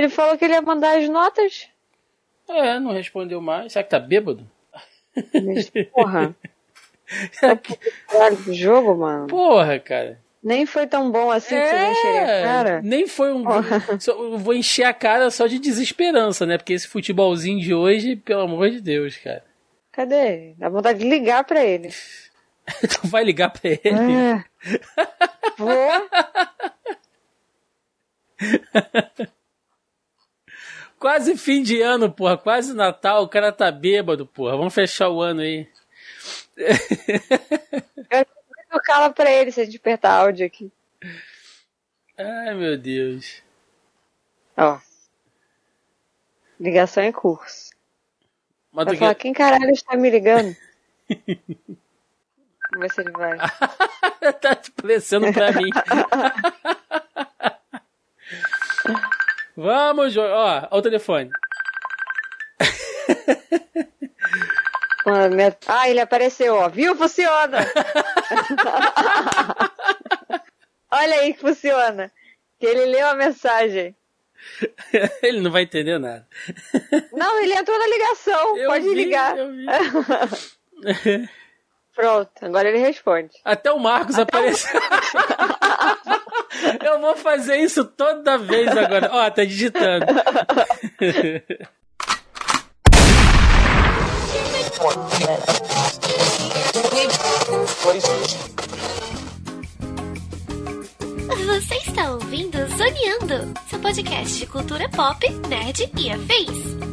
Ele falou que ele ia mandar as notas. É, não respondeu mais. Será que tá bêbado? Mas, porra. Caralho do jogo, mano. Porra, cara. Nem foi tão bom assim é, que você encher a cara. Nem foi um. Só, vou encher a cara só de desesperança, né? Porque esse futebolzinho de hoje, pelo amor de Deus, cara. Cadê? Dá vontade de ligar pra ele. tu vai ligar pra ele? É. Vou. Quase fim de ano, porra. Quase Natal. O cara tá bêbado, porra. Vamos fechar o ano aí. Eu cala pra ele se a gente apertar áudio aqui. Ai, meu Deus. Ó. Ligação em curso. Mas vai falar, quem caralho está me ligando? Vamos ver se ele vai. tá aparecendo pra mim. Vamos, Ó, ó o telefone. Ah, ele apareceu, ó. Viu? Funciona! Olha aí que funciona. Que ele leu a mensagem. ele não vai entender nada. Não, ele entrou na ligação. Eu Pode vi, ligar. Pronto, agora ele responde. Até o Marcos Até apareceu. O... eu vou fazer isso toda vez agora. Ó, tá digitando. Você está ouvindo Zoneando, seu podcast de cultura pop, nerd e afins.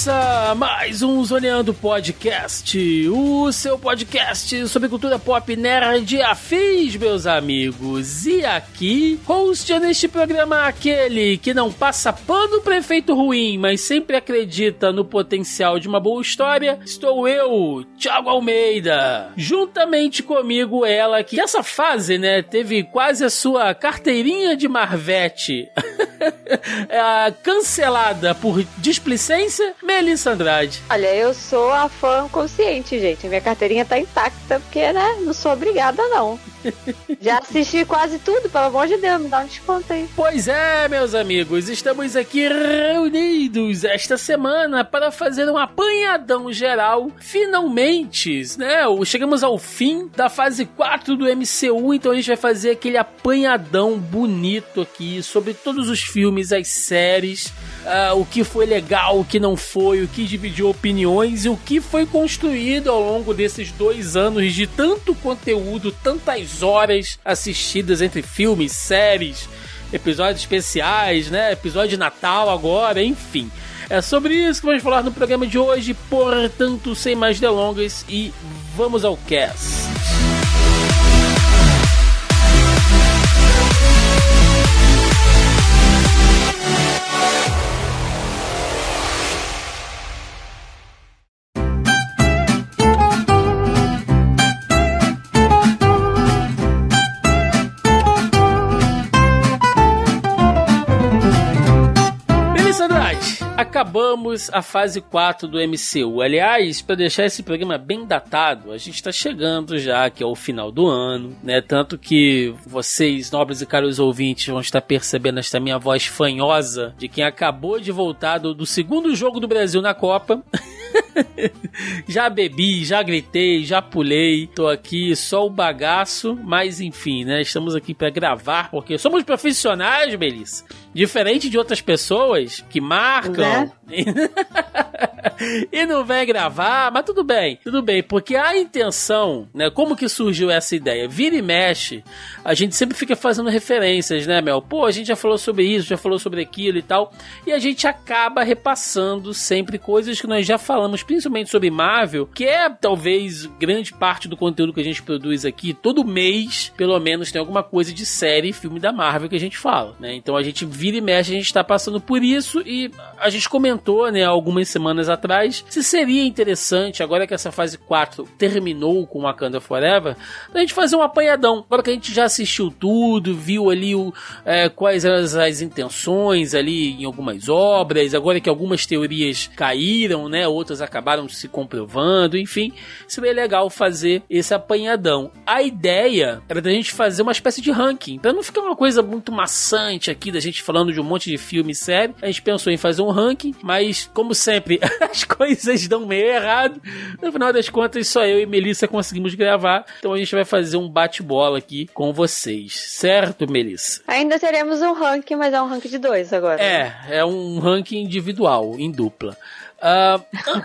Começa mais um Zoneando Podcast, o seu podcast sobre cultura pop nerd afins, meus amigos. E aqui, host neste programa aquele que não passa pano pra efeito ruim, mas sempre acredita no potencial de uma boa história, estou eu, Thiago Almeida. Juntamente comigo, ela que essa fase, né, teve quase a sua carteirinha de Marvete é, cancelada por displicência Melissa Andrade. Olha, eu sou a fã consciente, gente. Minha carteirinha tá intacta, porque, né, não sou obrigada, não. Já assisti quase tudo, pelo amor de Deus, me dá um desconto aí. Pois é, meus amigos, estamos aqui reunidos esta semana para fazer um apanhadão geral. Finalmente, né? Chegamos ao fim da fase 4 do MCU, então a gente vai fazer aquele apanhadão bonito aqui sobre todos os filmes, as séries, uh, o que foi legal, o que não foi, o que dividiu opiniões e o que foi construído ao longo desses dois anos de tanto conteúdo, tantas horas assistidas entre filmes, séries, episódios especiais, né? Episódio de Natal agora, enfim. É sobre isso que vamos falar no programa de hoje, portanto, sem mais delongas e vamos ao cast. Acabamos a fase 4 do MCU. Aliás, para deixar esse programa bem datado, a gente está chegando já aqui ao final do ano, né? Tanto que vocês, nobres e caros ouvintes, vão estar percebendo esta minha voz fanhosa de quem acabou de voltar do, do segundo jogo do Brasil na Copa. já bebi, já gritei, já pulei. Tô aqui só o bagaço, mas enfim, né? Estamos aqui para gravar porque somos profissionais, Melissa. Diferente de outras pessoas que marcam né? e não vem gravar, mas tudo bem, tudo bem, porque a intenção, né? Como que surgiu essa ideia? Vira e mexe, a gente sempre fica fazendo referências, né, Mel? Pô, a gente já falou sobre isso, já falou sobre aquilo e tal, e a gente acaba repassando sempre coisas que nós já falamos, principalmente sobre Marvel, que é talvez grande parte do conteúdo que a gente produz aqui. Todo mês, pelo menos, tem alguma coisa de série, filme da Marvel que a gente fala, né? Então a gente vira e mexe, a gente tá passando por isso e a gente comentou, né, algumas semanas atrás, se seria interessante, agora que essa fase 4 terminou com Wakanda Forever, a gente fazer um apanhadão. Agora que a gente já assistiu tudo, viu ali o, é, quais eram as, as intenções ali em algumas obras, agora que algumas teorias caíram, né? Outras acabaram se comprovando, enfim, seria legal fazer esse apanhadão. A ideia era da gente fazer uma espécie de ranking, pra não ficar uma coisa muito maçante aqui da gente falando de um monte de filme e série. A gente pensou em fazer um ranking, mas como sempre, as coisas dão meio errado. No final das contas, só eu e Melissa conseguimos gravar, então a gente vai fazer um bate-bola aqui com vocês, certo, Melissa? Ainda teremos um ranking, mas é um ranking de dois agora. É, é um ranking individual, em dupla. Uh,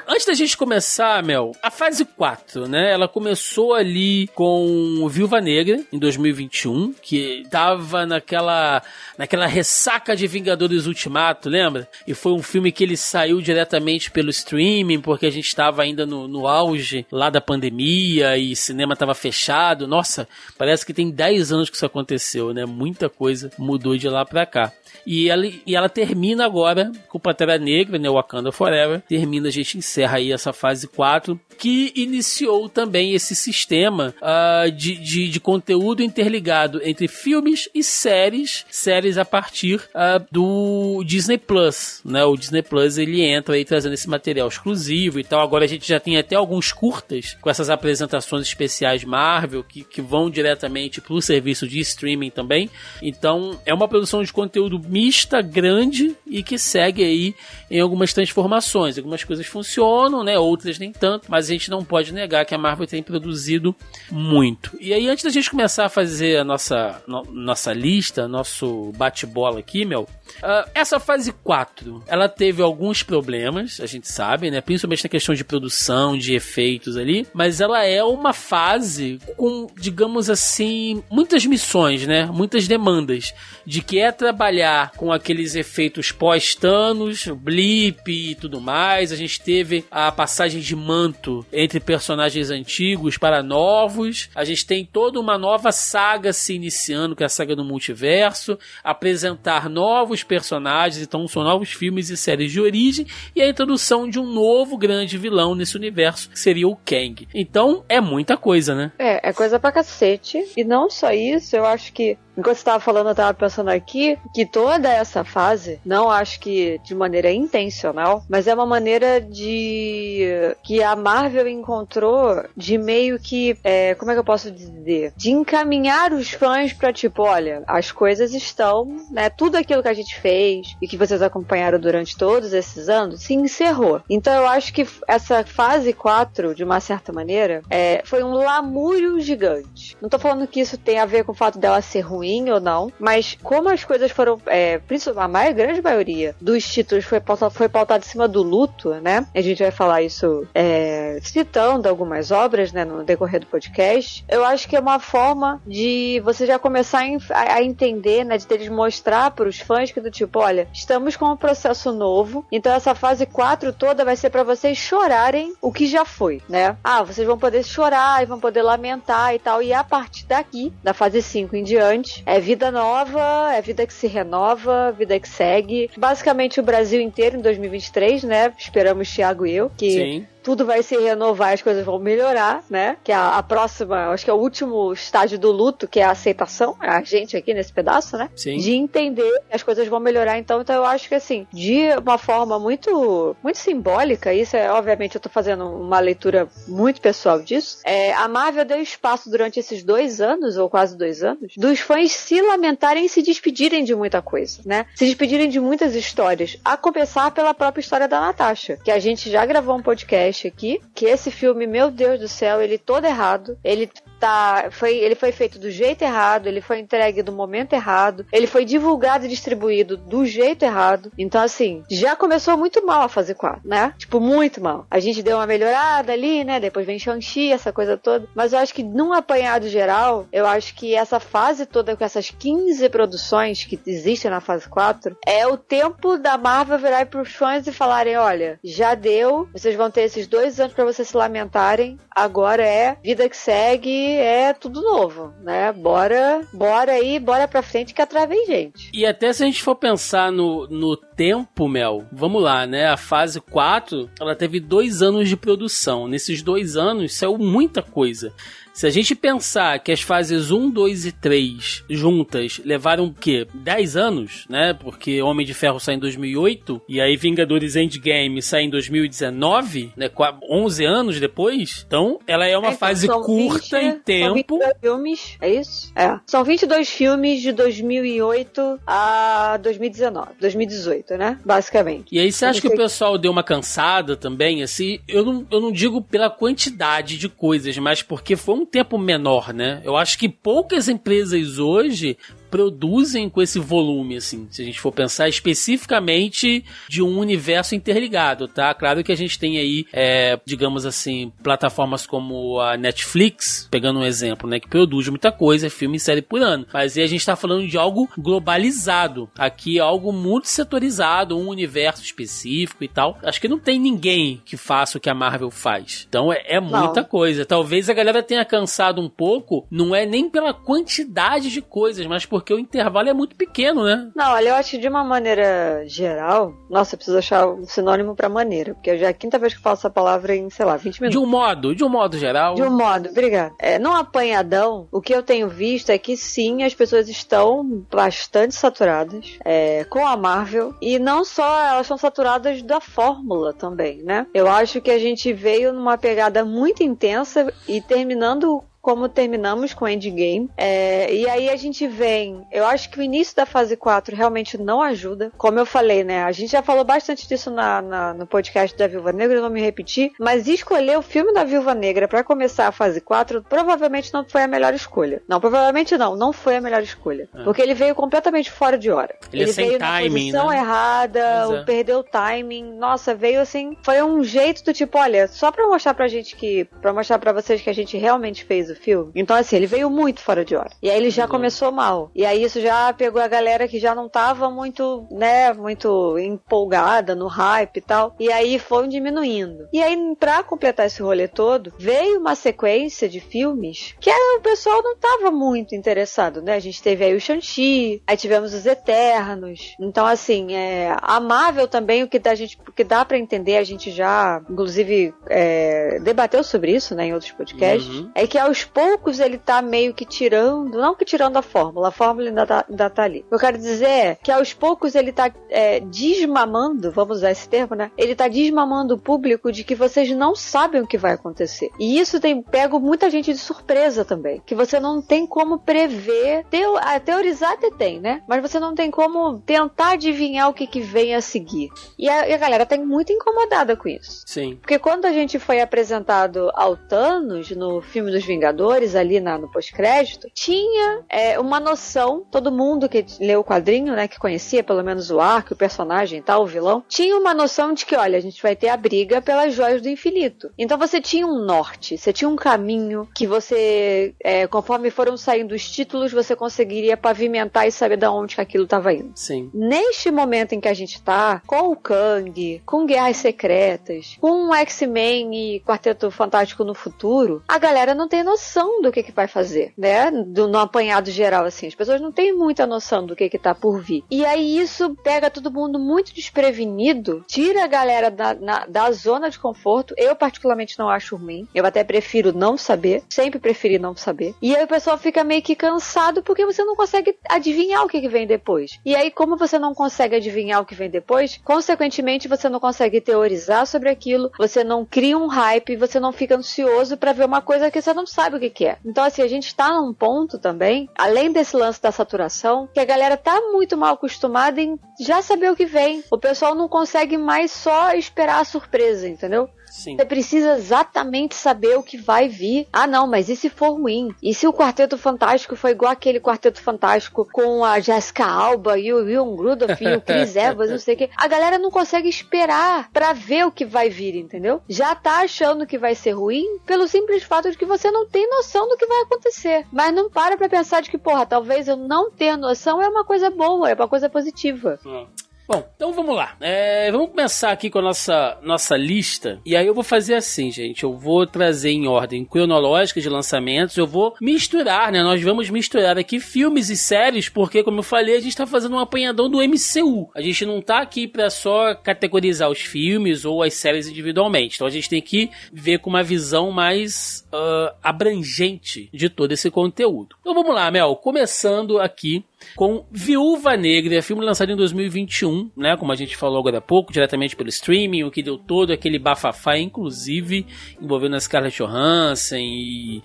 antes da gente começar, Mel, a fase 4, né? Ela começou ali com Viúva Negra, em 2021, que tava naquela, naquela ressaca de Vingadores Ultimato, lembra? E foi um filme que ele saiu diretamente pelo streaming, porque a gente estava ainda no, no auge lá da pandemia e cinema tava fechado. Nossa, parece que tem 10 anos que isso aconteceu, né? Muita coisa mudou de lá pra cá. E ela, e ela termina agora com Pantera Negra, né? Wakanda Forever. Termina, a gente encerra aí essa fase 4, que iniciou também esse sistema uh, de, de, de, conteúdo interligado entre filmes e séries, séries a partir uh, do Disney Plus, né? O Disney Plus ele entra aí trazendo esse material exclusivo e tal. Agora a gente já tem até alguns curtas com essas apresentações especiais Marvel que, que vão diretamente para o serviço de streaming também. Então é uma produção de conteúdo mista, grande e que segue aí em algumas transformações. Algumas coisas funcionam, né? Outras nem tanto, mas a gente não pode negar que a Marvel tem produzido muito. E aí, antes da gente começar a fazer a nossa, no, nossa lista, nosso bate-bola aqui, meu, uh, essa fase 4, ela teve alguns problemas, a gente sabe, né? Principalmente na questão de produção, de efeitos ali, mas ela é uma fase com, digamos assim, muitas missões, né? Muitas demandas de que é trabalhar com aqueles efeitos pós-Thanos, blip e tudo mais. A gente teve a passagem de manto entre personagens antigos para novos. A gente tem toda uma nova saga se iniciando, que é a saga do multiverso. Apresentar novos personagens, então são novos filmes e séries de origem. E a introdução de um novo grande vilão nesse universo, que seria o Kang. Então é muita coisa, né? É, é coisa pra cacete. E não só isso, eu acho que Enquanto você tava falando, eu tava pensando aqui que toda essa fase, não acho que de maneira intencional, mas é uma maneira de. que a Marvel encontrou de meio que. É, como é que eu posso dizer? De encaminhar os fãs pra tipo, olha, as coisas estão, né? Tudo aquilo que a gente fez e que vocês acompanharam durante todos esses anos se encerrou. Então eu acho que essa fase 4, de uma certa maneira, é, foi um lamúrio gigante. Não tô falando que isso tem a ver com o fato dela ser ruim ruim ou não, mas como as coisas foram, é, a maior, grande maioria dos títulos foi pautado, foi em cima do luto, né? A gente vai falar isso é, citando algumas obras, né, no decorrer do podcast. Eu acho que é uma forma de você já começar a, a entender, né, de eles mostrar para os fãs que do tipo, olha, estamos com um processo novo, então essa fase 4 toda vai ser para vocês chorarem o que já foi, né? Ah, vocês vão poder chorar e vão poder lamentar e tal, e a partir daqui, da fase 5 em diante, é vida nova, é vida que se renova, vida que segue. Basicamente o Brasil inteiro em 2023, né? Esperamos Thiago e eu, que Sim tudo vai se renovar, as coisas vão melhorar, né? Que a, a, próxima, acho que é o último estágio do luto, que é a aceitação, a gente aqui nesse pedaço, né? Sim. De entender que as coisas vão melhorar. Então, então eu acho que assim, de uma forma muito, muito simbólica, isso é, obviamente, eu tô fazendo uma leitura muito pessoal disso. É, a Marvel deu espaço durante esses dois anos, ou quase dois anos, dos fãs se lamentarem e se despedirem de muita coisa, né? Se despedirem de muitas histórias, a começar pela própria história da Natasha, que a gente já gravou um podcast aqui, que esse filme, meu Deus do céu, ele todo errado. Ele tá, foi, ele foi feito do jeito errado, ele foi entregue do momento errado, ele foi divulgado e distribuído do jeito errado. Então, assim, já começou muito mal a fase 4, né? Tipo, muito mal. A gente deu uma melhorada ali, né? Depois vem Shang-Chi, essa coisa toda. Mas eu acho que, num apanhado geral, eu acho que essa fase toda, com essas 15 produções que existem na fase 4, é o tempo da Marvel virar pros fãs e falarem: olha, já deu, vocês vão ter esses dois anos para vocês se lamentarem, agora é vida que segue é tudo novo, né? Bora, bora aí, bora pra frente que atrás vem gente. E até se a gente for pensar no, no tempo, Mel, vamos lá, né? A fase 4, ela teve dois anos de produção. Nesses dois anos saiu muita coisa. Se a gente pensar que as fases 1, 2 e 3 juntas levaram o quê? 10 anos, né? Porque Homem de Ferro sai em 2008 e aí Vingadores Endgame sai em 2019, né? 11 anos depois. Então, ela é uma é, fase curta 20, em tempo. São 22 filmes, é isso? É. São 22 filmes de 2008 a 2019, 2018, né? Basicamente. E aí você acha que o pessoal deu uma cansada também, assim? Eu não, eu não digo pela quantidade de coisas, mas porque foi um tempo menor, né? Eu acho que poucas empresas hoje produzem com esse volume, assim, se a gente for pensar especificamente de um universo interligado, tá? Claro que a gente tem aí, é, digamos assim, plataformas como a Netflix, pegando um exemplo, né, que produz muita coisa, filme e série por ano, mas aí a gente tá falando de algo globalizado, aqui é algo muito setorizado, um universo específico e tal. Acho que não tem ninguém que faça o que a Marvel faz. Então é, é muita não. coisa. Talvez a galera tenha cansado um pouco, não é nem pela quantidade de coisas, mas por porque o intervalo é muito pequeno, né? Não, olha, eu acho que de uma maneira geral, nossa, eu preciso achar um sinônimo para maneira, porque já é a quinta vez que eu falo essa palavra em, sei lá, 20 minutos. De um modo, de um modo geral. De um modo, obrigada. É, no apanhadão, o que eu tenho visto é que sim, as pessoas estão bastante saturadas é, com a Marvel, e não só elas estão saturadas da fórmula também, né? Eu acho que a gente veio numa pegada muito intensa e terminando como terminamos com Endgame. É, e aí a gente vem. Eu acho que o início da fase 4 realmente não ajuda. Como eu falei, né? A gente já falou bastante disso na, na no podcast da Viúva Negra, eu não me repetir. Mas escolher o filme da Viúva Negra para começar a fase 4 provavelmente não foi a melhor escolha. Não, provavelmente não, não foi a melhor escolha. É. Porque ele veio completamente fora de hora. Ele, ele é veio na timing, posição né? errada, é. perdeu o timing. Nossa, veio assim. Foi um jeito do tipo, olha, só pra mostrar pra gente que. pra mostrar pra vocês que a gente realmente fez o filme. Então, assim, ele veio muito fora de hora. E aí ele já uhum. começou mal. E aí isso já pegou a galera que já não tava muito, né, muito empolgada no hype e tal. E aí foi diminuindo. E aí, pra completar esse rolê todo, veio uma sequência de filmes que o pessoal não tava muito interessado, né? A gente teve aí o Shang-Chi, aí tivemos os Eternos. Então, assim, é, a Marvel também, o que dá, a gente, o que dá pra entender, a gente já, inclusive, é, debateu sobre isso, né, em outros podcasts, uhum. é que aos poucos poucos ele tá meio que tirando, não que tirando a fórmula, a fórmula ainda tá, ainda tá ali. O que eu quero dizer é que aos poucos ele tá é, desmamando, vamos usar esse termo, né? Ele tá desmamando o público de que vocês não sabem o que vai acontecer. E isso tem pego muita gente de surpresa também. Que você não tem como prever, teo, a teorizar até tem, né? Mas você não tem como tentar adivinhar o que, que vem a seguir. E a, e a galera tá muito incomodada com isso. Sim. Porque quando a gente foi apresentado ao Thanos no filme dos Vingadores, ali na, no pós-crédito, tinha é, uma noção, todo mundo que leu o quadrinho, né, que conhecia pelo menos o arco, o personagem e tal, o vilão, tinha uma noção de que, olha, a gente vai ter a briga pelas joias do infinito. Então você tinha um norte, você tinha um caminho que você, é, conforme foram saindo os títulos, você conseguiria pavimentar e saber de onde que aquilo estava indo. Sim. Neste momento em que a gente tá, com o Kang, com Guerras Secretas, com X-Men e Quarteto Fantástico no futuro, a galera não tem noção do que, que vai fazer, né? Do, no apanhado geral, assim. As pessoas não têm muita noção do que, que tá por vir. E aí isso pega todo mundo muito desprevenido, tira a galera da, na, da zona de conforto. Eu, particularmente, não acho ruim. Eu até prefiro não saber. Sempre preferi não saber. E aí o pessoal fica meio que cansado porque você não consegue adivinhar o que, que vem depois. E aí, como você não consegue adivinhar o que vem depois, consequentemente você não consegue teorizar sobre aquilo, você não cria um hype, você não fica ansioso para ver uma coisa que você não sabe o que, que é. Então, assim, a gente tá num ponto também, além desse lance da saturação, que a galera tá muito mal acostumada em já saber o que vem. O pessoal não consegue mais só esperar a surpresa, entendeu? Sim. Você precisa exatamente saber o que vai vir. Ah, não, mas e se for ruim? E se o Quarteto Fantástico foi igual aquele Quarteto Fantástico com a Jessica Alba e o Ian Rudolph e o Chris Evans, não sei o quê? A galera não consegue esperar para ver o que vai vir, entendeu? Já tá achando que vai ser ruim pelo simples fato de que você não tem noção do que vai acontecer. Mas não para pra pensar de que, porra, talvez eu não ter noção é uma coisa boa, é uma coisa positiva. Hum. Bom, então vamos lá. É, vamos começar aqui com a nossa, nossa lista. E aí eu vou fazer assim, gente. Eu vou trazer em ordem cronológica de lançamentos. Eu vou misturar, né? Nós vamos misturar aqui filmes e séries, porque, como eu falei, a gente tá fazendo um apanhadão do MCU. A gente não tá aqui pra só categorizar os filmes ou as séries individualmente. Então a gente tem que ver com uma visão mais uh, abrangente de todo esse conteúdo. Então vamos lá, Mel. Começando aqui com Viúva Negra, filme lançado em 2021, né? Como a gente falou agora há pouco, diretamente pelo streaming, o que deu todo aquele bafafá, inclusive envolvendo a Scarlett Johansson e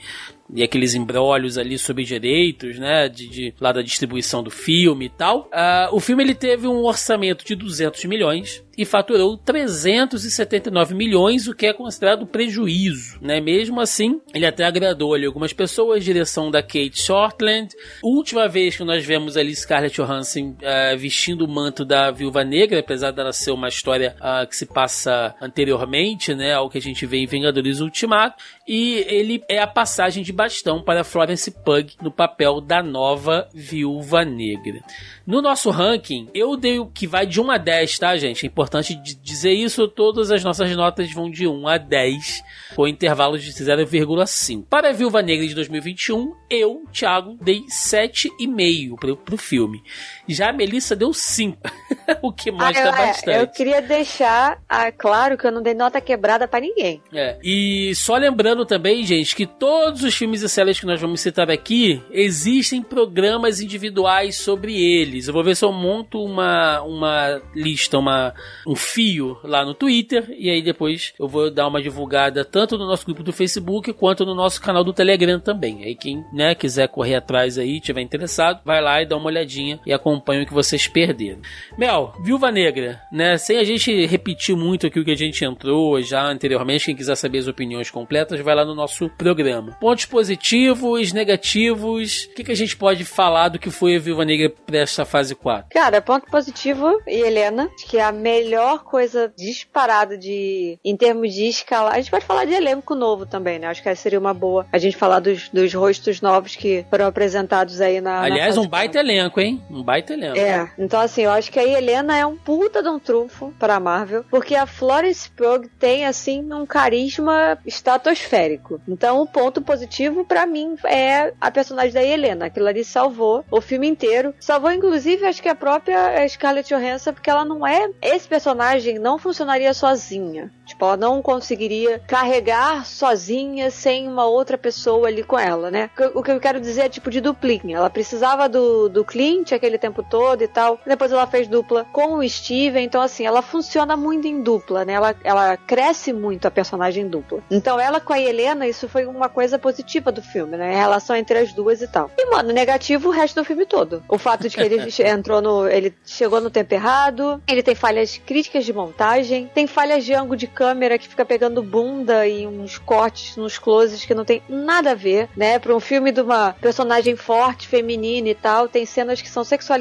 e aqueles embrólios ali sobre direitos, né, de, de lá da distribuição do filme e tal. Uh, o filme ele teve um orçamento de 200 milhões e faturou 379 milhões, o que é considerado prejuízo, né? Mesmo assim, ele até agradou ali algumas pessoas, direção da Kate Shortland. Última vez que nós vemos ali Scarlett Johansson uh, vestindo o manto da Viúva Negra, apesar dela ser uma história uh, que se passa anteriormente, né, ao que a gente vê em Vingadores Ultimato, e ele é a passagem de bastão para Florence Pug no papel da nova Viúva Negra. No nosso ranking, eu dei o que vai de 1 a 10, tá, gente? É importante dizer isso, todas as nossas notas vão de 1 a 10, com intervalo de 0,5. Para a Viúva Negra de 2021, eu, Thiago, dei 7,5 pro, pro filme. Já a Melissa deu 5, o que mostra ah, eu, bastante. Eu queria deixar ah, claro que eu não dei nota quebrada para ninguém. É. E só lembrando também, gente, que todos os filmes e séries que nós vamos citar aqui, existem programas individuais sobre eles. Eu vou ver se eu monto uma, uma lista, uma, um fio lá no Twitter, e aí depois eu vou dar uma divulgada tanto no nosso grupo do Facebook quanto no nosso canal do Telegram também. Aí quem né, quiser correr atrás aí, tiver interessado, vai lá e dá uma olhadinha e acompanha acompanha o que vocês perderam. Mel, Viúva Negra, né? Sem a gente repetir muito aqui o que a gente entrou já anteriormente, quem quiser saber as opiniões completas, vai lá no nosso programa. Pontos positivos, negativos, o que, que a gente pode falar do que foi a Viúva Negra para esta fase 4? Cara, ponto positivo, e Helena, que é a melhor coisa disparada de em termos de escalar. A gente pode falar de elenco novo também, né? Acho que seria uma boa a gente falar dos, dos rostos novos que foram apresentados aí na. Aliás, na um baita 4. elenco, hein? Um baita é, então assim, eu acho que a Helena é um puta de um trunfo pra Marvel, porque a Florence Pugh tem, assim, um carisma estratosférico. Então, o ponto positivo para mim é a personagem da Helena. Aquilo ali salvou o filme inteiro. Salvou, inclusive, acho que a própria Scarlett Johansson, porque ela não é... Esse personagem não funcionaria sozinha. Tipo, ela não conseguiria carregar sozinha sem uma outra pessoa ali com ela, né? O que eu quero dizer é tipo de duplinha. Ela precisava do, do Clint aquele tempo tempo todo e tal. Depois ela fez dupla com o Steven, então assim, ela funciona muito em dupla, né? Ela, ela cresce muito a personagem dupla. Então ela com a Helena, isso foi uma coisa positiva do filme, né? A relação entre as duas e tal. E, mano, negativo o resto do filme todo. O fato de que ele entrou no. Ele chegou no tempo errado, ele tem falhas críticas de montagem, tem falhas de ângulo de câmera que fica pegando bunda e uns cortes nos closes que não tem nada a ver, né? Pra um filme de uma personagem forte, feminina e tal, tem cenas que são sexualizadas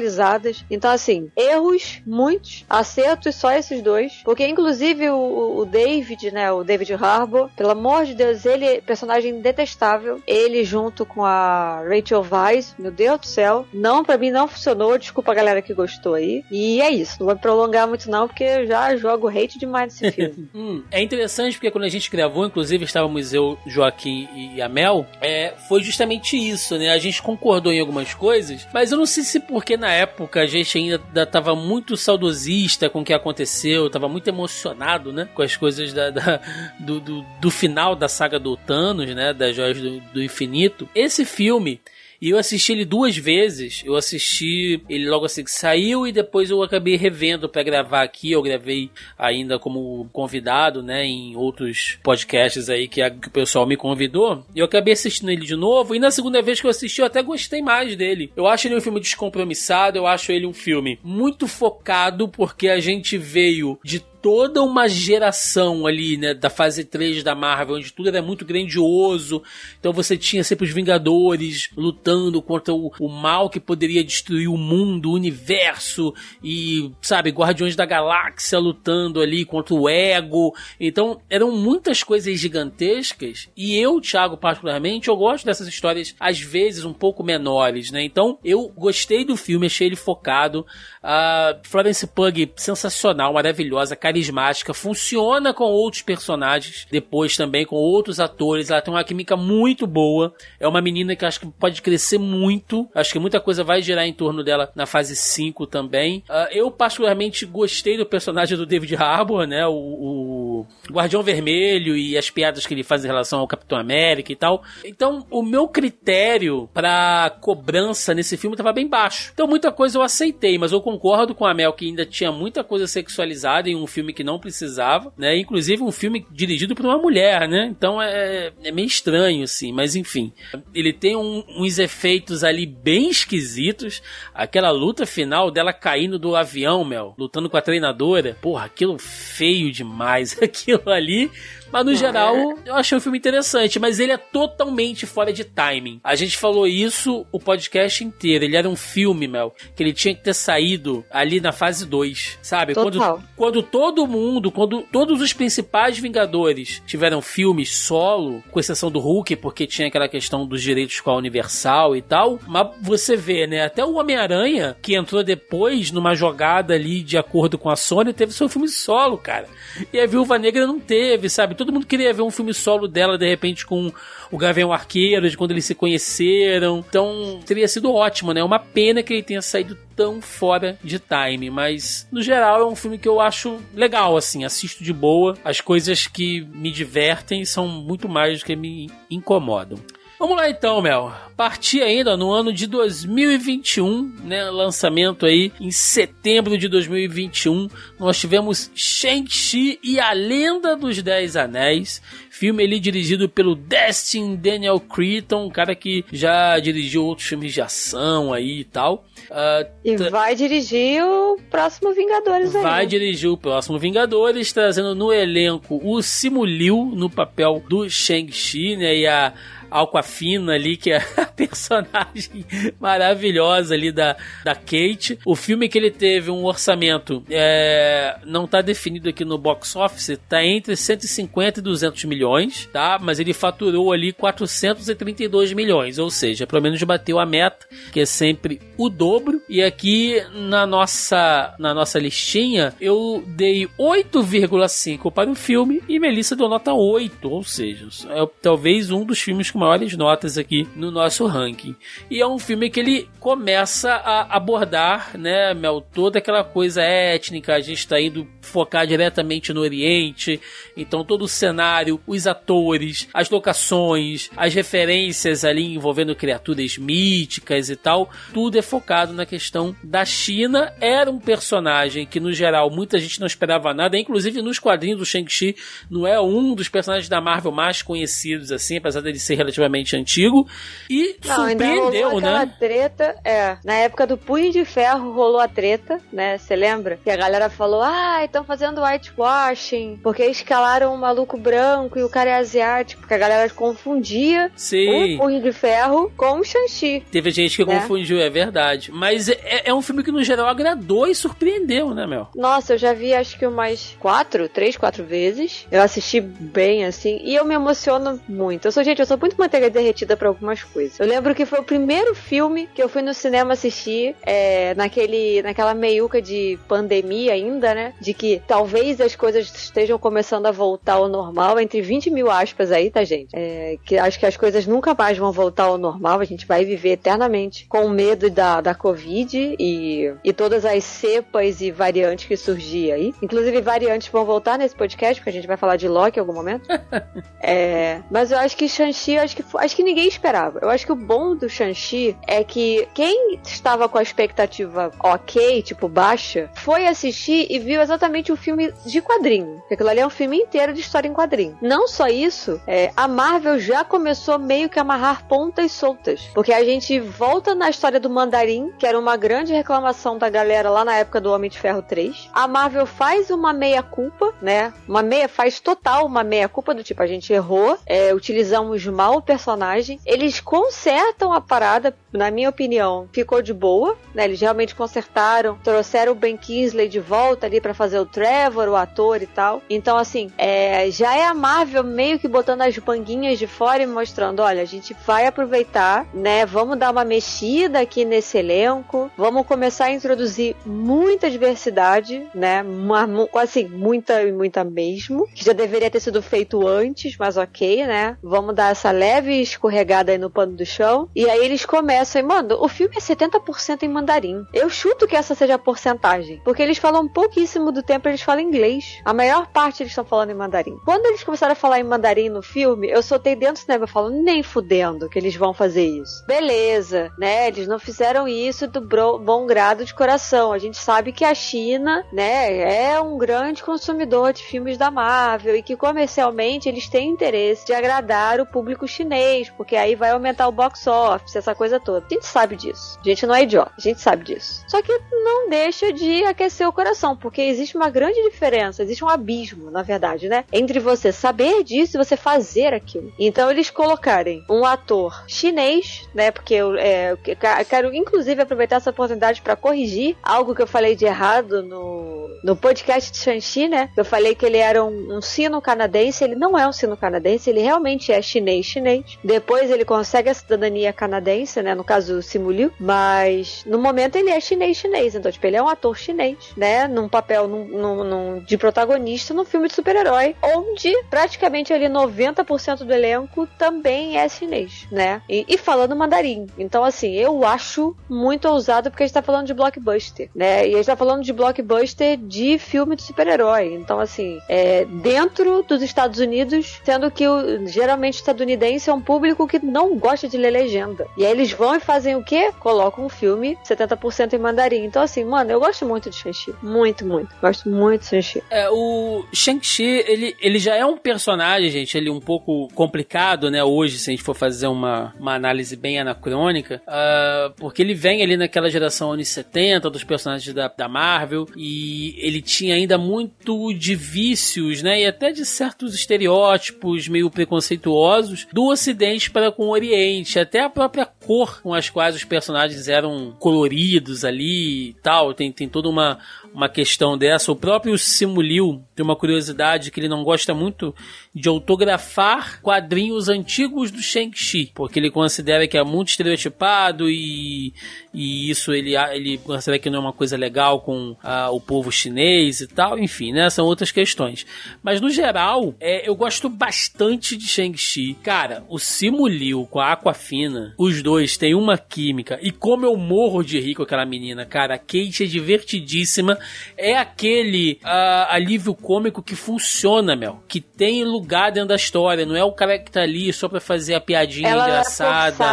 então, assim, erros, muitos, acertos, só esses dois. Porque, inclusive, o, o David, né, o David Harbour, pelo amor de Deus, ele é personagem detestável. Ele junto com a Rachel Weisz, meu Deus do céu, não, pra mim não funcionou. Desculpa a galera que gostou aí. E é isso, não vou prolongar muito não, porque eu já jogo hate demais nesse filme. hum, é interessante porque quando a gente gravou, inclusive estávamos eu, Joaquim e a Mel, é, foi justamente isso, né? A gente concordou em algumas coisas, mas eu não sei se porque na época a gente ainda estava muito saudosista com o que aconteceu, estava muito emocionado, né? Com as coisas da, da do, do, do, final da saga do Thanos, né? Das Joias do, do Infinito. Esse filme e eu assisti ele duas vezes. Eu assisti ele logo assim que saiu e depois eu acabei revendo para gravar aqui. Eu gravei ainda como convidado, né, em outros podcasts aí que, a, que o pessoal me convidou. Eu acabei assistindo ele de novo. E na segunda vez que eu assisti, eu até gostei mais dele. Eu acho ele um filme descompromissado. Eu acho ele um filme muito focado porque a gente veio de toda uma geração ali, né, da fase 3 da Marvel, onde tudo era muito grandioso. Então você tinha sempre os Vingadores lutando contra o, o mal que poderia destruir o mundo, o universo, e, sabe, Guardiões da Galáxia lutando ali contra o ego. Então eram muitas coisas gigantescas. E eu, Thiago, particularmente, eu gosto dessas histórias, às vezes, um pouco menores, né? Então eu gostei do filme, achei ele focado. A Florence Pug, sensacional, maravilhosa, carismática, funciona com outros personagens, depois também com outros atores. Ela tem uma química muito boa. É uma menina que acho que pode crescer muito. Acho que muita coisa vai girar em torno dela na fase 5 também. Uh, eu, particularmente, gostei do personagem do David Harbour, né? O, o, Guardião Vermelho e as piadas que ele faz em relação ao Capitão América e tal. Então, o meu critério para cobrança nesse filme estava bem baixo. Então, muita coisa eu aceitei, mas eu concordo com a Mel que ainda tinha muita coisa sexualizada em um filme que não precisava, né? Inclusive um filme dirigido por uma mulher, né? Então é, é meio estranho, assim, mas enfim. Ele tem um, uns efeitos ali bem esquisitos. Aquela luta final dela caindo do avião, Mel, lutando com a treinadora. Porra, aquilo feio demais. Aquilo ali mas no geral, é. eu achei o filme interessante, mas ele é totalmente fora de timing. A gente falou isso o podcast inteiro. Ele era um filme, Mel, que ele tinha que ter saído ali na fase 2, sabe? Quando, quando todo mundo, quando todos os principais Vingadores tiveram filmes solo, com exceção do Hulk, porque tinha aquela questão dos direitos com a Universal e tal, mas você vê, né? Até o Homem-Aranha, que entrou depois numa jogada ali de acordo com a Sony, teve seu filme solo, cara. E a Viúva Negra não teve, sabe? Todo mundo queria ver um filme solo dela, de repente, com o Gavião Arqueiro, de quando eles se conheceram. Então, teria sido ótimo, né? Uma pena que ele tenha saído tão fora de time, mas no geral é um filme que eu acho legal, assim, assisto de boa. As coisas que me divertem são muito mais do que me incomodam. Vamos lá então, Mel. Partir ainda no ano de 2021, né? Lançamento aí em setembro de 2021. Nós tivemos Shang-Chi e a Lenda dos Dez Anéis. Filme ali dirigido pelo Destin Daniel Cretton, um cara que já dirigiu outros filmes de ação aí e tal. Uh, e vai dirigir o próximo Vingadores aí. Vai dirigir o próximo Vingadores, trazendo no elenco o Simu Liu no papel do Shang-Chi, né? E a Alquafina ali, que é a personagem maravilhosa ali da, da Kate. O filme que ele teve um orçamento é, não tá definido aqui no box office, tá entre 150 e 200 milhões, tá? Mas ele faturou ali 432 milhões, ou seja, pelo menos bateu a meta, que é sempre o dobro. E aqui na nossa na nossa listinha eu dei 8,5 para o filme e Melissa deu nota 8, ou seja, é talvez um dos filmes com maiores notas aqui no nosso ranking. E é um filme que ele começa a abordar, né, Mel, toda aquela coisa étnica, a gente está indo focar diretamente no Oriente, então todo o cenário, os atores, as locações, as referências ali envolvendo criaturas míticas e tal, tudo é focado na questão da China. Era um personagem que, no geral, muita gente não esperava nada, inclusive nos quadrinhos do Shang-Chi, não é um dos personagens da Marvel mais conhecidos, assim, apesar dele ser relativamente antigo. E não, surpreendeu, né? treta, é. Na época do Punho de Ferro rolou a treta, né? Você lembra? Que a galera falou: ah, estão fazendo whitewashing, porque escalaram um maluco branco e o cara é asiático, porque a galera confundia Sim. o Punho de Ferro com o Shang-Chi. Teve gente que né? confundiu, é verdade. Mas é, é, um filme que, no geral, agradou e surpreendeu, né, Mel? Nossa, eu já vi acho que umas quatro, três, quatro vezes. Eu assisti bem, assim, e eu me emociono muito. Eu sou, gente, eu sou muito manteiga derretida para algumas coisas. Eu lembro que foi o primeiro filme que eu fui no cinema assistir, é, naquele, naquela meiuca de pandemia ainda, né? De que talvez as coisas estejam começando a voltar ao normal, entre 20 mil aspas aí, tá, gente? É, que acho que as coisas nunca mais vão voltar ao normal, a gente vai viver eternamente com medo da, da Covid e, e todas as cepas e variantes que surgir aí. Inclusive, variantes vão voltar nesse podcast, porque a gente vai falar de Loki em algum momento. é, mas eu acho que Shang-Chi acho que, acho que ninguém esperava. Eu acho que o bom do Shang-Chi é que quem estava com a expectativa ok, tipo baixa, foi assistir e viu exatamente o filme de quadrinho. Porque aquilo ali é um filme inteiro de história em quadrinho. Não só isso, é, a Marvel já começou meio que a amarrar pontas soltas. Porque a gente volta na história do Mandarim, que era uma grande reclamação da galera lá na época do Homem de Ferro 3. A Marvel faz uma meia-culpa, né? Uma meia, faz total uma meia-culpa do tipo, a gente errou, é, utilizamos mal o personagem. Eles consertam a parada, na minha opinião, ficou de boa, né? Eles realmente consertaram, trouxeram o Ben Kingsley de volta ali para fazer o Trevor, o ator e tal. Então, assim, é, já é a Marvel meio que botando as banguinhas de fora e mostrando: olha, a gente vai aproveitar, né? Vamos dar uma mexida aqui nesse elenco, vamos começar a introduzir muita diversidade, né? Uma, assim, muita e muita mesmo, que já deveria ter sido feito antes, mas ok, né? Vamos dar essa leve escorregada aí no pano do chão. E aí eles começam, e, mano, o filme é 70% em mandarim. Eu chuto que essa seja a porcentagem, porque eles falam pouquíssimo do tempo, eles falam inglês. A maior parte eles estão falando em mandarim. Quando eles começaram a falar em mandarim no filme, eu soltei dentro do cinema, eu falo, nem fudendo que eles vão fazer isso. Beleza, né? Eles não fizeram isso do bom grado de coração. A gente sabe que a China, né, é um grande consumidor de filmes da Marvel e que comercialmente eles têm interesse de agradar o público chinês, porque aí vai aumentar o box office, essa coisa toda. A gente sabe disso. A gente não é idiota, a gente sabe disso. Só que não deixa de aquecer o coração, porque existe uma grande diferença, existe um abismo, na verdade, né, entre você saber disso e você fazer aquilo. Então eles colocarem um ator chinês, né, porque eu, é, eu quero inclusive aproveitar essa oportunidade para corrigir algo que eu falei de errado no, no podcast de Shang-Chi, né? Eu falei que ele era um, um sino canadense, ele não é um sino canadense, ele realmente é chinês chinês. Depois ele consegue a cidadania canadense, né? No caso, Simuliu, mas no momento ele é chinês chinês, então tipo, ele é um ator chinês, né? Num papel num, num, num de protagonista num filme de super-herói, onde praticamente ali 90% do elenco também é chinês, né? E, e falando mandarim. Então, assim, eu acho muito ousado porque a gente tá falando de blockbuster, né? E a gente tá falando de blockbuster de filme de super-herói. Então, assim, é dentro dos Estados Unidos, sendo que o, geralmente estadunidense é um público que não gosta de ler legenda. E aí eles vão e fazem o quê? Colocam um filme 70% em mandarim. Então, assim, mano, eu gosto muito de Shang-Chi. Muito, muito. Gosto muito de Shang-Chi. É, o Shang-Chi, ele, ele já é um personagem, gente, ele um pouco complicado, né? Hoje, se a gente for fazer uma, uma análise bem anacrônica, uh, porque ele vem ali naquela geração anos 70 dos personagens da, da Marvel e ele tinha ainda muito de vícios, né? E até de certos estereótipos meio preconceituosos do Ocidente para com o Oriente, até a própria cor com as quais os personagens eram coloridos ali e tal. Tem, tem toda uma, uma questão dessa. O próprio Simuliu tem uma curiosidade que ele não gosta muito de autografar quadrinhos antigos do Shang-Chi, porque ele considera que é muito estereotipado e, e isso ele, ele considera que não é uma coisa legal com o povo chinês e tal, enfim, né? São outras questões. Mas no geral, é, eu gosto bastante de Shang-Chi. Cara, o Simu Liu com a Aquafina, os dois têm uma química e como eu morro de rir com aquela menina, cara, a Kate é divertidíssima, é aquele uh, alívio cômico que funciona, Mel, que tem lugar dentro da história, não é o cara que tá ali só pra fazer a piadinha Ela engraçada.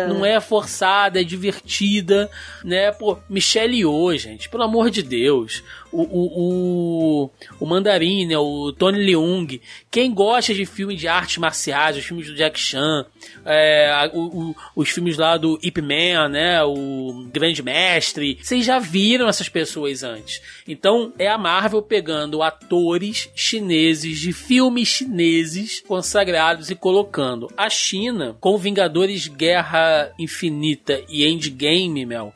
É não é forçada, é divertida, né? Pô, Michelle Yeoh, gente, pelo amor de Deus o, o, o, o Mandarim, né, o Tony Leung. Quem gosta de filmes de artes marciais, os filmes do Jack Chan, é, o, o, os filmes lá do Ip Man, né, o Grande Mestre, vocês já viram essas pessoas antes. Então é a Marvel pegando atores chineses de filmes chineses consagrados e colocando a China com Vingadores Guerra Infinita e Endgame, Mel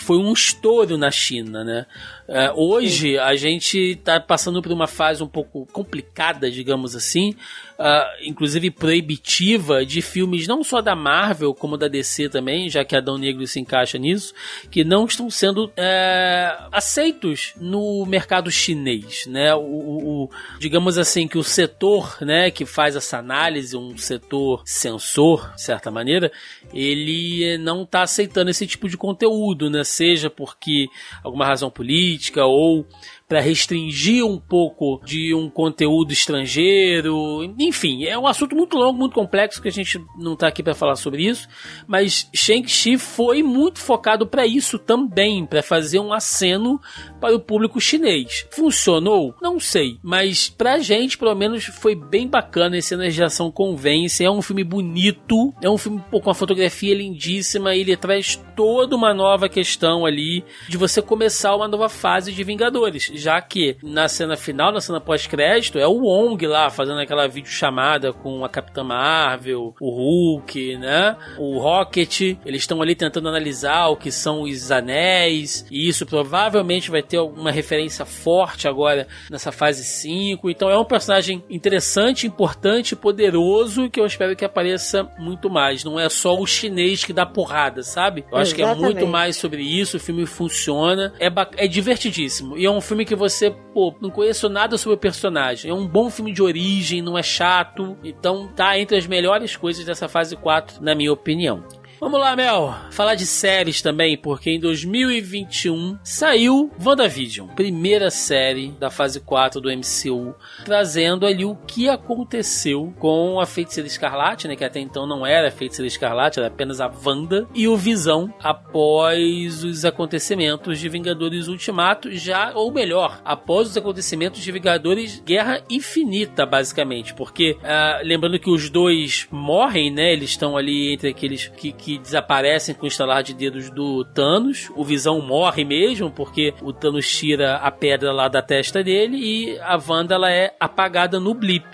foi um estouro na China, né? É, hoje Sim. a gente está passando por uma fase um pouco complicada, digamos assim, uh, inclusive proibitiva, de filmes não só da Marvel, como da DC também, já que Adão Negro se encaixa nisso, que não estão sendo é, aceitos no mercado chinês, né? O, o, o, digamos assim que o setor, né, que faz essa análise, um setor censor, de certa maneira, ele não está aceitando esse tipo de conteúdo, né? Seja porque alguma razão política ou para restringir um pouco de um conteúdo estrangeiro. Enfim, é um assunto muito longo, muito complexo que a gente não tá aqui para falar sobre isso, mas Shang-Chi foi muito focado para isso também, para fazer um aceno para o público chinês. Funcionou? Não sei, mas pra gente, pelo menos, foi bem bacana. Esse cenas de ação convence. É um filme bonito, é um filme com uma fotografia lindíssima. Ele traz toda uma nova questão ali de você começar uma nova fase de Vingadores, já que na cena final, na cena pós-crédito, é o Wong lá fazendo aquela videochamada com a Capitã Marvel, o Hulk, né? O Rocket. Eles estão ali tentando analisar o que são os anéis, e isso provavelmente vai ter alguma referência forte agora nessa fase 5. Então é um personagem interessante, importante, poderoso que eu espero que apareça muito mais. Não é só o chinês que dá porrada, sabe? Eu acho Exatamente. que é muito mais sobre isso. O filme funciona, é, é divertidíssimo. E é um filme que você, pô, não conheço nada sobre o personagem. É um bom filme de origem, não é chato. Então tá entre as melhores coisas dessa fase 4, na minha opinião. Vamos lá, Mel. Falar de séries também, porque em 2021 saiu WandaVision, primeira série da fase 4 do MCU, trazendo ali o que aconteceu com a Feiticeira Escarlate, né, que até então não era a Feiticeira Escarlate, era apenas a Wanda, e o Visão após os acontecimentos de Vingadores Ultimato, já, ou melhor, após os acontecimentos de Vingadores Guerra Infinita, basicamente, porque uh, lembrando que os dois morrem, né, eles estão ali entre aqueles que, que que desaparecem com o estalar de dedos do Thanos. O Visão morre mesmo, porque o Thanos tira a pedra lá da testa dele e a Wanda ela é apagada no blip.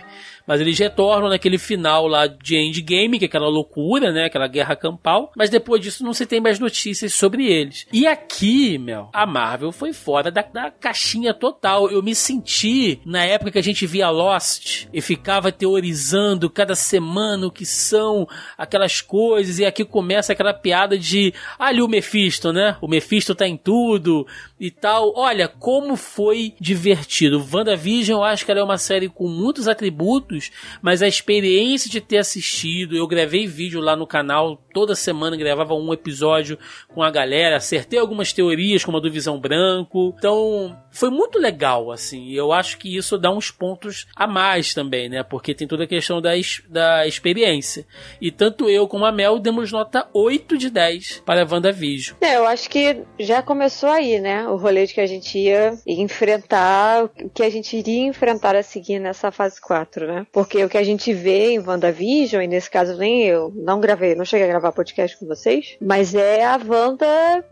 Mas eles retornam naquele final lá de Endgame, que é aquela loucura, né? Aquela guerra campal. Mas depois disso não se tem mais notícias sobre eles. E aqui, meu, a Marvel foi fora da, da caixinha total. Eu me senti na época que a gente via Lost e ficava teorizando cada semana o que são aquelas coisas. E aqui começa aquela piada de ali o Mephisto, né? O Mephisto tá em tudo e tal. Olha, como foi divertido. WandaVision, eu acho que ela é uma série com muitos atributos, mas a experiência de ter assistido, eu gravei vídeo lá no canal, toda semana gravava um episódio com a galera, acertei algumas teorias, como a do Visão Branco. Então, foi muito legal, assim. Eu acho que isso dá uns pontos a mais também, né? Porque tem toda a questão da, da experiência. E tanto eu como a Mel demos nota 8 de 10 para a WandaVision. É, eu acho que já começou aí, né? O rolê de que a gente ia enfrentar, o que a gente iria enfrentar a seguir nessa fase 4, né? Porque o que a gente vê em WandaVision, e nesse caso nem eu não gravei, não cheguei a gravar podcast com vocês, mas é a Wanda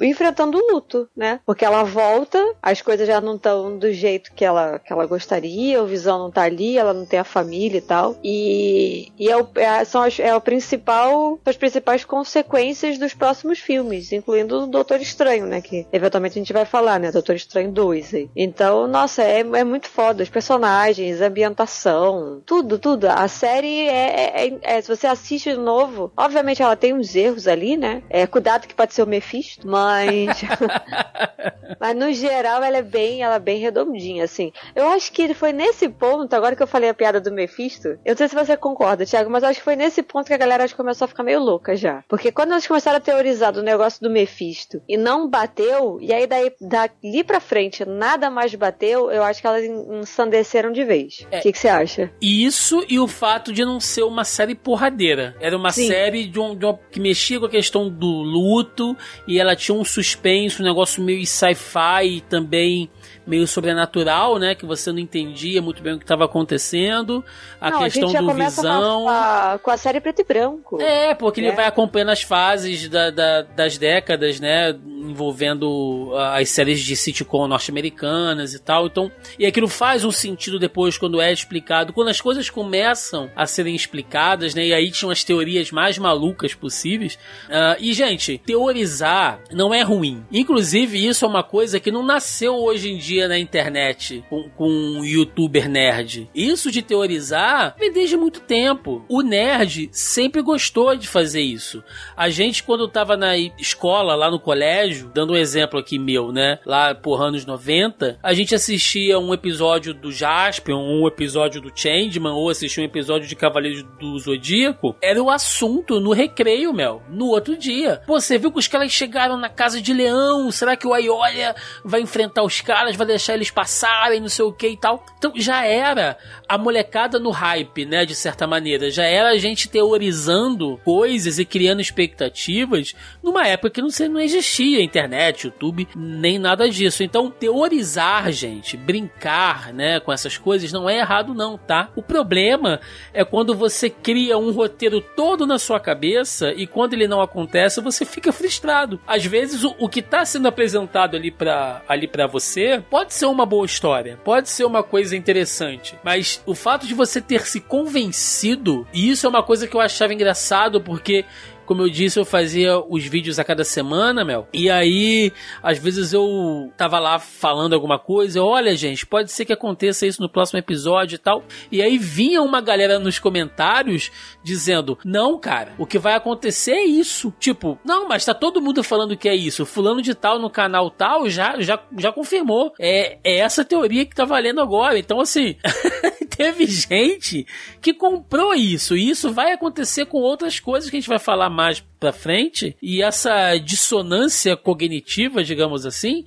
enfrentando o luto, né? Porque ela volta, as coisas já não estão do jeito que ela, que ela gostaria, o Visão não tá ali, ela não tem a família e tal. E, e é, o, é, são as, é o principal, as principais consequências dos próximos filmes, incluindo o Doutor Estranho, né? Que eventualmente a gente vai falar, né? Doutor Estranho 2 aí. Então, nossa, é, é muito foda. Os personagens, a ambientação, tudo, tudo. A série é, é, é, Se você assiste de novo, obviamente ela tem uns erros ali, né? É, cuidado que pode ser o Mephisto, mas. mas no geral ela é bem, ela é bem redondinha, assim. Eu acho que foi nesse ponto, agora que eu falei a piada do Mephisto, eu não sei se você concorda, Thiago, mas eu acho que foi nesse ponto que a galera começou a ficar meio louca já. Porque quando eles começaram a teorizar do negócio do Mephisto e não bateu, e aí daí dali pra frente nada mais bateu, eu acho que elas ensandeceram de vez. O é, que, você acha? Isso e o fato de não ser uma série porradeira. Era uma Sim. série de um, de um, que mexia com a questão do luto e ela tinha um suspense, um negócio meio sci-fi também meio sobrenatural, né? Que você não entendia muito bem o que estava acontecendo. A não, questão a do visão. Com a, com a, série preto e branco. É, porque ele é. vai acompanhando as fases da, da, das décadas, né? Envolvendo as séries de sitcom norte-americanas e tal. Então, e aquilo faz um sentido depois quando é explicado. Quando as coisas começam a serem explicadas, né? E aí tinham as teorias mais malucas possíveis. Uh, e, gente, teorizar não é ruim. Inclusive, isso é uma coisa que não nasceu hoje em dia dia na internet com, com um youtuber nerd. Isso de teorizar vem desde muito tempo. O nerd sempre gostou de fazer isso. A gente, quando tava na escola, lá no colégio, dando um exemplo aqui meu, né? Lá por anos 90, a gente assistia um episódio do Jaspion, um episódio do Changeman, ou assistia um episódio de Cavaleiros do Zodíaco. Era o assunto no, recreio, Mel, no outro dia. Pô, você viu que os caras chegaram na casa de leão? Será que o Aiolia vai enfrentar os caras, vai deixar eles passarem, não sei o que e tal? Então já era a molecada no hype, né, de certa maneira. Já era a gente teorizando coisas e criando expectativas numa época que não, não existia internet, YouTube, nem nada disso. Então, teorizar, gente, brincar, né, com essas coisas não é errado não, tá? O problema é quando você cria um roteiro todo na sua cabeça e quando ele não acontece, você fica frustrado. Às vezes o, o que está sendo apresentado ali para ali para você pode ser uma boa história, pode ser uma coisa interessante, mas o fato de você ter se convencido, e isso é uma coisa que eu achava engraçado porque como eu disse, eu fazia os vídeos a cada semana, Mel. E aí, às vezes eu tava lá falando alguma coisa. Olha, gente, pode ser que aconteça isso no próximo episódio e tal. E aí vinha uma galera nos comentários dizendo: Não, cara, o que vai acontecer é isso. Tipo, não, mas tá todo mundo falando que é isso. Fulano de tal no canal tal já, já, já confirmou. É, é essa teoria que tá valendo agora. Então, assim. teve gente que comprou isso. E isso vai acontecer com outras coisas que a gente vai falar mais pra frente. E essa dissonância cognitiva, digamos assim,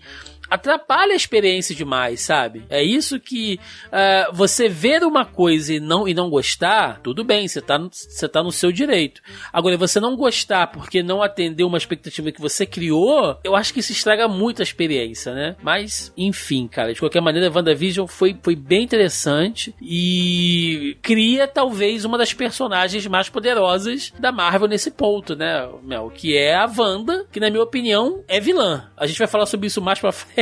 atrapalha a experiência demais, sabe? É isso que uh, você ver uma coisa e não, e não gostar, tudo bem, você tá, você tá no seu direito. Agora, você não gostar porque não atendeu uma expectativa que você criou, eu acho que isso estraga muito a experiência, né? Mas, enfim, cara, de qualquer maneira, WandaVision foi, foi bem interessante e cria talvez uma das personagens mais poderosas da Marvel nesse ponto, né, Mel? Que é a Wanda, que na minha opinião é vilã. A gente vai falar sobre isso mais pra frente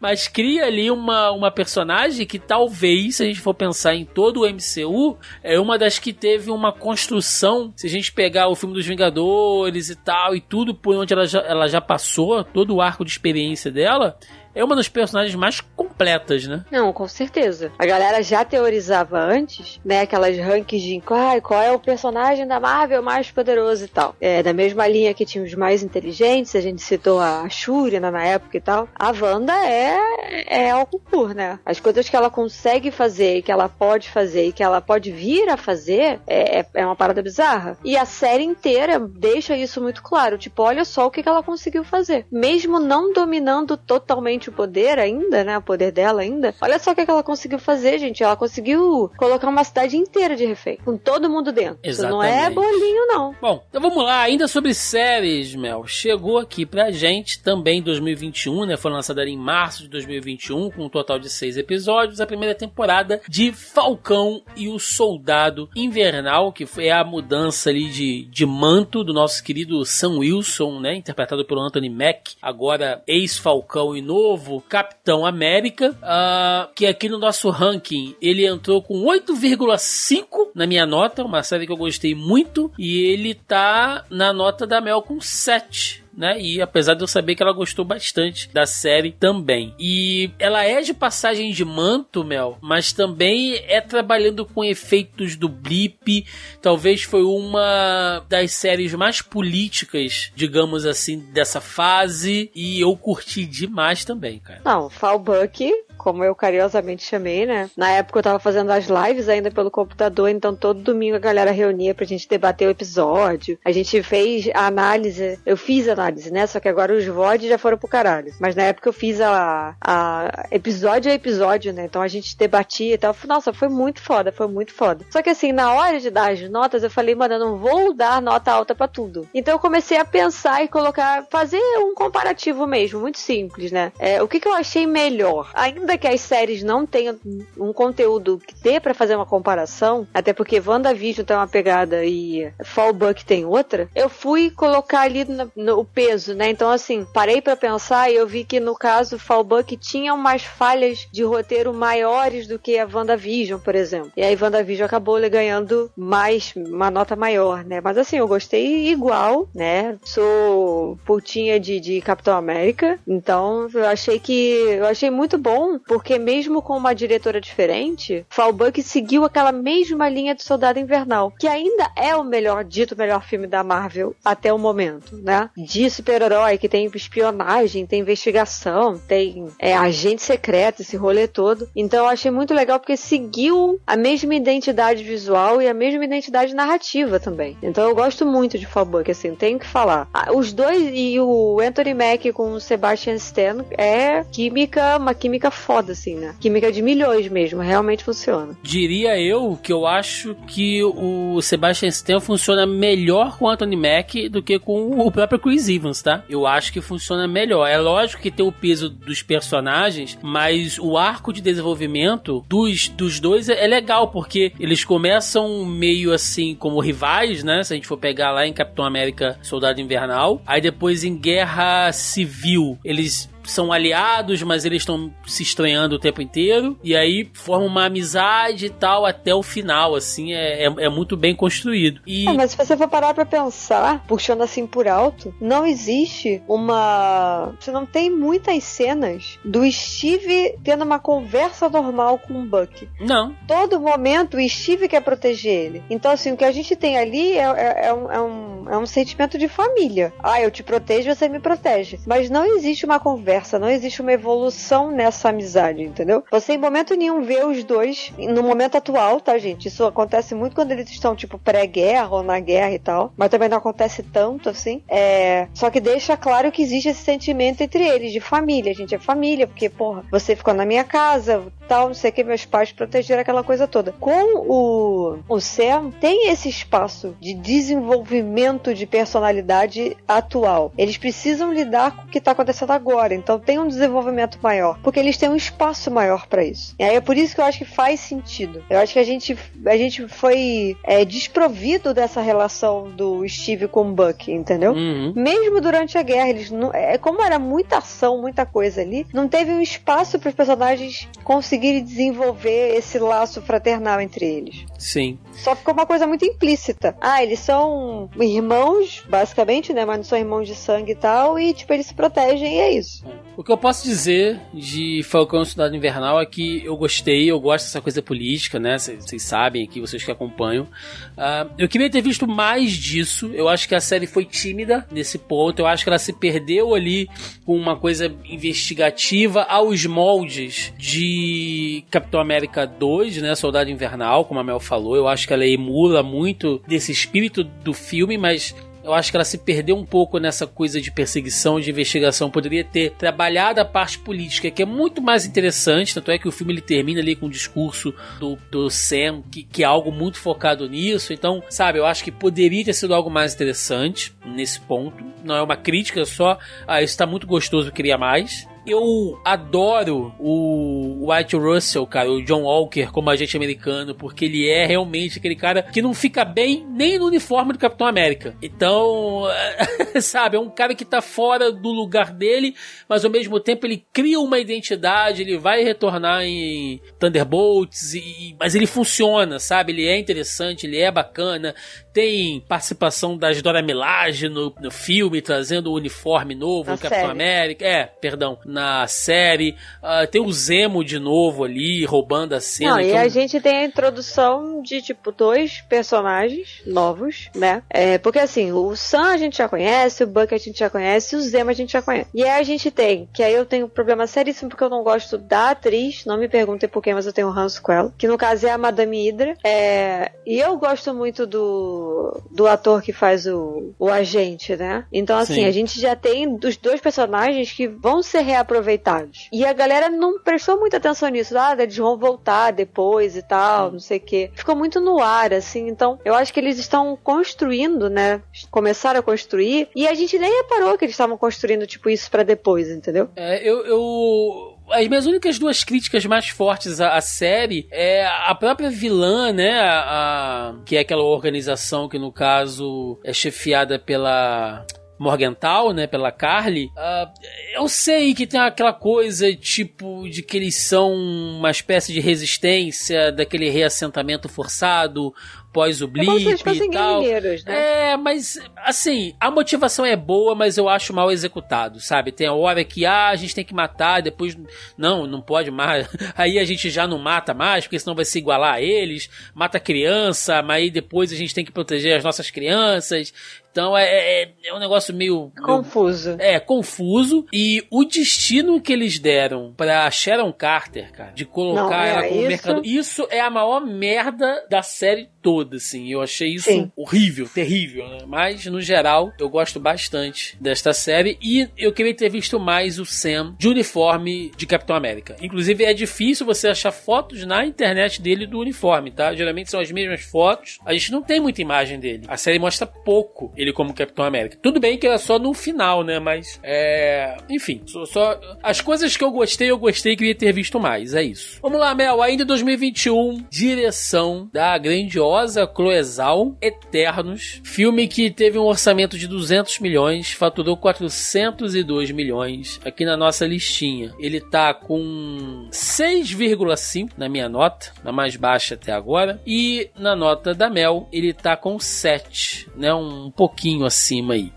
mas cria ali uma, uma personagem que talvez, se a gente for pensar em todo o MCU, é uma das que teve uma construção. Se a gente pegar o filme dos Vingadores e tal, e tudo por onde ela já, ela já passou, todo o arco de experiência dela, é uma das personagens mais completas, né? Não, com certeza. A galera já teorizava antes, né? Aquelas rankings de ah, qual é o personagem da Marvel mais poderoso e tal. É, da mesma linha que tinha os mais inteligentes, a gente citou a Shuri né, na época e tal. A Wanda é, é algo puro, né? As coisas que ela consegue fazer, que ela pode fazer e que ela pode vir a fazer é, é uma parada bizarra. E a série inteira deixa isso muito claro. Tipo, olha só o que ela conseguiu fazer. Mesmo não dominando totalmente poder ainda, né? O poder dela ainda. Olha só o que, ela conseguiu fazer, gente. Ela conseguiu colocar uma cidade inteira de refém, com todo mundo dentro. Exatamente. Isso não é bolinho, não. Bom, então vamos lá. Ainda sobre séries, Mel. Chegou aqui pra gente também em 2021, né? Foi lançada em março de 2021, com um total de seis episódios. A primeira temporada de Falcão e o Soldado Invernal, que foi a mudança ali de, de manto do nosso querido Sam Wilson, né? Interpretado por Anthony Mack, agora ex-Falcão e novo novo Capitão América, uh, que aqui no nosso ranking ele entrou com 8,5 na minha nota, uma série que eu gostei muito, e ele tá na nota da Mel com 7 né? E apesar de eu saber que ela gostou bastante da série também. E ela é de passagem de manto, Mel, mas também é trabalhando com efeitos do blip. Talvez foi uma das séries mais políticas, digamos assim, dessa fase. E eu curti demais também, cara. Não, Fallbuck como eu carinhosamente chamei, né? Na época eu tava fazendo as lives ainda pelo computador, então todo domingo a galera reunia pra gente debater o episódio. A gente fez a análise, eu fiz análise, né? Só que agora os VOD já foram pro caralho. Mas na época eu fiz a, a episódio a episódio, né? Então a gente debatia e tal. Nossa, foi muito foda, foi muito foda. Só que assim, na hora de dar as notas, eu falei, mano, eu não vou dar nota alta para tudo. Então eu comecei a pensar e colocar, fazer um comparativo mesmo, muito simples, né? É, o que, que eu achei melhor? Ainda ainda que as séries não tenham um conteúdo que dê para fazer uma comparação, até porque WandaVision tem uma pegada e Fallback tem outra, eu fui colocar ali no, no peso, né? Então, assim, parei para pensar e eu vi que no caso Fallback tinha umas falhas de roteiro maiores do que a WandaVision, por exemplo. E aí WandaVision acabou ganhando mais, uma nota maior, né? Mas assim, eu gostei igual, né? Sou putinha de, de Capitão América, então eu achei que eu achei muito bom, porque mesmo com uma diretora diferente, Falbuck seguiu aquela mesma linha de Soldado Invernal, que ainda é o melhor, dito melhor filme da Marvel até o momento, né? De super-herói, que tem espionagem, tem investigação, tem é, agente secreto, esse rolê todo. Então eu achei muito legal porque seguiu a mesma identidade visual e a mesma identidade narrativa também. Então eu gosto muito de Falbuck, assim, tenho que falar. Ah, os dois e o Anthony Mack com o Sebastian Stan é química, uma química foda, assim, né? Química de milhões mesmo, realmente funciona. Diria eu que eu acho que o Sebastian Stan funciona melhor com o Anthony Mack do que com o próprio Chris Evans, tá? Eu acho que funciona melhor. É lógico que tem o peso dos personagens, mas o arco de desenvolvimento dos, dos dois é, é legal, porque eles começam meio assim como rivais, né? Se a gente for pegar lá em Capitão América Soldado Invernal. Aí depois em Guerra Civil, eles são aliados, mas eles estão se estranhando o tempo inteiro. E aí formam uma amizade e tal até o final, assim, é, é, é muito bem construído. E... É, mas se você for parar pra pensar, puxando assim por alto, não existe uma. Você não tem muitas cenas do Steve tendo uma conversa normal com o Buck. Não. Todo momento o Steve quer proteger ele. Então, assim, o que a gente tem ali é, é, é um, é, um, é um sentimento de família. Ah, eu te protejo, você me protege. Mas não existe uma conversa conversa, não existe uma evolução nessa amizade, entendeu? Você em momento nenhum vê os dois no momento atual, tá, gente? Isso acontece muito quando eles estão, tipo, pré-guerra ou na guerra e tal, mas também não acontece tanto assim. É... Só que deixa claro que existe esse sentimento entre eles, de família. A gente é família, porque, porra, você ficou na minha casa, tal, não sei o que, meus pais protegeram aquela coisa toda. Com o, o Sam, tem esse espaço de desenvolvimento de personalidade atual. Eles precisam lidar com o que tá acontecendo agora. Então tem um desenvolvimento maior, porque eles têm um espaço maior para isso. E aí é por isso que eu acho que faz sentido. Eu acho que a gente, a gente foi é, desprovido dessa relação do Steve com o Buck, entendeu? Uhum. Mesmo durante a guerra, eles não, é como era muita ação, muita coisa ali, não teve um espaço para os personagens conseguirem desenvolver esse laço fraternal entre eles. Sim. Só ficou uma coisa muito implícita. Ah, eles são irmãos, basicamente, né? Mas não são irmãos de sangue e tal. E, tipo, eles se protegem e é isso. O que eu posso dizer de Falcão Cidade Invernal é que eu gostei, eu gosto dessa coisa política, né? Vocês sabem aqui, vocês que acompanham. Uh, eu queria ter visto mais disso. Eu acho que a série foi tímida nesse ponto. Eu acho que ela se perdeu ali com uma coisa investigativa aos moldes de Capitão América 2, né? Soldado Invernal, como a Mel falou. Eu acho que ela emula muito desse espírito do filme, mas eu acho que ela se perdeu um pouco nessa coisa de perseguição, de investigação. Poderia ter trabalhado a parte política, que é muito mais interessante. Tanto é que o filme ele termina ali com o discurso do, do Sam, que, que é algo muito focado nisso. Então, sabe, eu acho que poderia ter sido algo mais interessante nesse ponto. Não é uma crítica só, ah, isso tá muito gostoso, eu queria mais eu adoro o White Russell, cara, o John Walker como agente americano, porque ele é realmente aquele cara que não fica bem nem no uniforme do Capitão América. Então, sabe, é um cara que tá fora do lugar dele, mas ao mesmo tempo ele cria uma identidade, ele vai retornar em Thunderbolts, e, mas ele funciona, sabe? Ele é interessante, ele é bacana, tem participação da Dora Milaje no, no filme, trazendo o um uniforme novo, o Capitão América. É, perdão, na série. Uh, tem o Zemo de novo ali, roubando a cena. Não, e a gente tem a introdução de, tipo, dois personagens novos, né? É, porque assim, o Sam a gente já conhece, o Buck a gente já conhece, o Zemo a gente já conhece. E aí a gente tem, que aí eu tenho um problema seríssimo porque eu não gosto da atriz, não me perguntem por quê, mas eu tenho o ranço com ela, que no caso é a Madame Hydra. É, e eu gosto muito do, do ator que faz o, o agente, né? Então, assim, Sim. a gente já tem os dois personagens que vão ser reaproveitados. E a galera não prestou muita atenção nisso. Ah, eles vão voltar depois e tal, não sei o quê. Ficou muito no ar, assim. Então, eu acho que eles estão construindo, né? Começaram a construir. E a gente nem reparou que eles estavam construindo, tipo, isso para depois, entendeu? É, eu... eu as minhas únicas duas críticas mais fortes à, à, série é a própria vilã, né? A, a, que é aquela organização que, no caso, é chefiada pela. Morgental, né, pela Carly, uh, eu sei que tem aquela coisa tipo de que eles são uma espécie de resistência daquele reassentamento forçado, pós o blip é e tal. Né? É, mas assim, a motivação é boa, mas eu acho mal executado, sabe? Tem a hora que ah, a gente tem que matar, depois não, não pode mais. Aí a gente já não mata mais, porque senão vai se igualar a eles. Mata criança, mas aí depois a gente tem que proteger as nossas crianças. Então é, é, é, um negócio meio. Confuso. Meio, é, confuso. E o destino que eles deram pra Sharon Carter, cara, de colocar Não, é, ela como isso... mercado. Isso é a maior merda da série toda, assim. Eu achei isso Sim. horrível, terrível, né? Mas, no geral, eu gosto bastante desta série. E eu queria ter visto mais o Sam de uniforme de Capitão América. Inclusive, é difícil você achar fotos na internet dele do uniforme, tá? Geralmente são as mesmas fotos. A gente não tem muita imagem dele. A série mostra pouco ele como Capitão América. Tudo bem que era só no final, né? Mas é. Enfim, só, só, as coisas que eu gostei, eu gostei e queria ter visto mais. É isso. Vamos lá, Mel. Ainda 2021, direção da grandiosa Cloesal Eternos. Filme que teve um orçamento de 200 milhões, faturou 402 milhões aqui na nossa listinha. Ele tá com 6,5 na minha nota, na mais baixa até agora. E na nota da Mel, ele tá com 7, né? Um pouco pouquinho acima aí.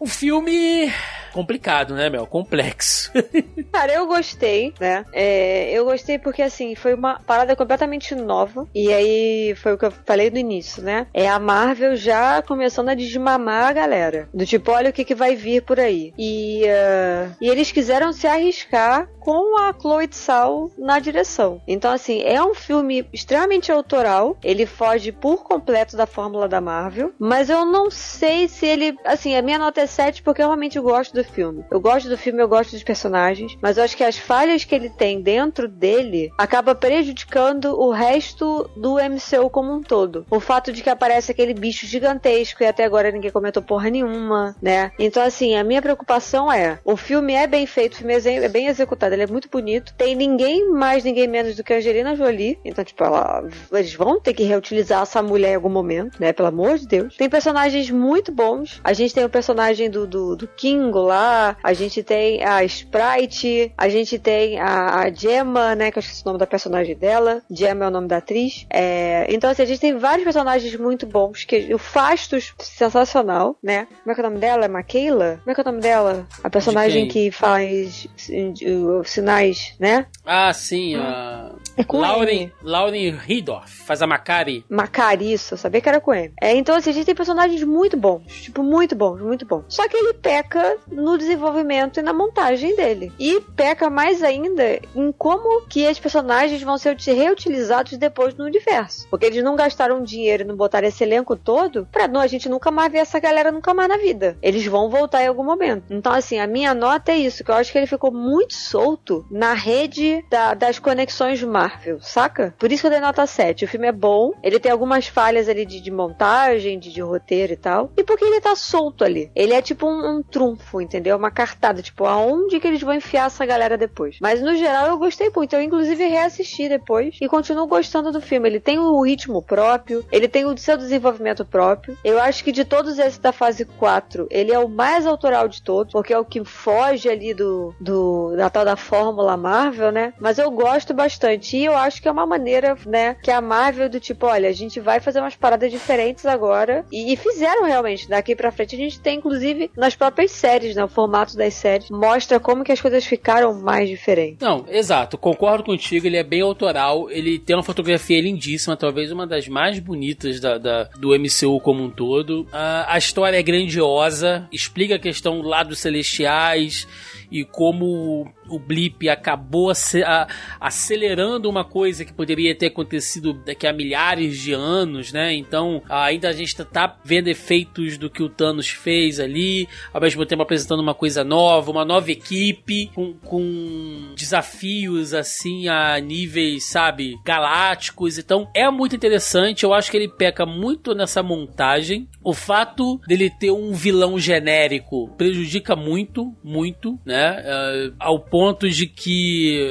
O filme complicado, né, Mel? Complexo. Cara, eu gostei, né? É, eu gostei porque, assim, foi uma parada completamente nova. E aí foi o que eu falei no início, né? É a Marvel já começando a desmamar a galera. Do tipo, olha o que, que vai vir por aí. E, uh, e eles quiseram se arriscar com a Chloe Tsao na direção. Então, assim, é um filme extremamente autoral. Ele foge por completo da fórmula da Marvel. Mas eu não sei se ele. Assim, a minha nota é 7 porque eu realmente gosto do filme. Eu gosto do filme, eu gosto dos personagens, mas eu acho que as falhas que ele tem dentro dele acaba prejudicando o resto do MCU como um todo. O fato de que aparece aquele bicho gigantesco e até agora ninguém comentou porra nenhuma, né? Então, assim, a minha preocupação é: o filme é bem feito, o filme é bem executado, ele é muito bonito. Tem ninguém mais, ninguém menos do que a Angelina Jolie. Então, tipo, ela, eles vão ter que reutilizar essa mulher em algum momento, né? Pelo amor de Deus. Tem personagens muito bons. A gente tem o personagem do, do, do Kingo lá, a gente tem a Sprite, a gente tem a, a Gemma, né? Que eu esqueci o nome da personagem dela. Gemma é o nome da atriz. É, então, assim, a gente tem vários personagens muito bons. Que, o Fastos, sensacional, né? Como é que é o nome dela? É Maquila? Como é que é o nome dela? A personagem que faz os sinais, né? Ah, sim. A... É com Lauren, Lauren Ridorf faz a Macari. Macari, isso. Eu sabia que era com ele. É, então, assim, a gente tem personagens muito bons. Tipo, muito bons, muito bons. Só que ele peca no desenvolvimento e na montagem dele. E peca mais ainda em como que os personagens vão ser reutilizados depois no universo. Porque eles não gastaram dinheiro e não botaram esse elenco todo pra não, a gente nunca mais ver essa galera nunca mais na vida. Eles vão voltar em algum momento. Então, assim, a minha nota é isso, que eu acho que ele ficou muito solto na rede da, das conexões Marvel, saca? Por isso que eu dei nota 7. O filme é bom, ele tem algumas falhas ali de, de montagem, de, de, roteiro e tal. E porque ele tá solto ali. Ele é tipo um, um trunfo, entendeu? Uma cartada, tipo, aonde que eles vão enfiar essa galera depois. Mas no geral eu gostei muito. Eu inclusive reassisti depois e continuo gostando do filme. Ele tem o ritmo próprio, ele tem o seu desenvolvimento próprio. Eu acho que de todos esses da fase 4, ele é o mais autoral de todos, porque é o que foge ali do, do da tal da fórmula Marvel, né? Mas eu gosto bastante. E eu acho que é uma maneira, né, que a Marvel do tipo, olha, a gente vai fazer umas paradas diferentes agora. E, e fizeram realmente. Daqui pra frente a gente tem, inclusive, nas próprias séries, né? O formato das séries mostra como que as coisas ficaram mais diferentes. Não, exato. Concordo contigo. Ele é bem autoral. Ele tem uma fotografia lindíssima, talvez uma das mais bonitas da, da do MCU como um todo. Uh, a história é grandiosa, explica a questão lá dos celestiais e como o blip acabou acelerando uma coisa que poderia ter acontecido daqui a milhares de anos, né? Então, ainda a gente tá vendo efeitos do que o Thanos fez ali, ao mesmo tempo apresentando uma coisa nova, uma nova equipe, com, com desafios assim a níveis, sabe, galácticos. Então, é muito interessante. Eu acho que ele peca muito nessa montagem. O fato dele ter um vilão genérico prejudica muito, muito, né? Uh, ao ponto de que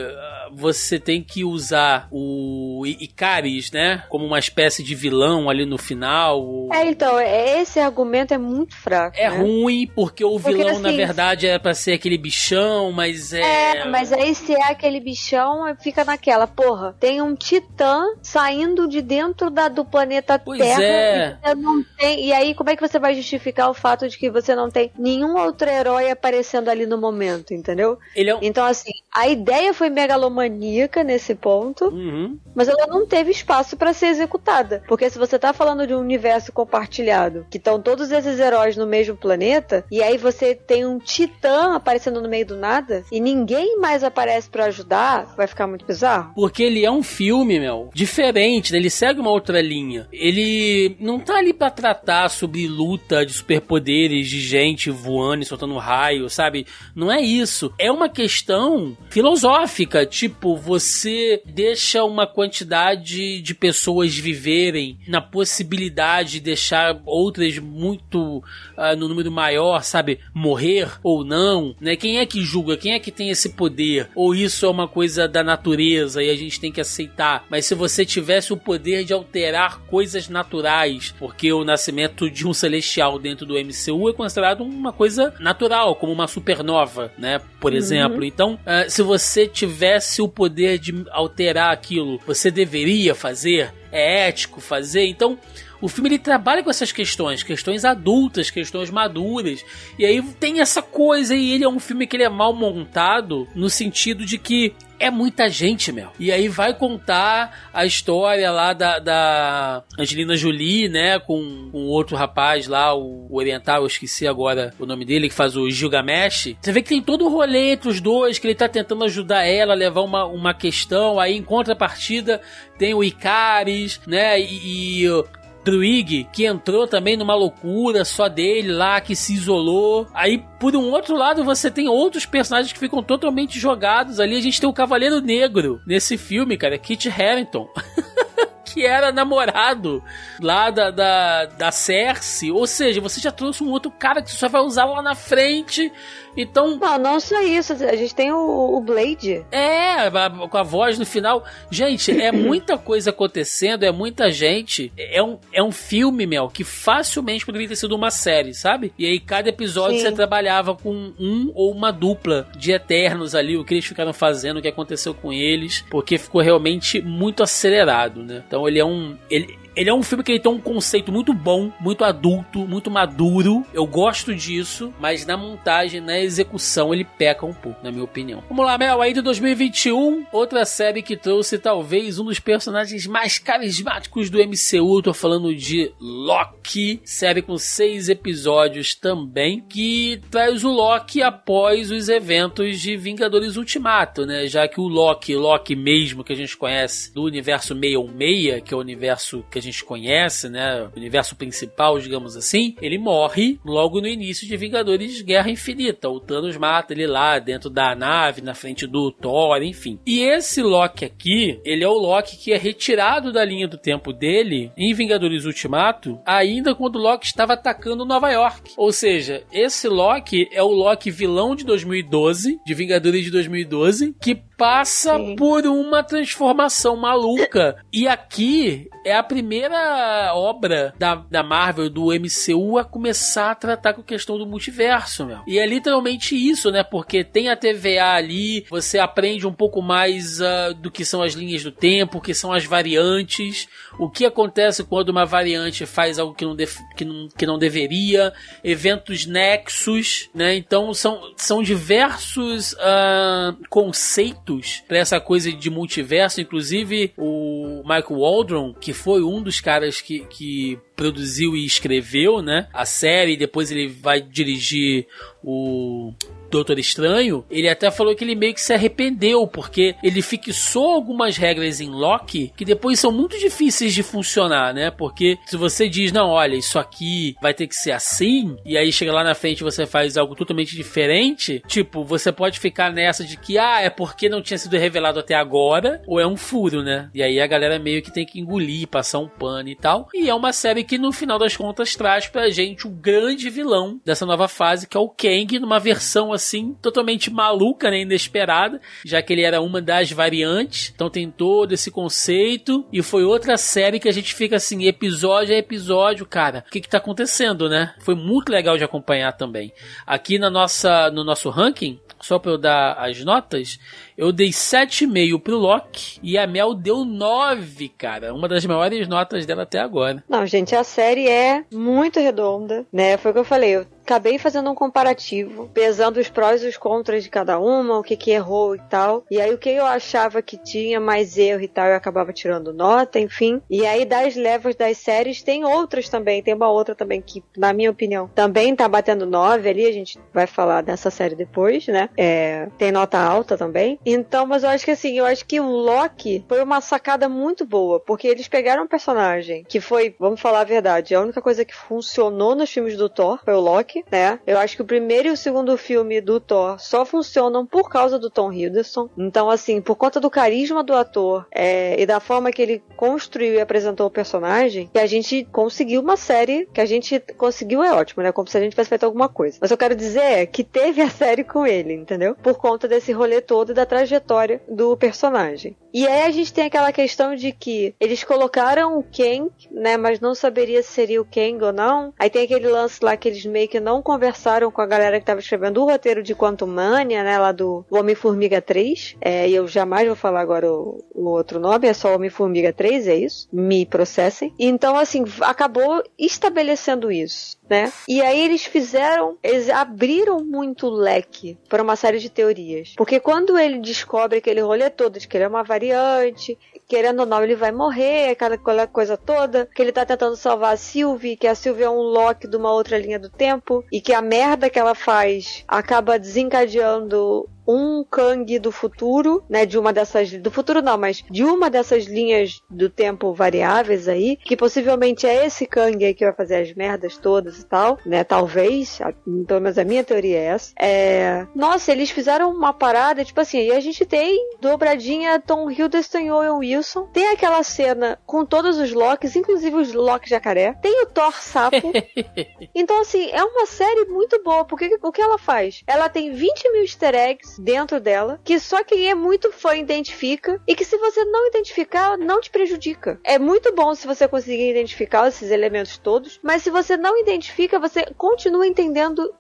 você tem que usar o Icaris, né? Como uma espécie de vilão ali no final. É, então, é, esse argumento é muito fraco. É né? ruim porque o Porque, vilão, na assim, verdade, é pra ser aquele bichão, mas é. É, mas aí se é aquele bichão, fica naquela, porra, tem um titã saindo de dentro da, do planeta Pois Terra é. e não tem. E aí, como é que você vai justificar o fato de que você não tem nenhum outro herói aparecendo ali no momento, entendeu? Ele é um. Então, assim, a ideia foi megalomaníaca nesse ponto, Uhum. mas ela não teve espaço pra ser executada. Porque se você tá falando de um universo compartilhado, que estão todos esses heróis no mesmo planeta, e aí você tem um titã aparecendo no meio do nada, e ninguém mais aparece pra ajudar, vai ficar muito bizarro. Porque ele é um filme, meu, diferente, né? ele segue uma outra linha. Ele não tá ali pra tratar sobre luta de superpoderes, de gente voando e soltando raio, sabe? Não é isso. É uma questão filosófica, tipo, você deixa uma quantidade de pessoas viverem na possibilidade de deixar outras muito ah, no número maior, sabe? Morrer ou não, né? Quem é que julga? Quem é que tem esse poder? Ou isso é uma coisa da natureza e a gente tem que aceitar? Mas se você tivesse o poder de alterar coisas naturais, porque o nascimento de um celestial dentro do MCU é considerado uma coisa natural, como uma supernova, né? Por exemplo. Então, ah, se você tivesse o poder de alterar aquilo, você deveria fazer? É ético fazer? Então, o filme ele trabalha com essas questões, questões adultas, questões maduras. E aí tem essa coisa e ele é um filme que ele é mal montado no sentido de que é muita gente, Mel. E aí vai contar a história lá da, da Angelina Jolie, né? Com, com outro rapaz lá, o, o oriental, eu esqueci agora o nome dele, que faz o Gilgamesh. Você vê que tem todo o rolê entre os dois, que ele tá tentando ajudar ela a levar uma, uma questão. Aí, em contrapartida, tem o Icaris, né? E, e Druig, que entrou também numa loucura só dele lá, que se isolou. Aí, por um outro lado, você tem outros personagens que ficam totalmente jogados ali. A gente tem o Cavaleiro Negro nesse filme, cara, Kit Harington. que era namorado lá da, da, da Cersei. Ou seja, você já trouxe um outro cara que só vai usar lá na frente. Então, Não, não só isso, a gente tem o, o Blade. é, a- com a voz no final. Gente, é muita coisa acontecendo, é muita gente. É um, é um filme, Mel, que facilmente poderia ter sido uma série, sabe? E aí, cada episódio Sim. você trabalhava com um ou uma dupla de eternos ali, o que eles ficaram fazendo, o que aconteceu com eles, porque ficou realmente muito acelerado, né? Então, ele é um. Ele, ele é um filme que ele tem um conceito muito bom, muito adulto, muito maduro. Eu gosto disso, mas na montagem, na execução, ele peca um pouco, na minha opinião. Vamos lá, Mel, aí de 2021, outra série que trouxe talvez um dos personagens mais carismáticos do MCU. Tô falando de Loki, série com seis episódios também, que traz o Loki após os eventos de Vingadores Ultimato, né? Já que o Loki, Loki mesmo que a gente conhece do universo 616, que é o universo que a gente conhece, né? O universo principal, digamos assim, ele morre logo no início de Vingadores Guerra Infinita. O Thanos mata ele lá dentro da nave, na frente do Thor, enfim. E esse Loki aqui, ele é o Loki que é retirado da linha do tempo dele em Vingadores Ultimato, ainda quando o Loki estava atacando Nova York. Ou seja, esse Loki é o Loki vilão de 2012, de Vingadores de 2012, que passa Sim. por uma transformação maluca. E aqui é a primeira obra da, da Marvel, do MCU, a começar a tratar com a questão do multiverso, meu. E é literalmente isso, né? Porque tem a TVA ali, você aprende um pouco mais ah, do que são as linhas do tempo, o que são as variantes, o que acontece quando uma variante faz algo que não, que não, que não deveria, eventos nexos, né? Então são, são diversos ah, conceitos para essa coisa de multiverso, inclusive o Michael Waldron, que foi um dos caras que, que produziu e escreveu, né, a série, depois ele vai dirigir o Doutor Estranho, ele até falou que ele meio que se arrependeu, porque ele fixou algumas regras em Loki que depois são muito difíceis de funcionar, né? Porque se você diz, não, olha, isso aqui vai ter que ser assim, e aí chega lá na frente você faz algo totalmente diferente, tipo, você pode ficar nessa de que, ah, é porque não tinha sido revelado até agora, ou é um furo, né? E aí a galera meio que tem que engolir, passar um pano e tal. E é uma série que no final das contas traz pra gente o grande vilão dessa nova fase, que é o Kang, numa versão assim, totalmente maluca, né? Inesperada, já que ele era uma das variantes. Então tem todo esse conceito. E foi outra série que a gente fica assim, episódio a episódio, cara. O que que tá acontecendo, né? Foi muito legal de acompanhar também. Aqui na nossa, no nosso ranking, só para eu dar as notas, eu dei 7,5 pro Loki e a Mel deu 9, cara. Uma das maiores notas dela até agora. Não, gente, a série é muito redonda, né? Foi o que eu falei. Eu acabei fazendo um comparativo, pesando os prós e os contras de cada uma, o que que errou e tal. E aí o que eu achava que tinha mais erro e tal, eu acabava tirando nota, enfim. E aí das levas das séries tem outras também, tem uma outra também que, na minha opinião, também tá batendo 9 ali, a gente vai falar dessa série depois, né? É, tem nota alta também. Então, mas eu acho que assim, eu acho que o Loki foi uma sacada muito boa, porque eles pegaram um personagem que foi, vamos falar a verdade, a única coisa que funcionou nos filmes do Thor foi o Loki, né? Eu acho que o primeiro e o segundo filme do Thor só funcionam por causa do Tom Hiddleston. Então, assim, por conta do carisma do ator é, e da forma que ele construiu e apresentou o personagem, que a gente conseguiu uma série que a gente conseguiu é ótimo, né? Como se a gente tivesse feito alguma coisa. Mas eu quero dizer que teve a série com ele, entendeu? Por conta desse rolê todo e da trajetória do personagem. E aí a gente tem aquela questão de que eles colocaram o Kang, né, mas não saberia se seria o Kang ou não. Aí tem aquele lance lá que eles meio que não conversaram com a galera que estava escrevendo o roteiro de Quantum Mania, né, lá do Homem-Formiga 3. É, e eu jamais vou falar agora o, o outro nome, é só Homem-Formiga 3, é isso? Me processem. Então, assim, acabou estabelecendo isso né? E aí eles fizeram, eles abriram muito o leque para uma série de teorias. Porque quando ele descobre aquele rolê todo de que ele é uma variante, querendo ou não, ele vai morrer, aquela, aquela coisa toda, que ele tá tentando salvar a Sylvie, que a Sylvie é um Loki de uma outra linha do tempo, e que a merda que ela faz acaba desencadeando um Kang do futuro, né, de uma dessas do futuro não, mas de uma dessas linhas do tempo variáveis aí, que possivelmente é esse Kang aí que vai fazer as merdas todas e tal, né, talvez, pelo menos a minha teoria é essa. É, nossa, eles fizeram uma parada, tipo assim, e a gente tem dobradinha Tom Hiddleston e Owen Wilson, tem aquela cena com todos os Locks, inclusive os Loki jacaré, tem o Thor sapo. então assim, é uma série muito boa, porque o que ela faz? Ela tem 20 mil easter eggs dentro dela que só quem é muito fã identifica e que se você não identificar, não te prejudica. É muito bom se você conseguir identificar esses elementos todos, mas se você não identifica, você continua entendendo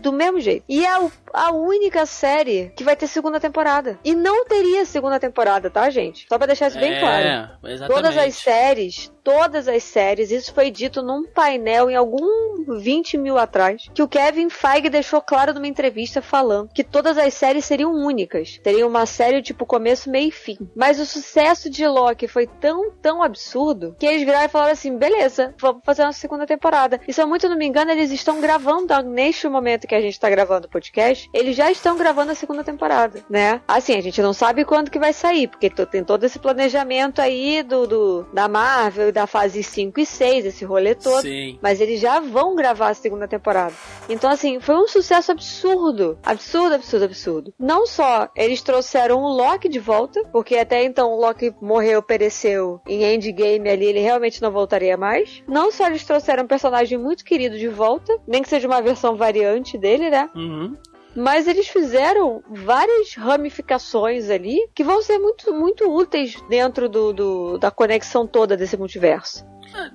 do mesmo jeito. E é a única série que vai ter segunda temporada. E não teria segunda temporada, tá, gente? Só pra deixar isso bem É, claro. exatamente. Todas as séries, todas as séries, isso foi dito num painel em algum 20 mil atrás, que o Kevin Feige deixou claro numa entrevista falando que todas as séries seriam únicas. Teria uma série tipo começo, meio e fim. Mas o sucesso de Loki foi tão, tão absurdo que eles viraram e falaram assim: beleza, vamos fazer uma segunda temporada. E se eu muito não me engano, eles estão gravando neste momento que a gente tá gravando o podcast, eles já estão gravando a segunda temporada, né? Assim, a gente não sabe quando que vai sair, porque tem todo esse planejamento aí do, do da Marvel e da fase 5 e 6, esse rolê todo. Sim. Mas eles já vão gravar a segunda temporada. Então, assim, foi um sucesso absurdo. Absurdo, absurdo, absurdo. Não só eles trouxeram o Loki de volta, porque até então o Loki morreu, pereceu em Endgame ali, ele realmente não voltaria mais. Não só eles trouxeram um personagem muito querido de volta, nem que seja uma versão variante dele, né? Uhum. Mas eles fizeram várias ramificações ali que vão ser muito, muito úteis dentro do, do- da conexão toda desse multiverso.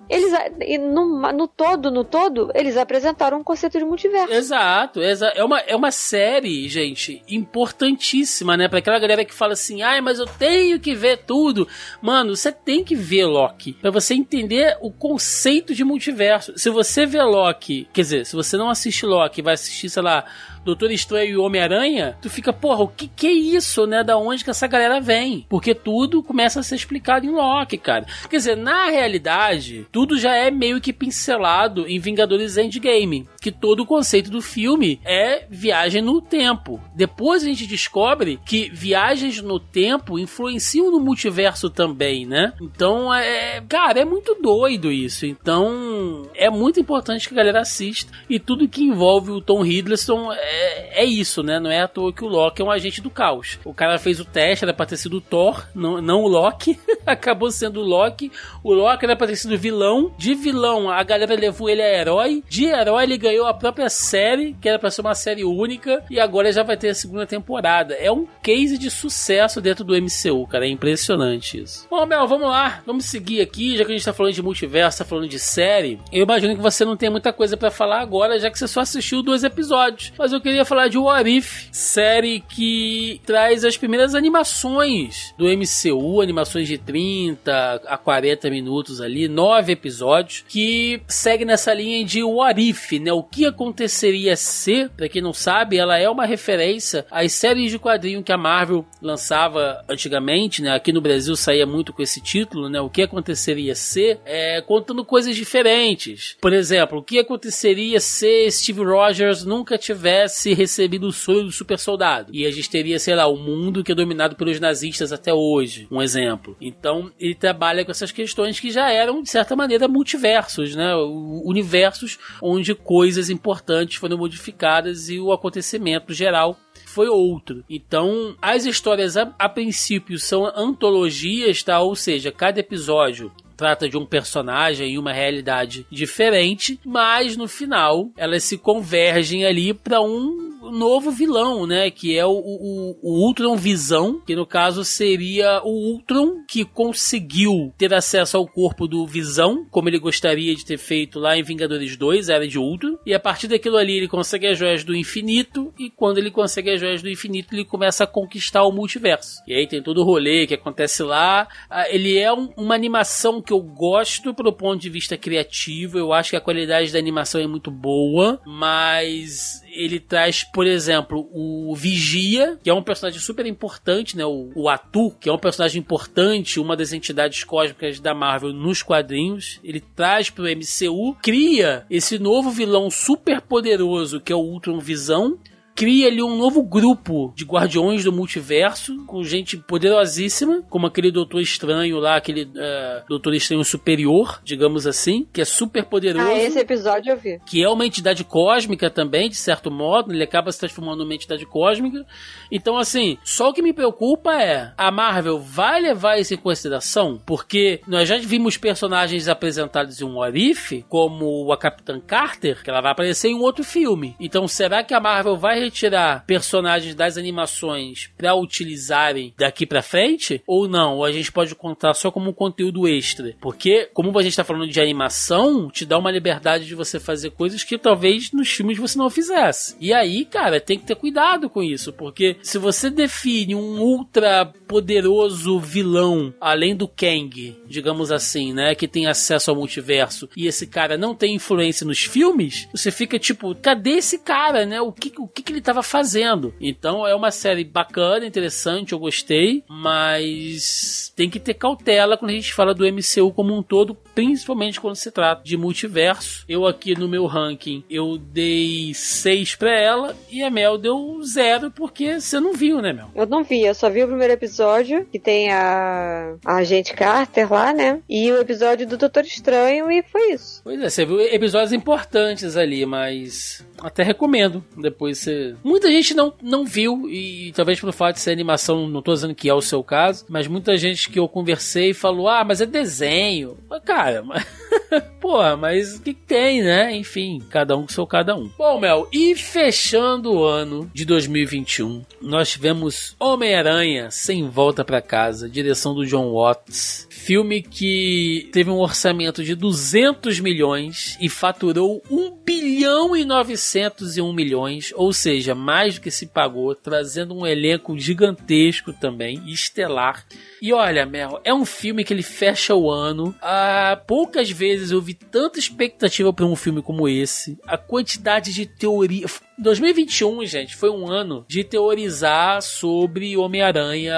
Eles, no, no todo, no todo, eles apresentaram um conceito de multiverso. Exato, exa é, uma, é uma série, gente, importantíssima, né? Pra aquela galera que fala assim, ai, mas eu tenho que ver tudo. Mano, você tem que ver Loki pra você entender o conceito de multiverso. Se você vê Loki, quer dizer, se você não assiste Loki vai assistir, sei lá, Doutor Estranho e Homem-Aranha, tu fica, porra, o que que é isso, né? Da onde que essa galera vem? Porque tudo começa a ser explicado em Loki, cara. Quer dizer, na realidade, tudo já é meio que pincelado em Vingadores Endgame, que todo o conceito do filme é viagem no tempo. Depois a gente descobre que viagens no tempo influenciam no multiverso também, né? Então, é, cara, é muito doido isso. Então, é muito importante que a galera assista e tudo que envolve o Tom Hiddleston é é, é isso, né? Não é à toa que o Loki é um agente do caos. O cara fez o teste, era pra ter sido o Thor, não, não o Loki. Acabou sendo o Loki. O Loki era pra ter sido vilão. De vilão, a galera levou ele a herói. De herói, ele ganhou a própria série, que era pra ser uma série única. E agora já vai ter a segunda temporada. É um case de sucesso dentro do MCU, cara. É impressionante isso. Bom, Mel, vamos lá. Vamos seguir aqui, já que a gente tá falando de multiverso, tá falando de série. Eu imagino que você não tem muita coisa para falar agora, já que você só assistiu dois episódios. Mas eu queria falar de What If, série que traz as primeiras animações do MCU, animações de 30 a 40 minutos ali, nove episódios, que segue nessa linha de What If, né? O que aconteceria se, pra quem não sabe, ela é uma referência às séries de quadrinho que a Marvel lançava antigamente, né? Aqui no Brasil saía muito com esse título, né? O que aconteceria se, é, contando coisas diferentes. Por exemplo, o que aconteceria se Steve Rogers nunca tivesse recebido o sonho do super soldado? E a gente teria, sei lá, o um mundo que é dominado pelos nazistas até hoje, um exemplo. Então, ele trabalha com essas questões que já eram, de certa maneira, multiversos, né? Universos onde coisas importantes foram modificadas e o acontecimento geral foi outro. Então, as histórias a, a princípio são antologias, tá? Ou seja, cada episódio trata de um personagem e uma realidade diferente, mas no final elas se convergem ali para um novo vilão, né? Que é o, o, o Ultron Visão, que no caso seria o Ultron que conseguiu ter acesso ao corpo do Visão, como ele gostaria de ter feito lá em Vingadores 2, Era de Ultron. E a partir daquilo ali ele consegue as joias do infinito, e quando ele consegue as joias do infinito, ele começa a conquistar o multiverso. E aí tem todo o rolê que acontece lá. Ah, ele é um, uma animação que eu gosto pelo ponto de vista criativo. Eu acho que a qualidade da animação é muito boa, mas ele traz, por exemplo, o Vigia, que é um personagem super importante, né? O, o Atu, que é um personagem importante, uma das entidades cósmicas da Marvel nos quadrinhos. Ele traz pro MCU, cria esse novo vilão super poderoso que é o Ultron Visão cria ali um novo grupo de guardiões do multiverso, com gente poderosíssima, como aquele Doutor Estranho lá, aquele uh, Doutor Estranho Superior, digamos assim, que é super poderoso. Ah, esse episódio eu vi. Que é uma entidade cósmica também, de certo modo, ele acaba se transformando numa entidade cósmica. Então, assim, só o que me preocupa é, a Marvel vai levar isso em consideração? Porque nós já vimos personagens apresentados em um What como a Capitã Carter, que ela vai aparecer em um outro filme. Então, será que a Marvel vai retirar personagens das animações para utilizarem daqui para frente ou não? Ou a gente pode contar só como um conteúdo extra? Porque, como a gente tá falando de animação, te dá uma liberdade de você fazer coisas que talvez nos filmes você não fizesse. E aí, cara, tem que ter cuidado com isso, porque se você define um ultra poderoso vilão, além do Kang, digamos assim, né, que tem acesso ao multiverso, e esse cara não tem influência nos filmes, você fica tipo, cadê esse cara, né? O que, o que, que ele estava fazendo. Então é uma série bacana, interessante, eu gostei, mas tem que ter cautela quando a gente fala do MCU como um todo, principalmente quando se trata de multiverso. Eu aqui no meu ranking, eu dei 6 para ela e a Mel deu 0 porque você não viu, né, Mel? Eu não vi, eu só vi o primeiro episódio, que tem a, a Agente Carter lá, né? E o episódio do Doutor Estranho e foi isso. Pois é, você viu episódios importantes ali, mas até recomendo. Depois você. Muita gente não, não viu, e talvez pelo fato de ser animação, não tô dizendo que é o seu caso, mas muita gente que eu conversei falou: ah, mas é desenho. Cara, mas. Porra, mas o que, que tem, né? Enfim, cada um com seu cada um. Bom, Mel, e fechando o ano de 2021, nós tivemos Homem-Aranha sem volta para casa, direção do John Watts. Filme que teve um orçamento de 200 milhões e faturou 1 bilhão e 901 milhões, ou seja, mais do que se pagou, trazendo um elenco gigantesco também, estelar. E olha, Mel, é um filme que ele fecha o ano. Há poucas vezes eu vi tanta expectativa para um filme como esse. A quantidade de teoria. 2021, gente, foi um ano de teorizar sobre Homem-Aranha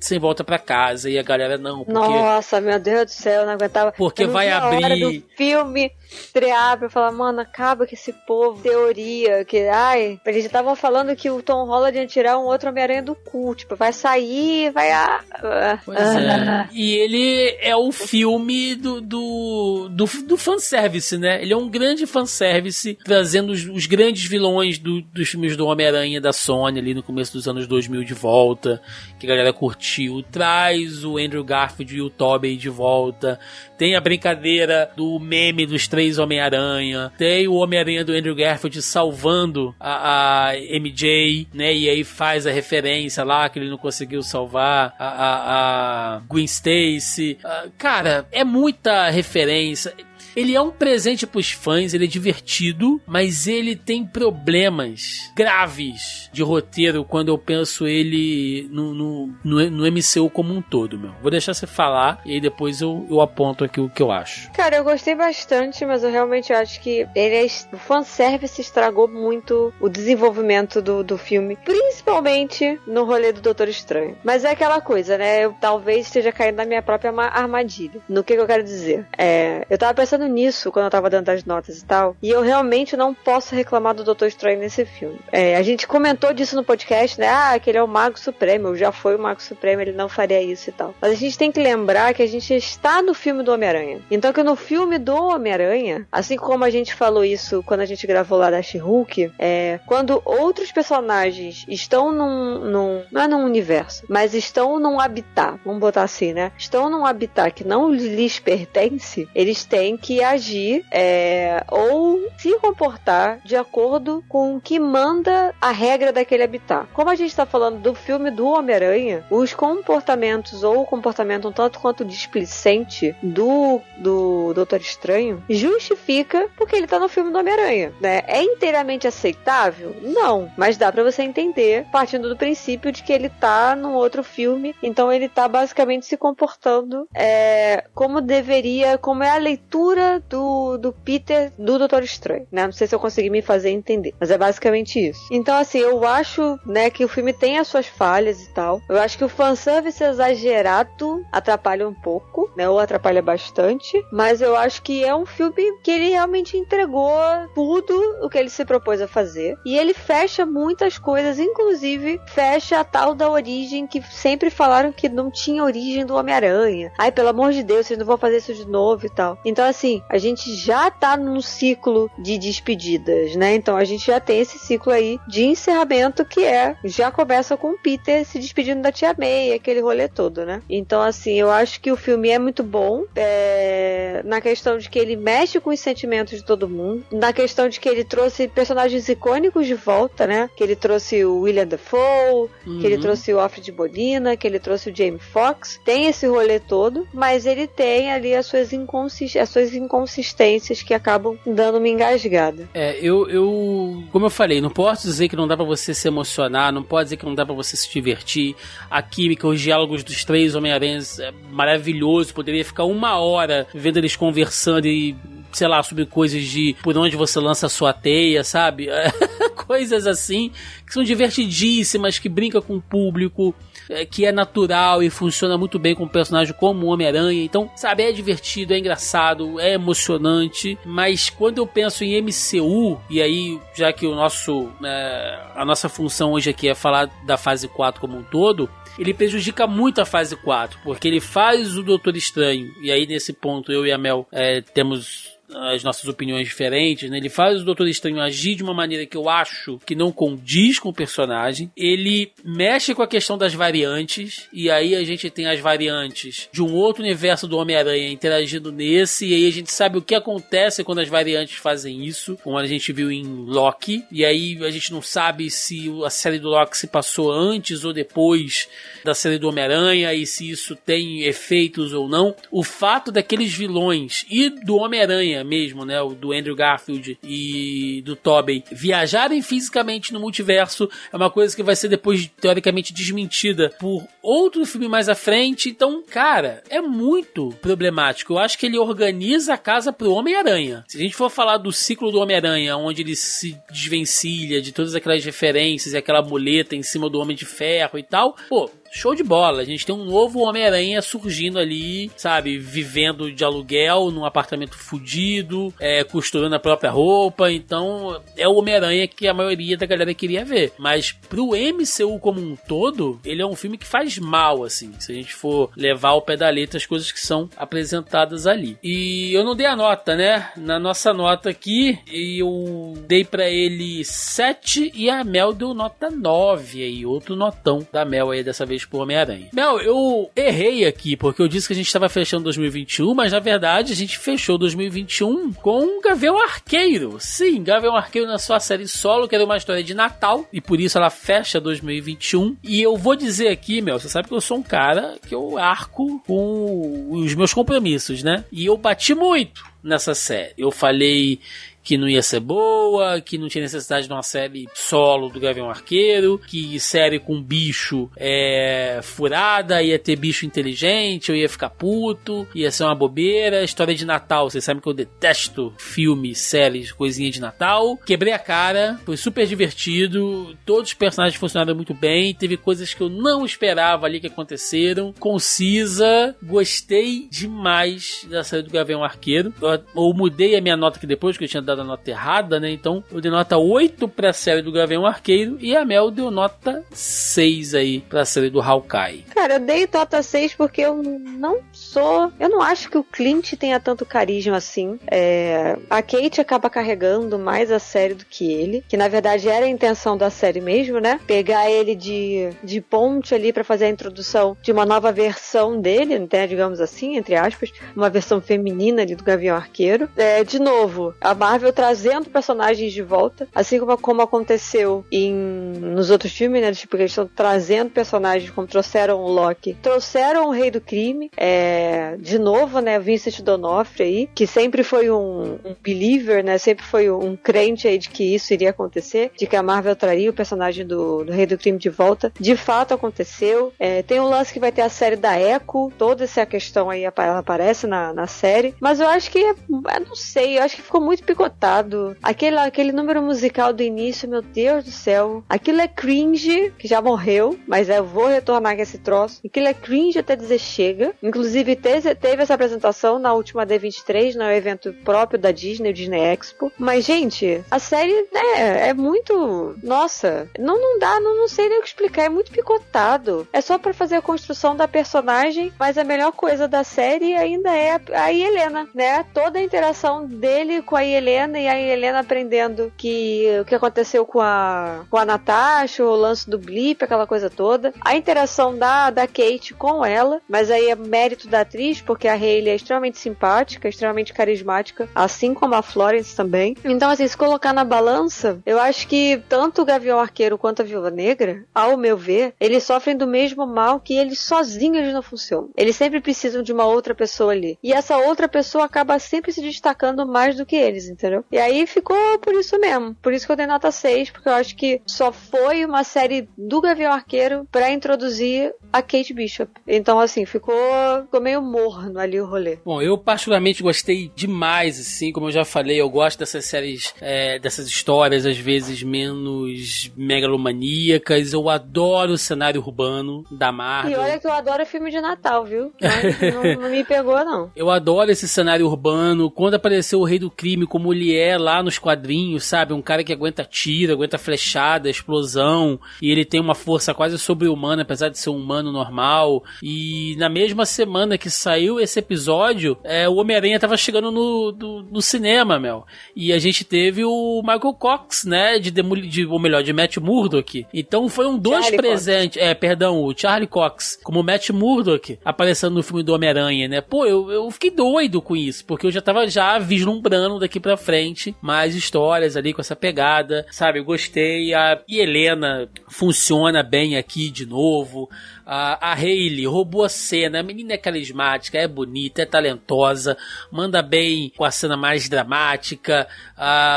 sem volta para casa e a galera não. Porque... Nossa, meu Deus do céu, eu não aguentava. Porque eu vai abrir. Filme estrear pra falar, mano, acaba com esse povo. Teoria, que, ai, eles estavam falando que o Tom Holland ia tirar um outro Homem-Aranha do cu. Tipo, vai sair, vai. Ah, pois é. E ele é o filme do, do, do, do fanservice, né? Ele é um grande fanservice, trazendo os, os grandes vilões do, dos filmes do Homem-Aranha da Sony ali no começo dos anos 2000 de volta, que a galera curtiu. Traz o Andrew Garfield e o Tobey de volta. Tem a brincadeira do meme dos três Homem-Aranha. Tem o Homem-Aranha do Andrew Garfield salvando a, a, MJ, né? E aí faz a referência lá que ele não conseguiu salvar a, a, a Gwen Stacy. Uh, cara, é muita referência. Ele é um presente pros fãs, ele é divertido, mas ele tem problemas graves de roteiro quando eu penso ele no, no, no, no MCU como um todo, meu. Vou deixar você falar e aí depois eu, eu aponto aqui o que eu acho. Cara, eu gostei bastante, mas eu realmente acho que ele é, o fanservice estragou muito o desenvolvimento do, do filme, principalmente no rolê do Doutor Estranho. Mas é aquela coisa, né? Eu talvez esteja caindo na minha própria armadilha. No que, que eu quero dizer? É, eu tava pensando pensando nisso quando eu tava dando as notas e tal. E eu realmente não posso reclamar do Doutor Estranho nesse filme. É, a gente comentou disso no podcast, né? Ah, que ele é o Mago Supremo, já foi o Mago Supremo, ele não faria isso e tal. Mas a gente tem que lembrar que a gente está no filme do Homem-Aranha. Então que no filme do Homem-Aranha, assim como a gente falou isso quando a gente gravou lá da She-Hulk, é, quando outros personagens estão num, num. Não é num universo, mas estão num habitat, vamos botar assim, né? Estão num habitat que não lhes pertence, eles têm que agir é, ou se comportar de acordo com o que manda a regra daquele habitat. Como a gente está falando do filme do Homem-Aranha, os comportamentos ou o comportamento um tanto quanto displicente do, do Doutor Estranho justifica porque ele está no filme do Homem-Aranha. Né? É inteiramente aceitável? Não, mas dá para você entender partindo do princípio de que ele está num outro filme, então ele está basicamente se comportando é, como deveria, como é a leitura do, do Peter do Doutor Estranho, né? Não sei se eu consegui me fazer entender, mas é basicamente isso. Então, assim, eu acho, né, que o filme tem as suas falhas e tal. Eu acho que o fanservice exagerado atrapalha um pouco, né? Ou atrapalha bastante, mas eu acho que é um filme que ele realmente entregou tudo o que ele se propôs a fazer. E ele fecha muitas coisas, inclusive fecha a tal da origem que sempre falaram que não tinha origem do Homem-Aranha. Ai, pelo amor de Deus, vocês não vão fazer isso de novo e tal. Então, assim, a gente já tá num ciclo de despedidas, né? Então a gente já tem esse ciclo aí de encerramento que é, já começa com o Peter se despedindo da tia May, aquele rolê todo, né? Então, assim, eu acho que o filme é muito bom é... na questão de que ele mexe com os sentimentos de todo mundo, na questão de que ele trouxe personagens icônicos de volta, né? Que ele trouxe o William Dafoe, uhum. que ele uhum. trouxe o Alfred Bolina, que ele trouxe o Jamie Foxx. Tem esse rolê todo, mas ele tem ali as suas inconsistências, as suas inconsistências que acabam dando uma engasgada. É, eu, eu. Como eu falei, não posso dizer que não dá para você se emocionar, não pode dizer que não dá para você se divertir. A química, os diálogos dos três Homem-Aranhas é maravilhoso. Poderia ficar uma hora vendo eles conversando e sei lá, sobre coisas de por onde você lança a sua teia, sabe? coisas assim que são divertidíssimas, que brinca com o público. É, que é natural e funciona muito bem com um personagem como o Homem-Aranha. Então, sabe, é divertido, é engraçado, é emocionante, mas quando eu penso em MCU, e aí, já que o nosso, né, a nossa função hoje aqui é falar da fase 4 como um todo, ele prejudica muito a fase 4, porque ele faz o Doutor Estranho, e aí nesse ponto eu e a Mel é, temos as nossas opiniões diferentes, né? Ele faz o Doutor Estranho agir de uma maneira que eu acho que não condiz com o personagem. Ele mexe com a questão das variantes, e aí a gente tem as variantes de um outro universo do Homem-Aranha interagindo nesse, e aí a gente sabe o que acontece quando as variantes fazem isso, como a gente viu em Loki, e aí a gente não sabe se a série do Loki se passou antes ou depois da série do Homem-Aranha, e se isso tem efeitos ou não. O fato daqueles vilões e do Homem-Aranha mesmo, né? O do Andrew Garfield e do Tobey viajarem fisicamente no multiverso é uma coisa que vai ser depois, teoricamente, desmentida por outro filme mais à frente. Então, cara, é muito problemático. Eu acho que ele organiza a casa pro Homem-Aranha. Se a gente for falar do ciclo do Homem-Aranha, onde ele se desvencilha de todas aquelas referências e aquela muleta em cima do Homem de Ferro e tal, pô, show de bola. A gente tem um novo Homem-Aranha surgindo ali, sabe? Vivendo de aluguel num apartamento fudido, é, costurando a própria roupa. Então, é o Homem-Aranha que a maioria da galera queria ver. Mas pro MCU como um todo, ele é um filme que faz mal, assim. Se a gente for levar ao pé da letra as coisas que são apresentadas ali. E eu não dei a nota, né? Na nossa nota aqui, eu dei para ele 7 e a Mel deu nota 9 aí. Outro notão da Mel aí dessa vez pro Homem-Aranha. Mel, eu errei aqui, porque eu disse que a gente estava fechando 2021, mas na verdade a gente fechou 2021 com Gavião Arqueiro. Sim, Gavião Arqueiro na sua série solo, que era uma história de Natal, e por isso ela fecha 2021. E eu vou dizer aqui, Mel, você sabe que eu sou um cara que eu arco com os meus compromissos, né? E eu bati muito nessa série. Eu falei que não ia ser boa, que não tinha necessidade de uma série solo do Gavião Arqueiro, que série com bicho é furada, ia ter bicho inteligente, eu ia ficar puto, ia ser uma bobeira. História de Natal, vocês sabem que eu detesto filmes, séries, coisinha de Natal. Quebrei a cara, foi super divertido, todos os personagens funcionaram muito bem, teve coisas que eu não esperava ali que aconteceram. Concisa, gostei demais da série do Gavião Arqueiro. Eu, mudei a minha nota aqui depois, que eu tinha dado a nota errada, né? Então eu dei nota 8 pra série do Gavião Arqueiro e a Mel deu nota 6 aí pra série do Hawkeye. Cara, eu dei nota 6 porque eu não sou. Eu não acho que o Clint tenha tanto carisma assim. É... A Kate acaba carregando mais a série do que ele, que na verdade era a intenção da série mesmo, né? Pegar ele de, de ponte ali para fazer a introdução de uma nova versão dele, né? digamos assim, entre aspas, uma versão feminina ali do Gavião Arqueiro. É, de novo, a Marvel Marvel trazendo personagens de volta, assim como, como aconteceu em, nos outros filmes, né? Tipo, eles estão trazendo personagens, como trouxeram o Loki, trouxeram o Rei do Crime, é, de novo, né? Vincent D'Onofrio aí, que sempre foi um, um believer, né? Sempre foi um crente aí de que isso iria acontecer, de que a Marvel traria o personagem do, do Rei do Crime de volta. De fato aconteceu. É, tem um lance que vai ter a série da Echo, toda essa questão aí ela aparece na, na série, mas eu acho que, eu não sei, eu acho que ficou muito picotado Aquele, aquele número musical do início, meu Deus do céu. Aquilo é cringe, que já morreu, mas eu vou retornar com esse troço. Aquilo é cringe até dizer chega. Inclusive, teve essa apresentação na última D23, no evento próprio da Disney, o Disney Expo. Mas, gente, a série né, é muito. Nossa, não, não dá, não, não sei nem o que explicar. É muito picotado. É só para fazer a construção da personagem, mas a melhor coisa da série ainda é a Helena, né? Toda a interação dele com a Helena Helena e a Helena aprendendo que o que aconteceu com a, com a Natasha, o lance do blip, aquela coisa toda. A interação da, da Kate com ela, mas aí é mérito da atriz, porque a Hayley é extremamente simpática, extremamente carismática, assim como a Florence também. Então, assim, se colocar na balança, eu acho que tanto o Gavião Arqueiro quanto a Viúva Negra, ao meu ver, eles sofrem do mesmo mal que eles sozinhos não funcionam. Eles sempre precisam de uma outra pessoa ali. E essa outra pessoa acaba sempre se destacando mais do que eles, entendeu? Entendeu? E aí ficou por isso mesmo. Por isso que eu dei nota 6, porque eu acho que só foi uma série do Gavião Arqueiro para introduzir a Kate Bishop. Então, assim, ficou, ficou meio morno ali o rolê. Bom, eu particularmente gostei demais, assim, como eu já falei, eu gosto dessas séries, é, dessas histórias, às vezes menos megalomaníacas. Eu adoro o cenário urbano da Marvel. E olha que eu adoro filme de Natal, viu? não, não me pegou, não. Eu adoro esse cenário urbano. Quando apareceu o Rei do Crime como ele é lá nos quadrinhos, sabe? Um cara que aguenta tiro, aguenta flechada, explosão, e ele tem uma força quase sobre-humana, apesar de ser um humano normal. E na mesma semana que saiu esse episódio, é, o Homem-Aranha tava chegando no, do, no cinema, Mel. E a gente teve o Michael Cox, né? De, de ou melhor, de Matt Murdock. Então foi um dois presentes. É, perdão, o Charlie Cox, como Matt Murdock, aparecendo no filme do Homem-Aranha, né? Pô, eu, eu fiquei doido com isso, porque eu já tava já vislumbrando daqui pra frente mais histórias ali com essa pegada, sabe? Eu gostei. A e Helena funciona bem aqui de novo. A, a Hayley roubou a cena. A menina é carismática, é bonita, é talentosa, manda bem com a cena mais dramática,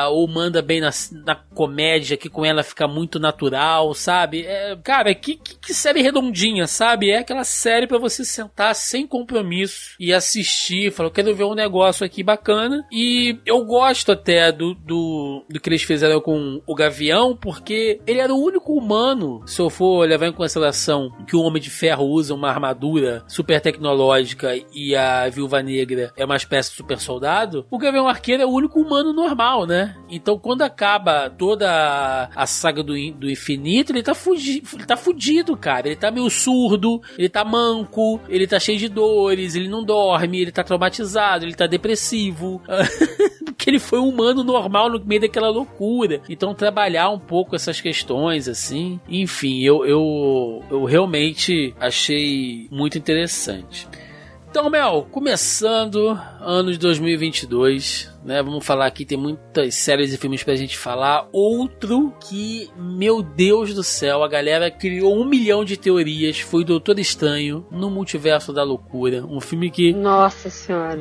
ou manda bem na, na comédia, que com ela fica muito natural, sabe? É, cara, que, que, que, série redondinha, sabe? É aquela série para você sentar sem compromisso e assistir. Falou, quero ver um negócio aqui bacana. E eu gosto até do, do, do que eles fizeram com o Gavião, porque ele era o único humano, se eu for levar em consideração que o Homem Homem de Ferro usa uma armadura super tecnológica e a Viúva Negra é uma espécie de super soldado, o Gavião Arqueiro é o único humano normal, né? Então quando acaba toda a saga do, do infinito, ele tá, fugi, ele tá fudido, cara. Ele tá meio surdo, ele tá manco, ele tá cheio de dores, ele não dorme, ele tá traumatizado, ele tá depressivo. que ele foi um humano normal no meio daquela loucura. Então trabalhar um pouco essas questões, assim. Enfim, eu, eu, eu realmente achei muito interessante. Então, Mel, começando ano de 2022, né? Vamos falar aqui, tem muitas séries e filmes pra gente falar. Outro que, meu Deus do céu, a galera criou um milhão de teorias. Foi Doutor Estranho no Multiverso da Loucura. Um filme que. Nossa Senhora.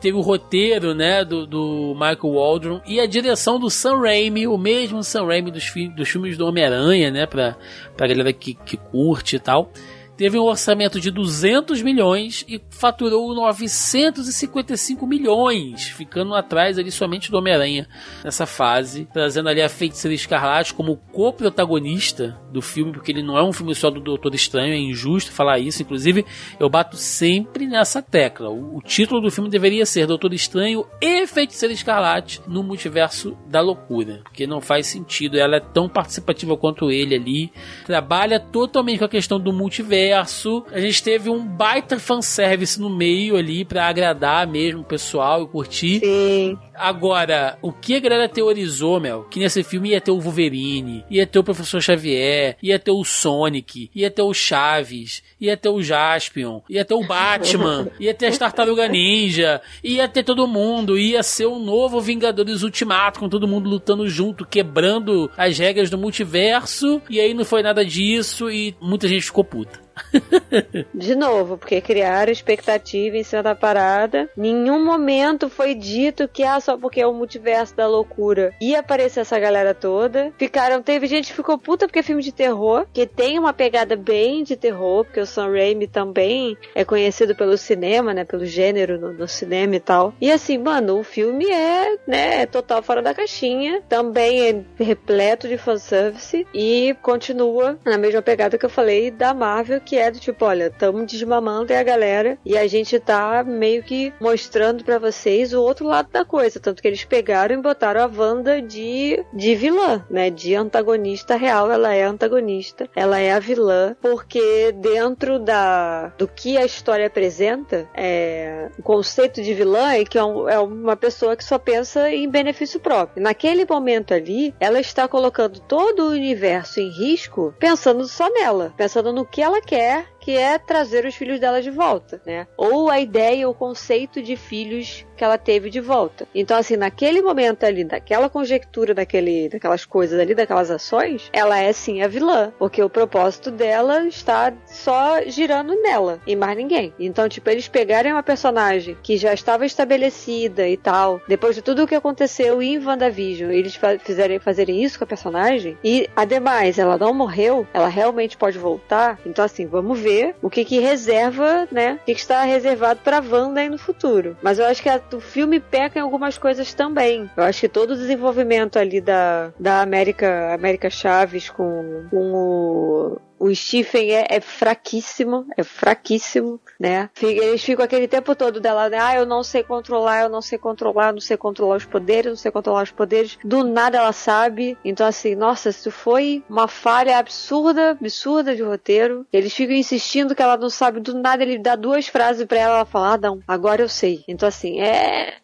Teve o roteiro, né? Do, do Michael Waldron e a direção do Sam Raimi, o mesmo Sam Raimi dos, fi dos filmes do Homem-Aranha, né? Pra, pra galera que, que curte e tal teve um orçamento de 200 milhões e faturou 955 milhões, ficando atrás ali somente do Homem-Aranha nessa fase, trazendo ali a Feiticeira Escarlate como co-protagonista do filme, porque ele não é um filme só do Doutor Estranho, é injusto falar isso, inclusive eu bato sempre nessa tecla. O, o título do filme deveria ser Doutor Estranho e Feiticeira Escarlate no multiverso da loucura, porque não faz sentido, ela é tão participativa quanto ele ali, trabalha totalmente com a questão do multiverso universo. A gente teve um baita fanservice no meio ali para agradar mesmo o pessoal e curtir. Sim. Agora, o que a galera teorizou, Mel? Que nesse filme ia ter o Wolverine, ia ter o Professor Xavier, ia ter o Sonic, ia ter o Chaves, ia ter o Jaspion, ia ter o Batman, ia ter as Tartaruga Ninja, ia ter todo mundo, ia ser um novo Vingadores Ultimato, com todo mundo lutando junto, quebrando as regras do multiverso, e aí não foi nada disso e muita gente ficou puta. De novo, porque criaram expectativa em cima da parada. Nenhum momento foi dito que ah, só porque é o multiverso da loucura ia aparecer essa galera toda. Ficaram, teve gente que ficou puta porque é filme de terror, que tem uma pegada bem de terror, porque o Sam Raimi também é conhecido pelo cinema, né, pelo gênero no, no cinema e tal. E assim, mano, o filme é, né, é total fora da caixinha, também é repleto de fanservice e continua na mesma pegada que eu falei da Marvel, que é do tipo, olha, tamo desmamando a galera e a gente tá meio que mostrando para vocês o outro lado da coisa. Tanto que eles pegaram e botaram a Wanda de, de vilã, né? De antagonista real. Ela é antagonista, ela é a vilã, porque dentro da do que a história apresenta, é, o conceito de vilã é que é, um, é uma pessoa que só pensa em benefício próprio. Naquele momento ali, ela está colocando todo o universo em risco pensando só nela, pensando no que ela quer que é trazer os filhos dela de volta, né? Ou a ideia, o conceito de filhos que ela teve de volta. Então, assim, naquele momento ali, daquela conjectura, daquele, daquelas coisas ali, daquelas ações, ela é sim a vilã, porque o propósito dela está só girando nela e mais ninguém. Então, tipo, eles pegarem uma personagem que já estava estabelecida e tal, depois de tudo o que aconteceu em WandaVision, eles fizerem, fazerem isso com a personagem, e ademais, ela não morreu, ela realmente pode voltar. Então, assim, vamos ver o que que reserva, né? O que, que está reservado para Wanda aí no futuro. Mas eu acho que a, o filme peca em algumas coisas também. Eu acho que todo o desenvolvimento ali da, da América, América Chaves com, com o o Stephen é, é, fraquíssimo, é fraquíssimo, né? Eles ficam aquele tempo todo dela, né? Ah, eu não sei controlar, eu não sei controlar, não sei controlar os poderes, não sei controlar os poderes. Do nada ela sabe. Então, assim, nossa, isso foi uma falha absurda, absurda de roteiro. Eles ficam insistindo que ela não sabe, do nada ele dá duas frases para ela, ela fala, ah, não, agora eu sei. Então, assim, é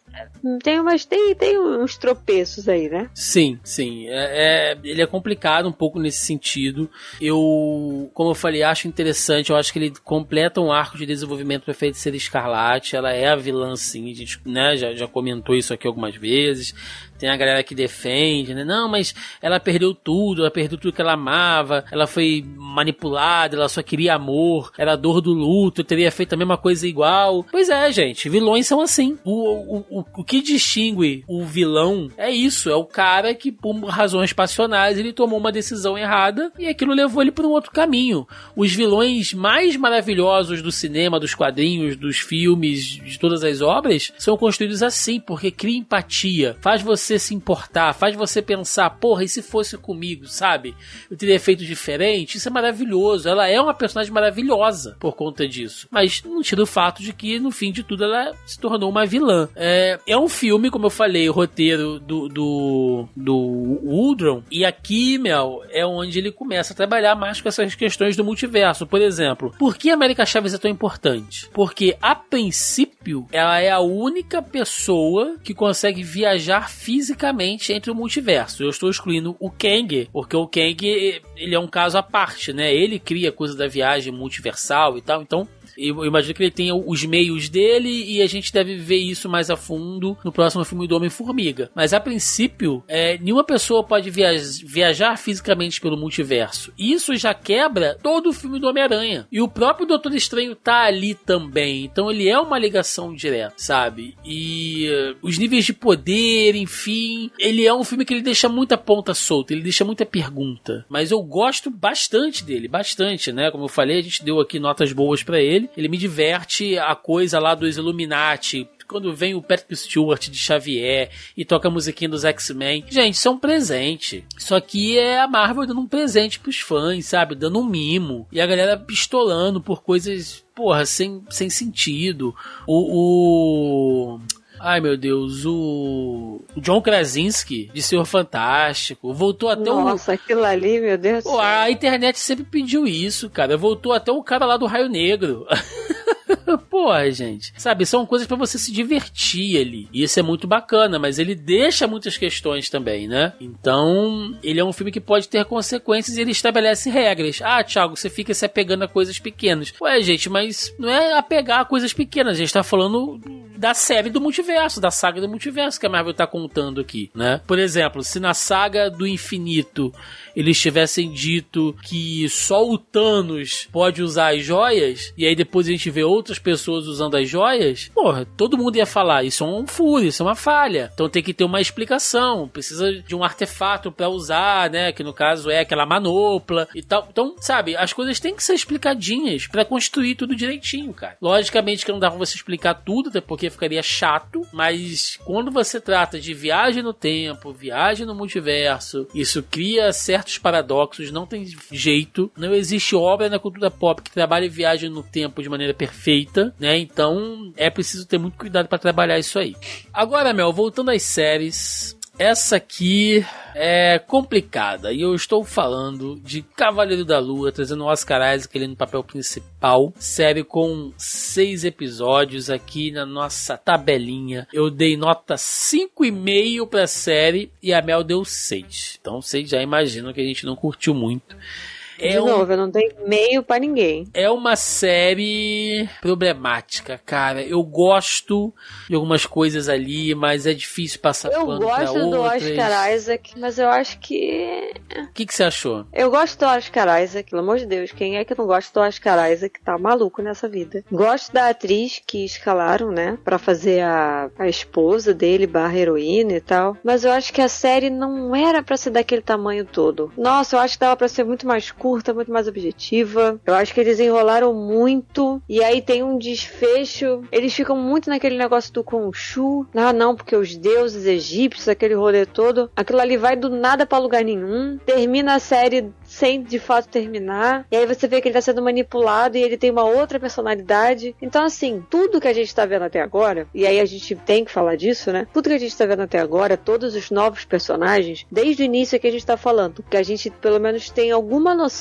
tem umas tem, tem uns tropeços aí, né? Sim, sim. É, é, ele é complicado um pouco nesse sentido. Eu, como eu falei, acho interessante. Eu acho que ele completa um arco de desenvolvimento para Feiticeira Escarlate. Ela é a vilã, sim. A gente né, já, já comentou isso aqui algumas vezes. Tem a galera que defende, né? Não, mas ela perdeu tudo, ela perdeu tudo que ela amava, ela foi manipulada, ela só queria amor, era a dor do luto, teria feito a mesma coisa igual. Pois é, gente, vilões são assim. O, o, o o que distingue o vilão é isso, é o cara que, por razões passionais, ele tomou uma decisão errada e aquilo levou ele para um outro caminho. Os vilões mais maravilhosos do cinema, dos quadrinhos, dos filmes, de todas as obras, são construídos assim, porque cria empatia, faz você se importar, faz você pensar, porra, e se fosse comigo, sabe? Eu teria feito diferente. Isso é maravilhoso. Ela é uma personagem maravilhosa por conta disso. Mas não tira o fato de que, no fim de tudo, ela se tornou uma vilã. É, é um filme, como eu falei, o roteiro do, do, do Uldron. E aqui, Mel, é onde ele começa a trabalhar mais com essas questões do multiverso. Por exemplo, por que a América Chaves é tão importante? Porque, a princípio, ela é a única pessoa que consegue viajar fisicamente entre o multiverso. Eu estou excluindo o Kang, porque o Kang ele é um caso à parte, né? Ele cria coisa da viagem multiversal e tal. Então, eu imagino que ele tenha os meios dele e a gente deve ver isso mais a fundo no próximo filme do Homem-Formiga. Mas a princípio, é, nenhuma pessoa pode viajar fisicamente pelo multiverso. Isso já quebra todo o filme do Homem-Aranha. E o próprio Doutor Estranho tá ali também. Então ele é uma ligação direta, sabe? E uh, os níveis de poder, enfim. Ele é um filme que ele deixa muita ponta solta, ele deixa muita pergunta. Mas eu gosto bastante dele, bastante, né? Como eu falei, a gente deu aqui notas boas para ele dele. Ele me diverte a coisa lá dos Illuminati, quando vem o Patrick Stewart de Xavier e toca a musiquinha dos X-Men. Gente, isso é um presente. Isso aqui é a Marvel dando um presente pros fãs, sabe? Dando um mimo. E a galera pistolando por coisas, porra, sem, sem sentido. O. o... Ai meu Deus, o John Krasinski de Senhor Fantástico voltou até Nossa, o. Nossa, aquilo ali, meu Deus. Pô, a internet sempre pediu isso, cara. Voltou até o cara lá do Raio Negro. Porra, gente. Sabe, são coisas para você se divertir ali. E isso é muito bacana, mas ele deixa muitas questões também, né? Então, ele é um filme que pode ter consequências e ele estabelece regras. Ah, Thiago, você fica se apegando a coisas pequenas. Ué, gente, mas não é apegar a coisas pequenas. A gente tá falando da série do multiverso, da saga do multiverso que a Marvel tá contando aqui, né? Por exemplo, se na saga do infinito eles tivessem dito que só o Thanos pode usar as joias, e aí depois a gente vê outras pessoas usando as joias, porra, todo mundo ia falar, isso é um furo, isso é uma falha. Então tem que ter uma explicação, precisa de um artefato para usar, né? Que no caso é aquela manopla e tal. Então, sabe, as coisas têm que ser explicadinhas para construir tudo direitinho, cara. Logicamente que não dá pra você explicar tudo, até porque ficaria chato, mas quando você trata de viagem no tempo, viagem no multiverso, isso cria certo certos paradoxos, não tem jeito. Não existe obra na cultura pop que trabalhe viagem no tempo de maneira perfeita, né? Então é preciso ter muito cuidado para trabalhar isso aí. Agora, Mel, voltando às séries, essa aqui é complicada e eu estou falando de Cavaleiro da Lua, trazendo o Oscar Isaac ele no papel principal. Série com seis episódios aqui na nossa tabelinha. Eu dei nota 5,5 para a série e a Mel deu 6. Então vocês já imaginam que a gente não curtiu muito. É de novo, um... eu não dei meio para ninguém. É uma série problemática, cara. Eu gosto de algumas coisas ali, mas é difícil passar eu pano pra outras. Eu gosto do Oscar Isaac, mas eu acho que... O que, que você achou? Eu gosto do Oscar Isaac, pelo amor de Deus. Quem é que não gosta do Oscar Isaac? Tá maluco nessa vida. Gosto da atriz que escalaram, né? para fazer a, a esposa dele, barra heroína e tal. Mas eu acho que a série não era para ser daquele tamanho todo. Nossa, eu acho que dava pra ser muito mais curta, muito mais objetiva. Eu acho que eles enrolaram muito. E aí tem um desfecho. Eles ficam muito naquele negócio do Khonshu. Ah, não, porque os deuses egípcios, aquele rolê todo. Aquilo ali vai do nada para lugar nenhum. Termina a série sem de fato terminar. E aí você vê que ele tá sendo manipulado e ele tem uma outra personalidade. Então, assim, tudo que a gente tá vendo até agora, e aí a gente tem que falar disso, né? Tudo que a gente tá vendo até agora, todos os novos personagens, desde o início que a gente tá falando, que a gente pelo menos tem alguma noção,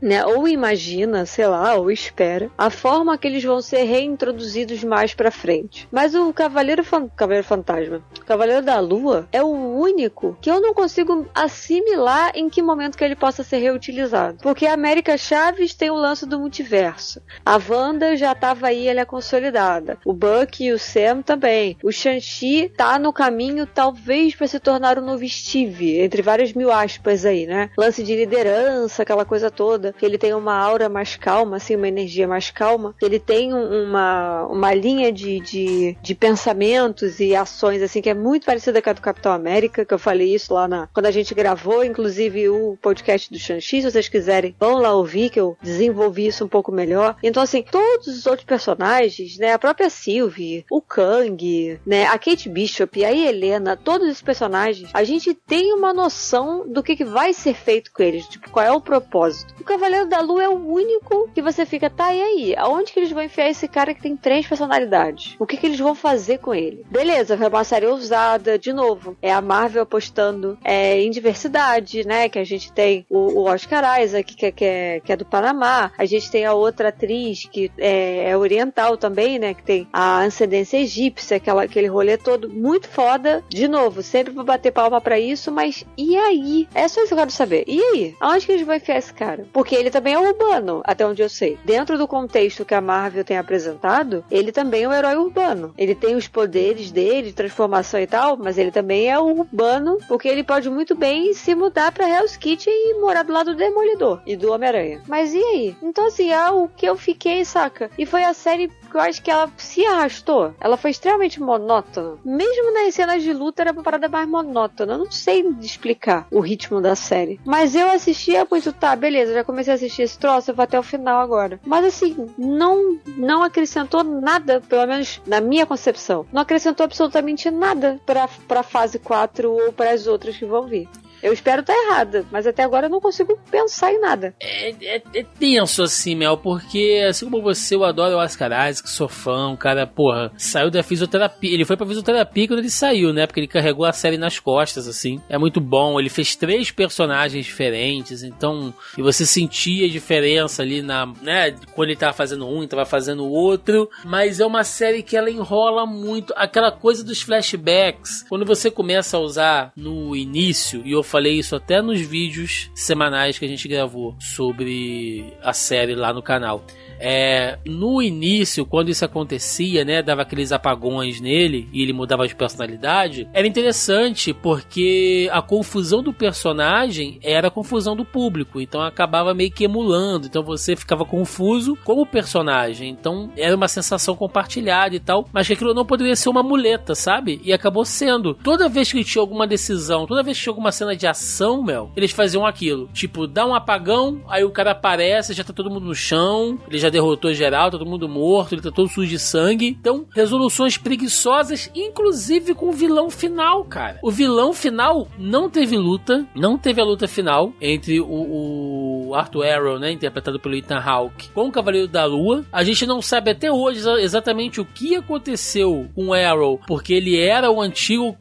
né? Ou imagina, sei lá, ou espera, a forma que eles vão ser reintroduzidos mais pra frente. Mas o Cavaleiro, Fan... Cavaleiro Fantasma, o Cavaleiro da Lua, é o único que eu não consigo assimilar em que momento que ele possa ser reutilizado. Porque a América Chaves tem o lance do multiverso. A Wanda já estava aí, ela é consolidada. O Buck e o Sam também. O Shang-Chi tá no caminho, talvez, para se tornar o novo Steve, entre várias mil aspas aí, né? Lance de liderança, aquela coisa toda. Que ele tem uma aura mais calma, assim, uma energia mais calma. Que ele tem uma, uma linha de, de, de pensamentos e ações, assim, que é muito parecida com a do Capitão América, que eu falei isso lá na, quando a gente gravou, inclusive o podcast do Shang-Chi, se vocês quiserem, vão lá ouvir, que eu desenvolvi isso um pouco melhor. Então, assim, todos os outros personagens, né, a própria Sylvie, o Kang, né, a Kate Bishop, a Helena, todos esses personagens, a gente tem uma noção do que, que vai ser feito com eles, tipo, qual é o propósito. O Cavaleiro da Lua é o único que você fica, tá, e aí? Aonde que eles vão enfiar esse cara que tem três personalidades? O que, que eles vão fazer com ele? Beleza, foi uma série ousada, de novo, é a Marvel apostando é, em diversidade, né, que a gente tem o, o Oscar Isaac, que, que, é, que é do Panamá, a gente tem a outra atriz que é, é oriental também, né, que tem a ascendência egípcia, aquela, aquele rolê todo muito foda. De novo, sempre vou bater palma para isso, mas e aí? É só isso que eu quero saber. E aí? Aonde que eles vão enfiar esse cara? Porque ele também é urbano, até onde eu sei. Dentro do contexto que a Marvel tem apresentado, ele também é um herói urbano. Ele tem os poderes dele, transformação e tal, mas ele também é urbano, porque ele pode muito bem se mudar pra Hell's Kitchen e morar do lado do Demolidor e do Homem-Aranha. Mas e aí? Então, assim, é o que eu fiquei, saca? E foi a série que eu acho que ela se arrastou. Ela foi extremamente monótona. Mesmo nas cenas de luta era uma parada mais monótona. Eu não sei explicar o ritmo da série. Mas eu assistia muito, tá, beleza, já comecei a assistir esse troço, eu vou até o final agora. Mas assim, não, não acrescentou nada, pelo menos na minha concepção. Não acrescentou absolutamente nada pra, pra fase 4 ou para as outras que vão vir. Eu espero estar errada, mas até agora eu não consigo pensar em nada. É, é, é tenso assim, Mel, porque assim como você, eu adoro o Oscar Isaac, sou fã, o cara, porra, saiu da fisioterapia. Ele foi pra fisioterapia quando ele saiu, né? Porque ele carregou a série nas costas, assim. É muito bom. Ele fez três personagens diferentes, então. E você sentia a diferença ali na. né? Quando ele tava fazendo um, tava fazendo o outro. Mas é uma série que ela enrola muito. Aquela coisa dos flashbacks. Quando você começa a usar no início, e eu falei isso até nos vídeos semanais que a gente gravou sobre a série lá no canal. É, no início, quando isso acontecia, né, dava aqueles apagões nele e ele mudava de personalidade, era interessante porque a confusão do personagem era a confusão do público, então acabava meio que emulando, então você ficava confuso com o personagem, então era uma sensação compartilhada e tal, mas que aquilo não poderia ser uma muleta, sabe? E acabou sendo. Toda vez que tinha alguma decisão, toda vez que tinha alguma cena de ação, Mel, eles faziam aquilo, tipo, dá um apagão, aí o cara aparece, já tá todo mundo no chão, ele já derrotou geral, todo mundo morto, ele tá todo sujo de sangue. Então, resoluções preguiçosas, inclusive com o vilão final, cara. O vilão final não teve luta, não teve a luta final entre o, o Arthur Arrow, né, interpretado pelo Ethan Hawke, com o Cavaleiro da Lua. A gente não sabe até hoje exatamente o que aconteceu com o Arrow, porque ele era o antigo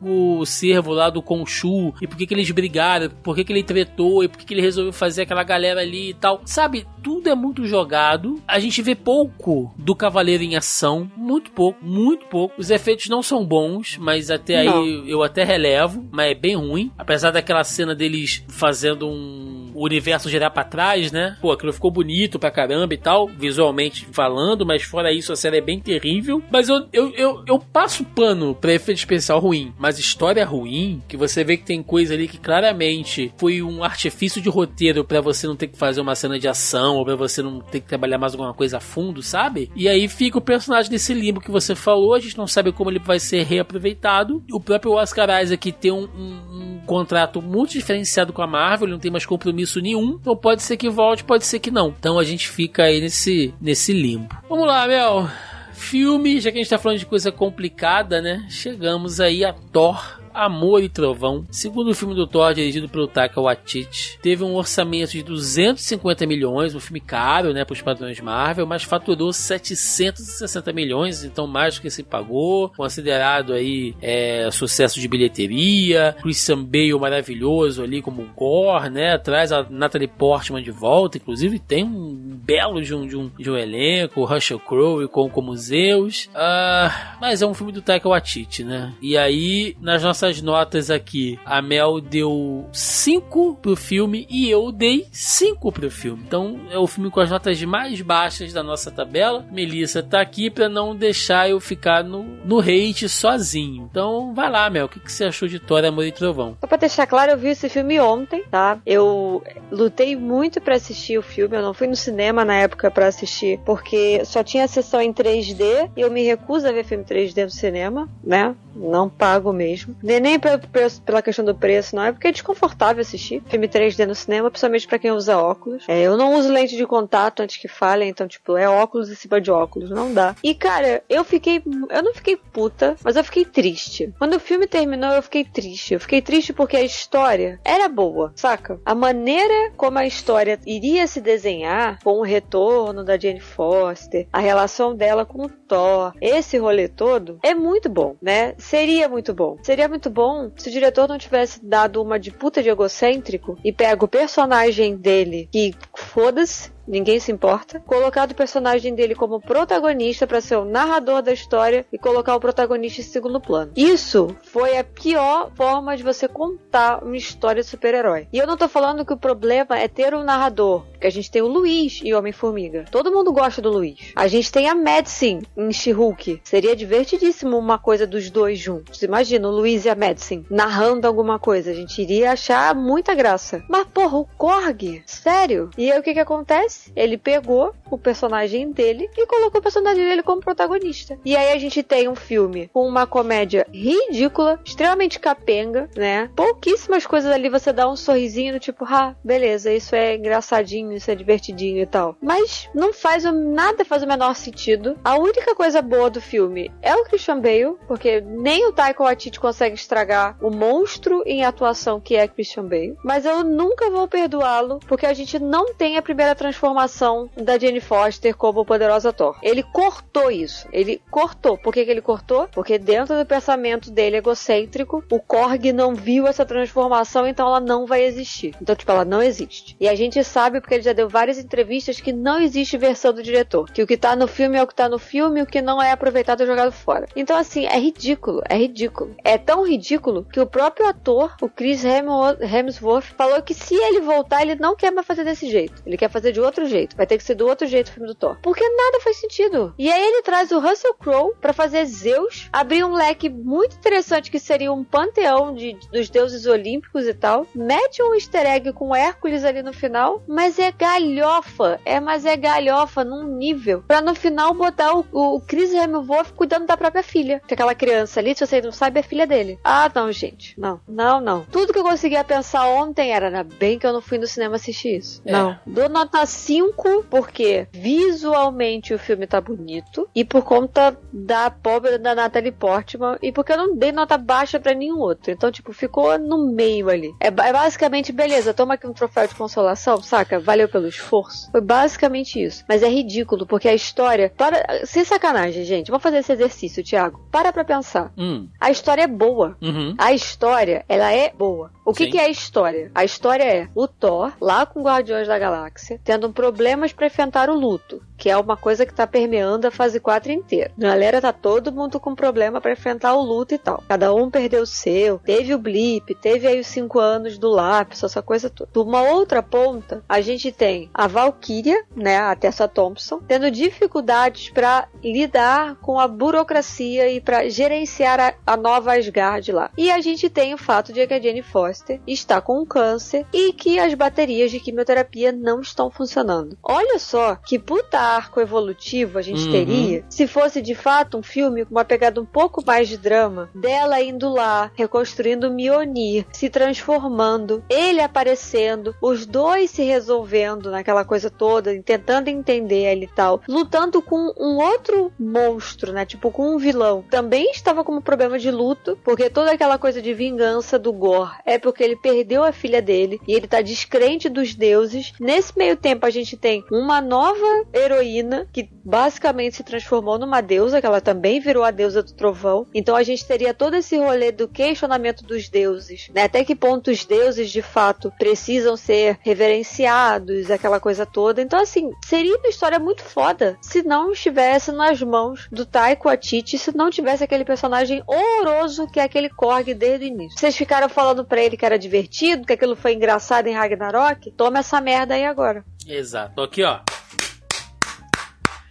servo lá do Khonshu, e por que, que eles brigaram, por que, que ele tretou, e por que, que ele resolveu fazer aquela galera ali e tal. Sabe, tudo é muito jogado. A gente vê pouco do Cavaleiro em ação, muito pouco, muito pouco. Os efeitos não são bons, mas até não. aí eu até relevo, mas é bem ruim. Apesar daquela cena deles fazendo um o universo girar para trás, né? Pô, aquilo ficou bonito pra caramba e tal, visualmente falando, mas fora isso a série é bem terrível. Mas eu, eu, eu, eu passo pano pra efeito especial ruim, mas história ruim, que você vê que tem coisa ali que claramente foi um artifício de roteiro para você não ter que fazer uma cena de ação ou pra você não ter que trabalhar mais alguma coisa a fundo, sabe? E aí fica o personagem nesse limbo que você falou, a gente não sabe como ele vai ser reaproveitado. O próprio Oscar Isaac tem um, um, um contrato muito diferenciado com a Marvel, ele não tem mais compromisso nenhum, então pode ser que volte, pode ser que não. Então a gente fica aí nesse, nesse limbo. Vamos lá, Mel. Filme, já que a gente tá falando de coisa complicada, né? Chegamos aí a Thor Amor e Trovão, segundo filme do Thor dirigido pelo Taika Waititi, teve um orçamento de 250 milhões, um filme caro, né, para os padrões Marvel, mas faturou 760 milhões, então mais do que se pagou, considerado aí é, sucesso de bilheteria, Christian Bale maravilhoso ali como Gore, né, traz a Natalie Portman de volta, inclusive tem um belo de um, de um, de um elenco, Russell Crowe como, como Zeus, uh, mas é um filme do Taika Waititi, né, e aí nas nossas nossas notas aqui, a Mel deu 5 pro filme e eu dei 5 pro filme. Então é o filme com as notas mais baixas da nossa tabela. Melissa tá aqui para não deixar eu ficar no, no hate sozinho. Então vai lá, Mel, o que, que você achou de Thor, Amor e Trovão? Só pra deixar claro, eu vi esse filme ontem, tá? Eu lutei muito para assistir o filme, eu não fui no cinema na época para assistir, porque só tinha sessão em 3D e eu me recuso a ver filme 3D no cinema, né? Não pago mesmo. Nem pela questão do preço, não. É porque é desconfortável assistir filme 3D no cinema, principalmente para quem usa óculos. É, eu não uso lente de contato antes que falhe, então, tipo, é óculos em cima de óculos. Não dá. E, cara, eu fiquei. Eu não fiquei puta, mas eu fiquei triste. Quando o filme terminou, eu fiquei triste. Eu fiquei triste porque a história era boa, saca? A maneira como a história iria se desenhar, com o retorno da Jane Foster, a relação dela com o Thor, esse rolê todo, é muito bom, né? Seria muito bom. Seria muito bom se o diretor não tivesse dado uma de puta de egocêntrico e pega o personagem dele, que foda-se, ninguém se importa, colocar o personagem dele como protagonista para ser o narrador da história e colocar o protagonista em segundo plano. Isso foi a pior forma de você contar uma história de super-herói. E eu não tô falando que o problema é ter um narrador, porque a gente tem o Luiz e Homem-Formiga. Todo mundo gosta do Luiz. A gente tem a Madison em She-Hulk. Seria divertidíssimo uma coisa dos dois juntos. Imagina o Luiz e a Madison narrando alguma coisa. A gente iria achar muita graça. Mas, porra, o Korg? Sério? E aí o que que acontece? Ele pegou o personagem dele e colocou o personagem dele como protagonista. E aí a gente tem um filme com uma comédia ridícula, extremamente capenga, né? Pouquíssimas coisas ali você dá um sorrisinho do tipo, ah, beleza, isso é engraçadinho, isso é divertidinho e tal. Mas não faz o, nada faz o menor sentido. A única coisa boa do filme é o Christian Bale, porque nem o Taika Waititi consegue estragar o monstro em atuação que é Christian Bale. Mas eu nunca vou perdoá-lo, porque a gente não tem a primeira transformação transformação da Jane Foster como poderosa Thor. Ele cortou isso. Ele cortou. Por que, que ele cortou? Porque dentro do pensamento dele egocêntrico, o Korg não viu essa transformação, então ela não vai existir. Então, tipo, ela não existe. E a gente sabe, porque ele já deu várias entrevistas, que não existe versão do diretor. Que o que tá no filme é o que tá no filme, o que não é aproveitado é jogado fora. Então, assim, é ridículo. É ridículo. É tão ridículo que o próprio ator, o Chris Hemsworth, falou que se ele voltar, ele não quer mais fazer desse jeito. Ele quer fazer de outro outro jeito. Vai ter que ser do outro jeito o filme do Thor. Porque nada faz sentido. E aí ele traz o Russell Crowe para fazer Zeus, abrir um leque muito interessante que seria um panteão de, dos deuses olímpicos e tal. Mete um easter egg com Hércules ali no final, mas é galhofa. É, mas é galhofa num nível. Pra no final botar o, o Chris Hemsworth cuidando da própria filha. Que aquela criança ali, se você não sabe, é filha dele. Ah, não, gente. Não, não, não. Tudo que eu conseguia pensar ontem era, bem que eu não fui no cinema assistir isso. É. Não. Do nota 5 porque visualmente o filme tá bonito e por conta da pobre da Natalie Portman e porque eu não dei nota baixa para nenhum outro. Então, tipo, ficou no meio ali. É, é, basicamente, beleza, toma aqui um troféu de consolação, saca? Valeu pelo esforço. Foi basicamente isso. Mas é ridículo, porque a história. Para... Sem sacanagem, gente. Vamos fazer esse exercício, Thiago. Para pra pensar. Hum. A história é boa. Uhum. A história, ela é boa. O que, que, é a história? A história é o Thor, lá com Guardiões da Galáxia, tendo problemas para enfrentar o luto, que é uma coisa que tá permeando a fase 4 inteira. A galera tá todo mundo com problema para enfrentar o luto e tal. Cada um perdeu o seu, teve o blip, teve aí os 5 anos do lápis, essa coisa toda. De uma outra ponta, a gente tem a Valkyria, né, a Tessa Thompson, tendo dificuldades para lidar com a burocracia e para gerenciar a, a nova Asgard lá. E a gente tem o fato de que a Jane Foster está com um câncer e que as baterias de quimioterapia não estão funcionando. Olha só que puta arco evolutivo a gente uhum. teria se fosse de fato um filme com uma pegada um pouco mais de drama, dela indo lá, reconstruindo Mionir, se transformando, ele aparecendo, os dois se resolvendo naquela coisa toda, tentando entender ele e tal, lutando com um outro monstro, né? Tipo, com um vilão. Também estava com um problema de luto, porque toda aquela coisa de vingança do Gore é porque ele perdeu a filha dele e ele tá descrente dos deuses. Nesse meio tempo a gente tem uma nova heroína heroína que basicamente se transformou numa deusa, que ela também virou a deusa do trovão. Então a gente teria todo esse rolê do questionamento dos deuses, né? Até que ponto os deuses de fato precisam ser reverenciados, aquela coisa toda. Então, assim, seria uma história muito foda se não estivesse nas mãos do Taiko Atiti, se não tivesse aquele personagem horroroso que é aquele Korg desde o início. Vocês ficaram falando pra ele que era divertido, que aquilo foi engraçado em Ragnarok? Toma essa merda aí agora. Exato. Aqui, ó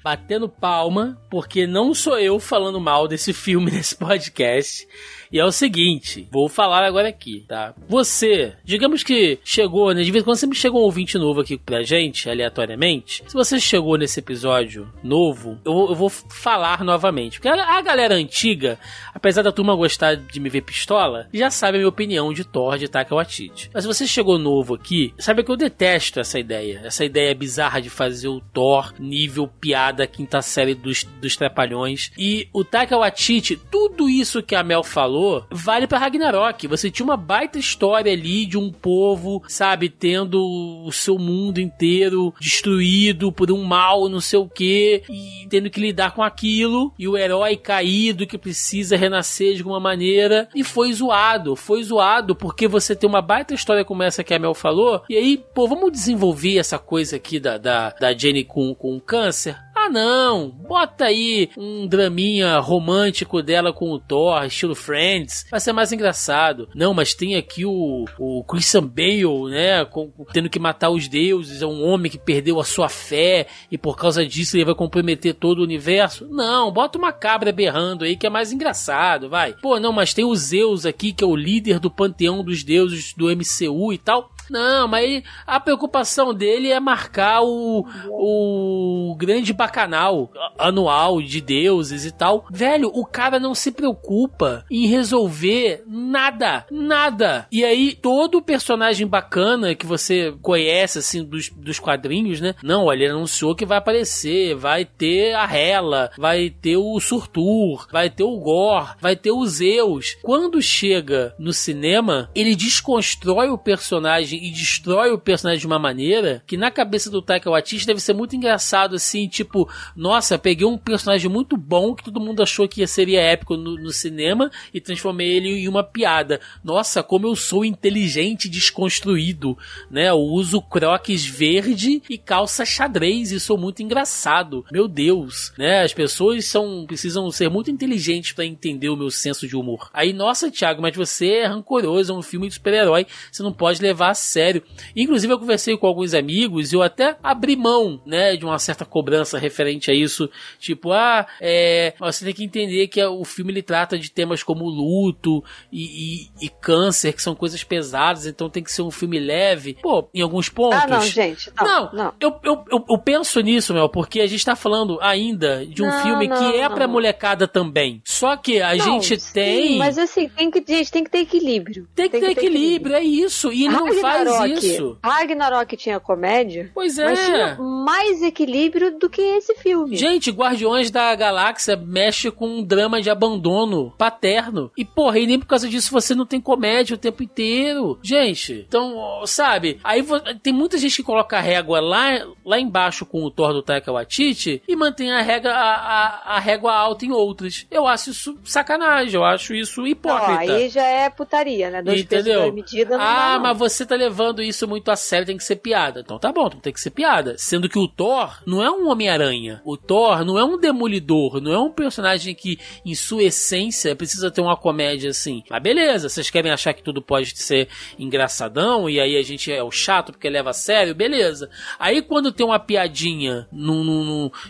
batendo palma, porque não sou eu falando mal desse filme nesse podcast. E é o seguinte, vou falar agora aqui, tá? Você, digamos que chegou, né? De vez em quando sempre chega um ouvinte novo aqui pra gente, aleatoriamente. Se você chegou nesse episódio novo, eu, eu vou falar novamente. Porque a, a, galera antiga, apesar da turma gostar de me ver pistola, já sabe a minha opinião de Thor de Taika Waititi. Mas se você chegou novo aqui, sabe que eu detesto essa ideia. Essa ideia bizarra de fazer o Thor nível piada quinta série dos, dos Trapalhões. E o Taika Waititi, tudo isso que a Mel falou, falou, vale para Ragnarok. Você tinha uma baita história ali de um povo, sabe, tendo o seu mundo inteiro destruído por um mal, não sei o que, e tendo que lidar com aquilo, e o herói caído que precisa renascer de alguma maneira, e foi zoado. Foi zoado porque você tem uma baita história como essa que a Mel falou, e aí, pô, vamos desenvolver essa coisa aqui da, da, da Jenny com, com câncer? Ah, não, bota aí um draminha romântico dela com o Thor, estilo Friends, vai ser mais engraçado. Não, mas tem aqui o, o Christian Bale, né, com, tendo que matar os deuses, é um homem que perdeu a sua fé e por causa disso ele vai comprometer todo o universo. Não, bota uma cabra berrando aí que é mais engraçado, vai. Pô, não, mas tem o Zeus aqui que é o líder do panteão dos deuses do MCU e tal. Não, mas a preocupação dele é marcar o, o grande bacanal anual de deuses e tal. Velho, o cara não se preocupa em resolver nada, nada. E aí, todo personagem bacana que você conhece, assim, dos, dos quadrinhos, né? Não, olha, ele anunciou que vai aparecer, vai ter a Hela, vai ter o Surtur, vai ter o Gore, vai ter o Zeus. Quando chega no cinema, ele desconstrói o personagem e destrói o personagem de uma maneira que na cabeça do Taika Waititi deve ser muito engraçado assim, tipo, nossa, peguei um personagem muito bom que todo mundo achou que seria épico no, no cinema e transformei ele em uma piada. Nossa, como eu sou inteligente e desconstruído, né? Eu uso croques verde e calça xadrez e sou muito engraçado. Meu Deus, né? As pessoas são precisam ser muito inteligentes para entender o meu senso de humor. Aí, nossa, Thiago, mas você é rancoroso, é um filme de super-herói, você não pode levar a sério. Inclusive, eu conversei com alguns amigos e eu até abri mão, né, de uma certa cobrança referente a isso. Tipo, ah, é, você tem que entender que o filme ele trata de temas como luto e, e, e câncer, que são coisas pesadas, então tem que ser um filme leve. Pô, em alguns pontos. Ah, não, gente. Não, não, não. Eu, eu, eu, eu, penso nisso, Mel, porque a gente tá falando ainda de um não, filme não, que é pra molecada também. Só que a gente sim, tem. Mas assim, tem que, gente, tem que ter equilíbrio. Tem que, tem ter, que ter equilíbrio, equilíbrio, é isso. E não faz faz isso. Ragnarok tinha comédia. Pois é. Mas tinha mais equilíbrio do que esse filme. Gente, Guardiões da Galáxia mexe com um drama de abandono paterno. E porra, e nem por causa disso você não tem comédia o tempo inteiro. Gente, então, sabe? Aí tem muita gente que coloca a régua lá, lá embaixo com o Thor do Taika Waititi e mantém a, régua, a, a, a régua alta em outras. Eu acho isso sacanagem, eu acho isso hipócrita. Não, aí já é putaria, né? Dois Entendeu? medida não ah, mas você tá levando isso muito a sério, tem que ser piada. Então tá bom, então tem que ser piada. Sendo que o Thor não é um Homem-Aranha. O Thor não é um demolidor. Não é um personagem que, em sua essência, precisa ter uma comédia assim. Mas beleza, vocês querem achar que tudo pode ser engraçadão e aí a gente é o chato porque leva a sério, beleza. Aí quando tem uma piadinha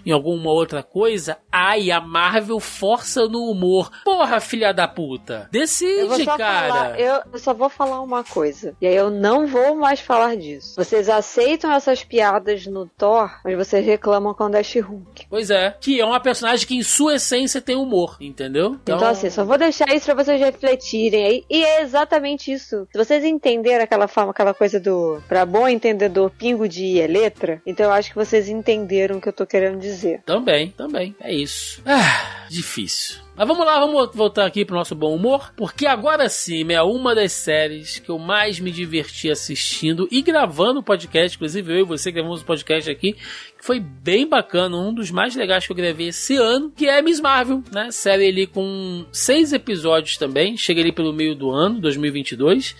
em alguma outra coisa, ai, a Marvel força no humor. Porra, filha da puta. Decide, cara. Falar, eu, eu só vou falar uma coisa. E aí eu não vou mais falar disso. Vocês aceitam essas piadas no Thor, mas vocês reclamam quando é She-Hulk. Pois é. Que é uma personagem que, em sua essência, tem humor, entendeu? Então, então assim, só vou deixar isso pra vocês refletirem aí. E é exatamente isso. Se vocês entenderam aquela forma, aquela coisa do. Pra bom entendedor, pingo de é letra, então eu acho que vocês entenderam o que eu tô querendo dizer. Também, também. É isso. Ah, difícil. Mas vamos lá, vamos voltar aqui pro nosso bom humor, porque agora sim é uma das séries que eu mais me diverti assistindo e gravando o podcast, inclusive eu e você gravamos o podcast aqui, foi bem bacana, um dos mais legais que eu gravei esse ano, que é Miss Marvel, né? Série ali com seis episódios também, chega ali pelo meio do ano, 2022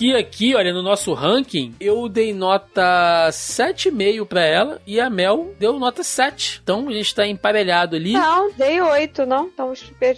que aqui, olha, no nosso ranking, eu dei nota 7,5 pra ela e a Mel deu nota 7. Então a gente tá emparelhado ali. Não, dei 8, não. Então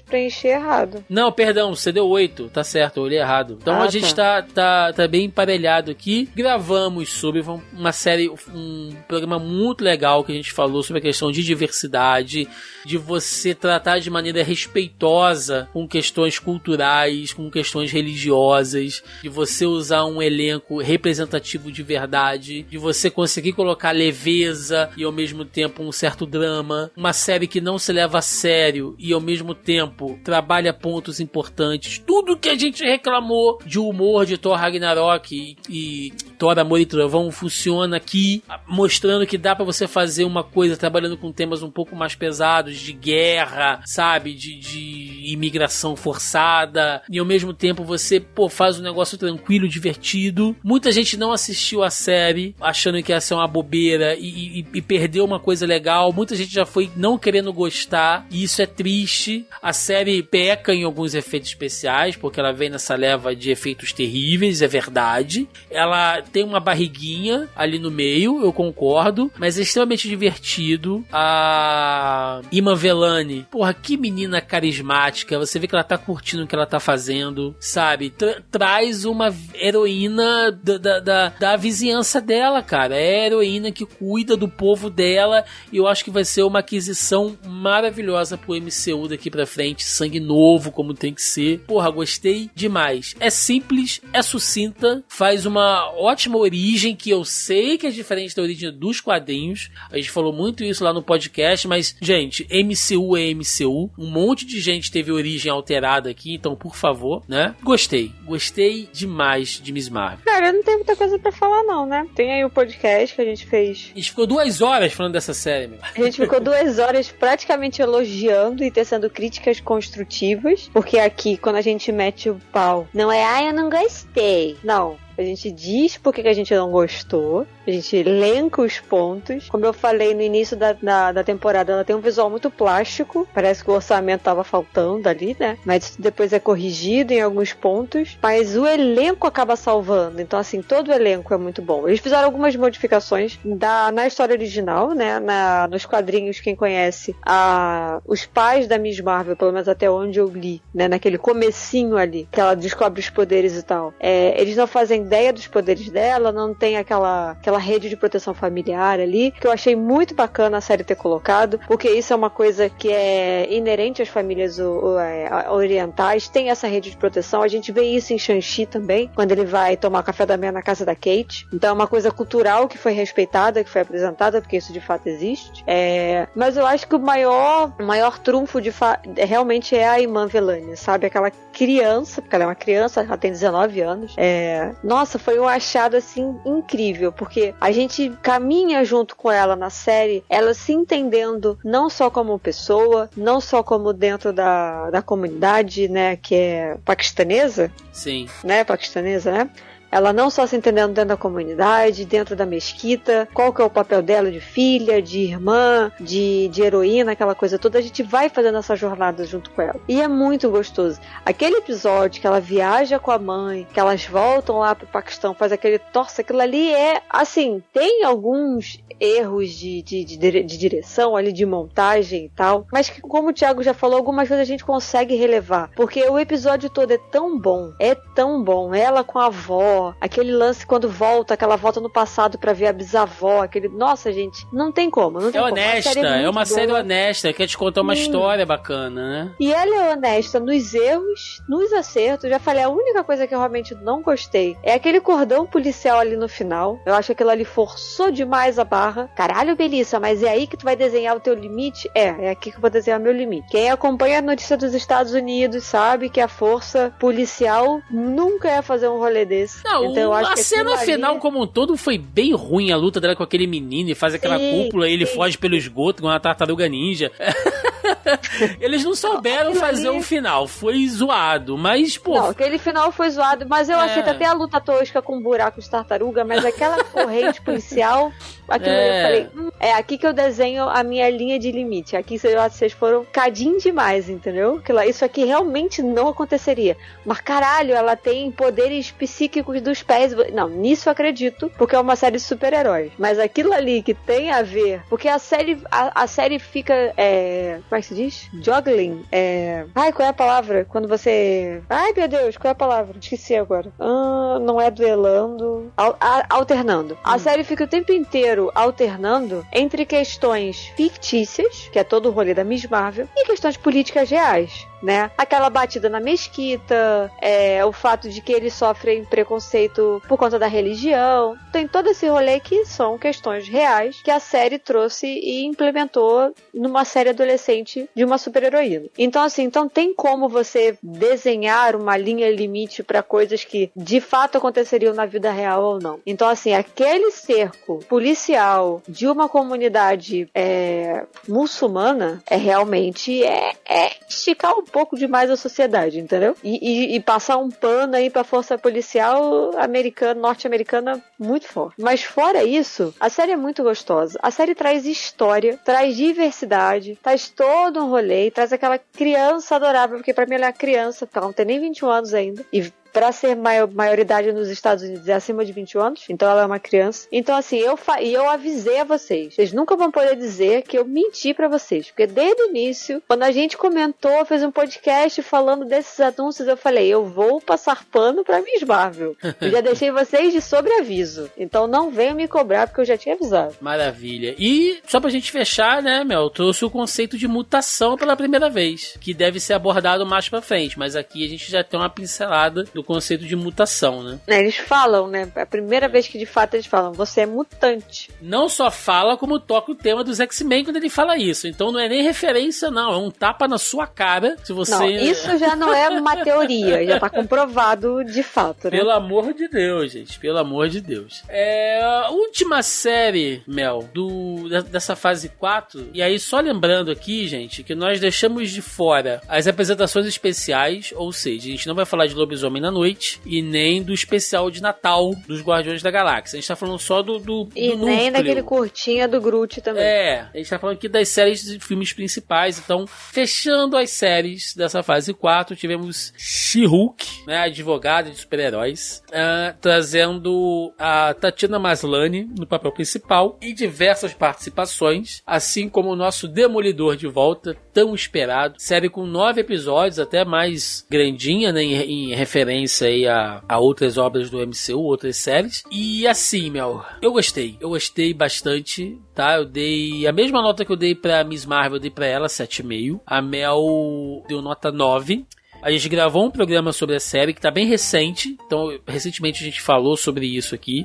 preenchi errado. Não, perdão, você deu 8. Tá certo, eu olhei errado. Então ah, a gente tá. Tá, tá, tá bem emparelhado aqui. Gravamos sobre uma série, um programa muito legal que a gente falou sobre a questão de diversidade, de você tratar de maneira respeitosa com questões culturais, com questões religiosas, de você usar um elenco representativo de verdade, de você conseguir colocar leveza e ao mesmo tempo um certo drama, uma série que não se leva a sério e ao mesmo tempo trabalha pontos importantes. Tudo que a gente reclamou de humor de Thor Ragnarok e, e Thor Amor e Trovão funciona aqui, mostrando que dá para você fazer uma coisa trabalhando com temas um pouco mais pesados de guerra, sabe, de, de imigração forçada. E ao mesmo tempo você pô, faz um negócio tranquilo divertido. Muita gente não assistiu a série achando que ia ser uma bobeira e, e, e perdeu uma coisa legal. Muita gente já foi não querendo gostar e isso é triste. A série peca em alguns efeitos especiais porque ela vem nessa leva de efeitos terríveis, é verdade. Ela tem uma barriguinha ali no meio, eu concordo, mas é extremamente divertido. A Iman Velani, porra, que menina carismática. Você vê que ela tá curtindo o que ela tá fazendo, sabe? Tra traz uma heroína da, da, da, da, vizinhança dela, cara. É a heroína que cuida do povo dela. E eu acho que vai ser uma aquisição maravilhosa pro MCU daqui pra frente. Sangue novo, como tem que ser. Porra, gostei demais. É simples, é sucinta, faz uma ótima origem que eu sei que é diferente da origem dos quadrinhos. A gente falou muito isso lá no podcast, mas, gente, MCU é MCU. Um monte de gente teve origem alterada aqui, então, por favor, né? Gostei. Gostei demais mais de Miss Marvel? Cara, eu não tenho muita coisa para falar, não, né? Tem aí o podcast que a gente fez. A gente ficou duas horas falando dessa série, meu. A gente ficou duas horas praticamente elogiando e tecendo críticas construtivas. Porque aqui, quando a gente mete o pau, não é, ah, eu não gostei. Não. A gente diz por que a gente não gostou, a gente elenca os pontos. Como eu falei no início da, da, da, temporada, ela tem um visual muito plástico. Parece que o orçamento tava faltando ali, né? Mas depois é corrigido em alguns pontos. Mas o elenco acaba salvando. Então, assim, todo o elenco é muito bom. Eles fizeram algumas modificações da, na história original, né? Na, nos quadrinhos, quem conhece, a, os pais da Miss Marvel, pelo menos até onde eu li, né? Naquele comecinho ali, que ela descobre os poderes e tal. É, eles não fazem ideia dos poderes dela, não tem aquela, aquela rede de proteção familiar ali, que eu achei muito bacana a série ter colocado, porque isso é uma coisa que é inerente às famílias é, orientais, tem essa rede de proteção, a gente vê isso em Shang-Chi também, quando ele vai tomar café da manhã na casa da Kate, então é uma coisa cultural que foi respeitada, que foi apresentada, porque isso de fato existe, é... mas eu acho que o maior, maior trunfo de realmente é a Iman Velani, sabe, aquela criança, porque ela é uma criança, ela tem 19 anos, é nossa, foi um achado assim incrível, porque a gente caminha junto com ela na série, ela se entendendo não só como pessoa, não só como dentro da, da comunidade, né, que é paquistanesa. Sim. Né, paquistanesa, né? Ela não só se entendendo dentro da comunidade, dentro da mesquita, qual que é o papel dela de filha, de irmã, de, de heroína, aquela coisa toda, a gente vai fazendo essa jornada junto com ela. E é muito gostoso. Aquele episódio que ela viaja com a mãe, que elas voltam lá pro Paquistão, faz aquele torce, aquilo ali é, assim, tem alguns erros de, de, de, de direção ali, de montagem e tal, mas que, como o Thiago já falou, algumas vezes a gente consegue relevar, porque o episódio todo é tão bom, é tão bom, ela com a avó, aquele lance quando volta, aquela volta no passado para ver a bisavó, aquele. Nossa, gente, não tem como. Não tem é honesta, é, é, uma série honesta, quer te contar uma Sim. história bacana, né? E ela é honesta nos erros, nos acertos. Já falei, a única coisa que eu realmente não gostei é aquele cordão policial ali no final. Eu acho que aquilo ali forçou demais a barra. Caralho, Belissa, mas é aí que tu vai desenhar o teu limite? É, é aqui que eu vou desenhar meu limite. Quem acompanha a notícia dos Estados Unidos sabe que a força policial nunca ia fazer um rolê desse. Não, então, a cena final como um todo foi bem ruim, a luta dela com aquele menino e faz aquela sim, cúpula e ele foge pelo esgoto com uma tartaruga ninja. Eles não souberam fazer um final, foi zoado, mas, pô. Não, aquele final foi zoado, mas eu é. achei até a luta tosca com buracos tartaruga, mas aquela corrente policial, aquilo é. eu falei, hum, é aqui que eu desenho a minha linha de limite. Aqui vocês foram cadinho demais, entendeu? Isso aqui realmente não aconteceria. Mas caralho, ela tem poderes psíquicos dos pés. Não, nisso eu acredito, porque é uma série de super-heróis. Mas aquilo ali que tem a ver, porque a série a, a série fica é, como é que se diz? Joggling. É, ai, qual é a palavra? Quando você, ai meu Deus, qual é a palavra? Esqueci agora. Ah, não é duelando, al, alternando. Hum. A série fica o tempo inteiro alternando entre questões fictícias, que é todo o rolê da Miss Marvel, e questões políticas reais né? Aquela batida na mesquita, é, o fato de que eles sofrem preconceito por conta da religião. Tem todo esse rolê que são questões reais que a série trouxe e implementou numa série adolescente de uma super-heroína. Então, assim, então tem como você desenhar uma linha limite para coisas que de fato aconteceriam na vida real ou não. Então, assim, aquele cerco policial de uma comunidade é, muçulmana é realmente é, é esticar o pouco demais a sociedade, entendeu? E, e, e passar um pano aí pra força policial americana, norte-americana muito forte. Mas fora isso, a série é muito gostosa. A série traz história, traz diversidade, traz todo um rolê, traz aquela criança adorável, porque pra mim ela é criança, porque ela não tem nem 21 anos ainda. E para ser maior, maioridade nos Estados Unidos é acima de 20 anos, então ela é uma criança. Então, assim, eu, e eu avisei a vocês. Vocês nunca vão poder dizer que eu menti para vocês, porque desde o início, quando a gente comentou, fez um podcast falando desses anúncios, eu falei, eu vou passar pano pra Miss Marvel. Eu já deixei vocês de sobreaviso. Então não venham me cobrar, porque eu já tinha avisado. Maravilha. E só pra gente fechar, né, Mel, trouxe o conceito de mutação pela primeira vez, que deve ser abordado mais pra frente, mas aqui a gente já tem uma pincelada do do conceito de mutação, né? É, eles falam, né? É a primeira vez que de fato eles falam, você é mutante. Não só fala, como toca o tema dos X-Men quando ele fala isso. Então não é nem referência, não. É um tapa na sua cara se você. Não, isso já não é uma teoria, já tá comprovado de fato, né? Pelo amor de Deus, gente. Pelo amor de Deus. É. A última série, Mel, do, dessa fase 4. E aí, só lembrando aqui, gente, que nós deixamos de fora as apresentações especiais, ou seja, a gente não vai falar de lobisomem na noite e nem do especial de Natal dos Guardiões da Galáxia. A gente tá falando só do, do, e do nem núcleo. daquele curtinha do Groot também. É, a gente tá falando aqui das séries de filmes principais. Então, fechando as séries dessa fase 4, tivemos She-Hulk, né, advogada de super-heróis, uh, trazendo a Tatiana Maslany no papel principal e diversas participações, assim como o nosso Demolidor de volta, tão esperado. Série com nove episódios, até mais grandinha, né, em, em referência aí a, a outras obras do MCU, outras séries. E assim, Mel, eu gostei. Eu gostei bastante, tá? Eu dei a mesma nota que eu dei pra Miss Marvel, eu dei pra ela 7,5. A Mel deu nota 9. A gente gravou um programa sobre a série que tá bem recente, então recentemente a gente falou sobre isso aqui.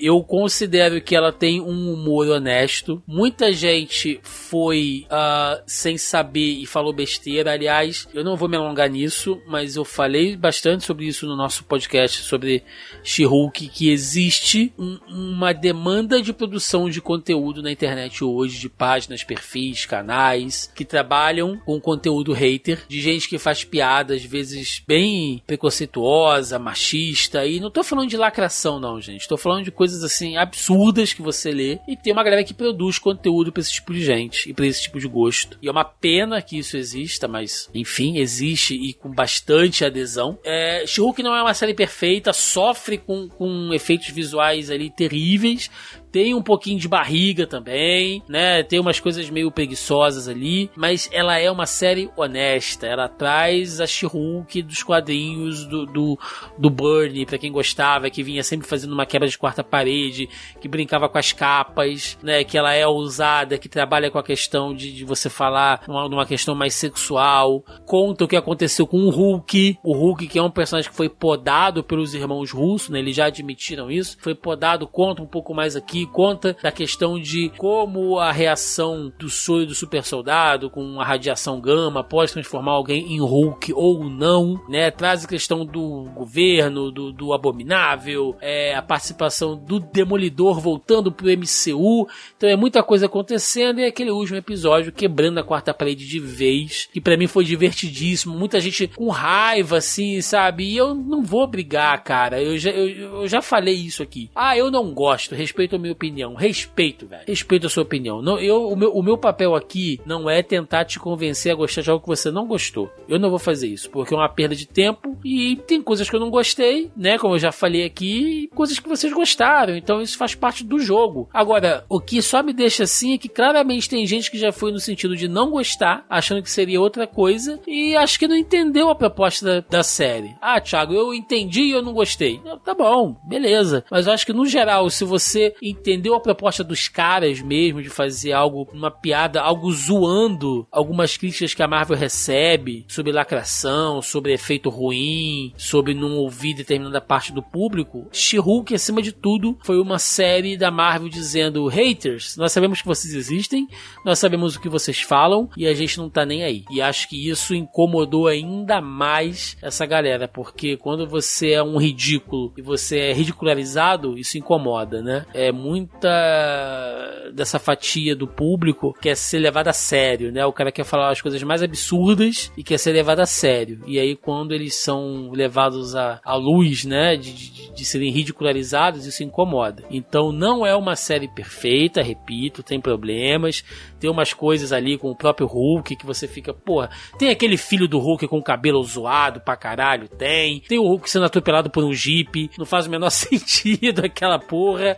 Eu considero que ela tem um humor honesto. Muita gente foi uh, sem saber e falou besteira. Aliás, eu não vou me alongar nisso, mas eu falei bastante sobre isso no nosso podcast sobre She-Hulk, que existe um, uma demanda de produção de conteúdo na internet hoje, de páginas, perfis, canais, que trabalham com conteúdo hater, de gente que faz piada, às vezes bem preconceituosa, machista, e não tô falando de lacração, não, gente. Tô falando de coisas assim absurdas que você lê e tem uma galera que produz conteúdo para esse tipo de gente e para esse tipo de gosto. E é uma pena que isso exista, mas enfim, existe e com bastante adesão. É, não é uma série perfeita, sofre com, com efeitos visuais ali terríveis, tem um pouquinho de barriga também, né? Tem umas coisas meio preguiçosas ali, mas ela é uma série honesta. Ela traz a She-Hulk dos quadrinhos do, do, do Bernie, pra quem gostava, que vinha sempre fazendo uma quebra de quarta parede, que brincava com as capas, né? Que ela é ousada, que trabalha com a questão de, de você falar numa, numa questão mais sexual. Conta o que aconteceu com o Hulk. O Hulk, que é um personagem que foi podado pelos irmãos russos, né? Eles já admitiram isso. Foi podado, conta um pouco mais aqui conta da questão de como a reação do sonho do super soldado com a radiação gama pode transformar alguém em Hulk ou não, né? Traz a questão do governo, do, do abominável, é, a participação do Demolidor voltando pro MCU. Então é muita coisa acontecendo e é aquele último episódio quebrando a quarta parede de vez, que para mim foi divertidíssimo. Muita gente com raiva, assim, sabe? E eu não vou brigar, cara. Eu já, eu, eu já falei isso aqui. Ah, eu não gosto. Respeito a minha opinião. Respeito, velho. Respeito a sua opinião. Não, eu, o, meu, o meu papel aqui não é tentar te convencer a gostar de algo que você não gostou. Eu não vou fazer isso, porque é uma perda de tempo e tem coisas que eu não gostei, né? Como eu já falei aqui, coisas que vocês gostaram. Então isso faz parte do jogo. Agora, o que só me deixa assim é que claramente tem gente que já foi no sentido de não gostar, achando que seria outra coisa, e acho que não entendeu a proposta da, da série. Ah, Thiago, eu entendi e eu não gostei. Tá bom, beleza. Mas eu acho que no geral, se você entendeu a proposta dos caras mesmo de fazer algo, uma piada, algo zoando algumas críticas que a Marvel recebe sobre lacração, sobre efeito ruim, sobre não ouvir determinada parte do público, She-Hulk, acima de tudo, foi uma série da Marvel dizendo: haters, nós sabemos que vocês existem, nós sabemos o que vocês falam e a gente não tá nem aí. E acho que isso incomodou ainda mais essa galera, porque quando você é um ridículo e você é ridicularizado, isso incomoda, né? É muita dessa fatia do público quer ser levada a sério, né? O cara quer falar as coisas mais absurdas e quer ser levado a sério. E aí, quando eles são levados à, à luz, né? De, de, de serem ridicularizados, isso incomoda. Então, não é uma série perfeita, repito, tem problemas. Tem umas coisas ali com o próprio Hulk que você fica, porra, tem aquele filho do Hulk com o cabelo zoado pra caralho, tem. Tem o Hulk sendo atropelado por um Jeep, não faz o menor sentido aquela porra.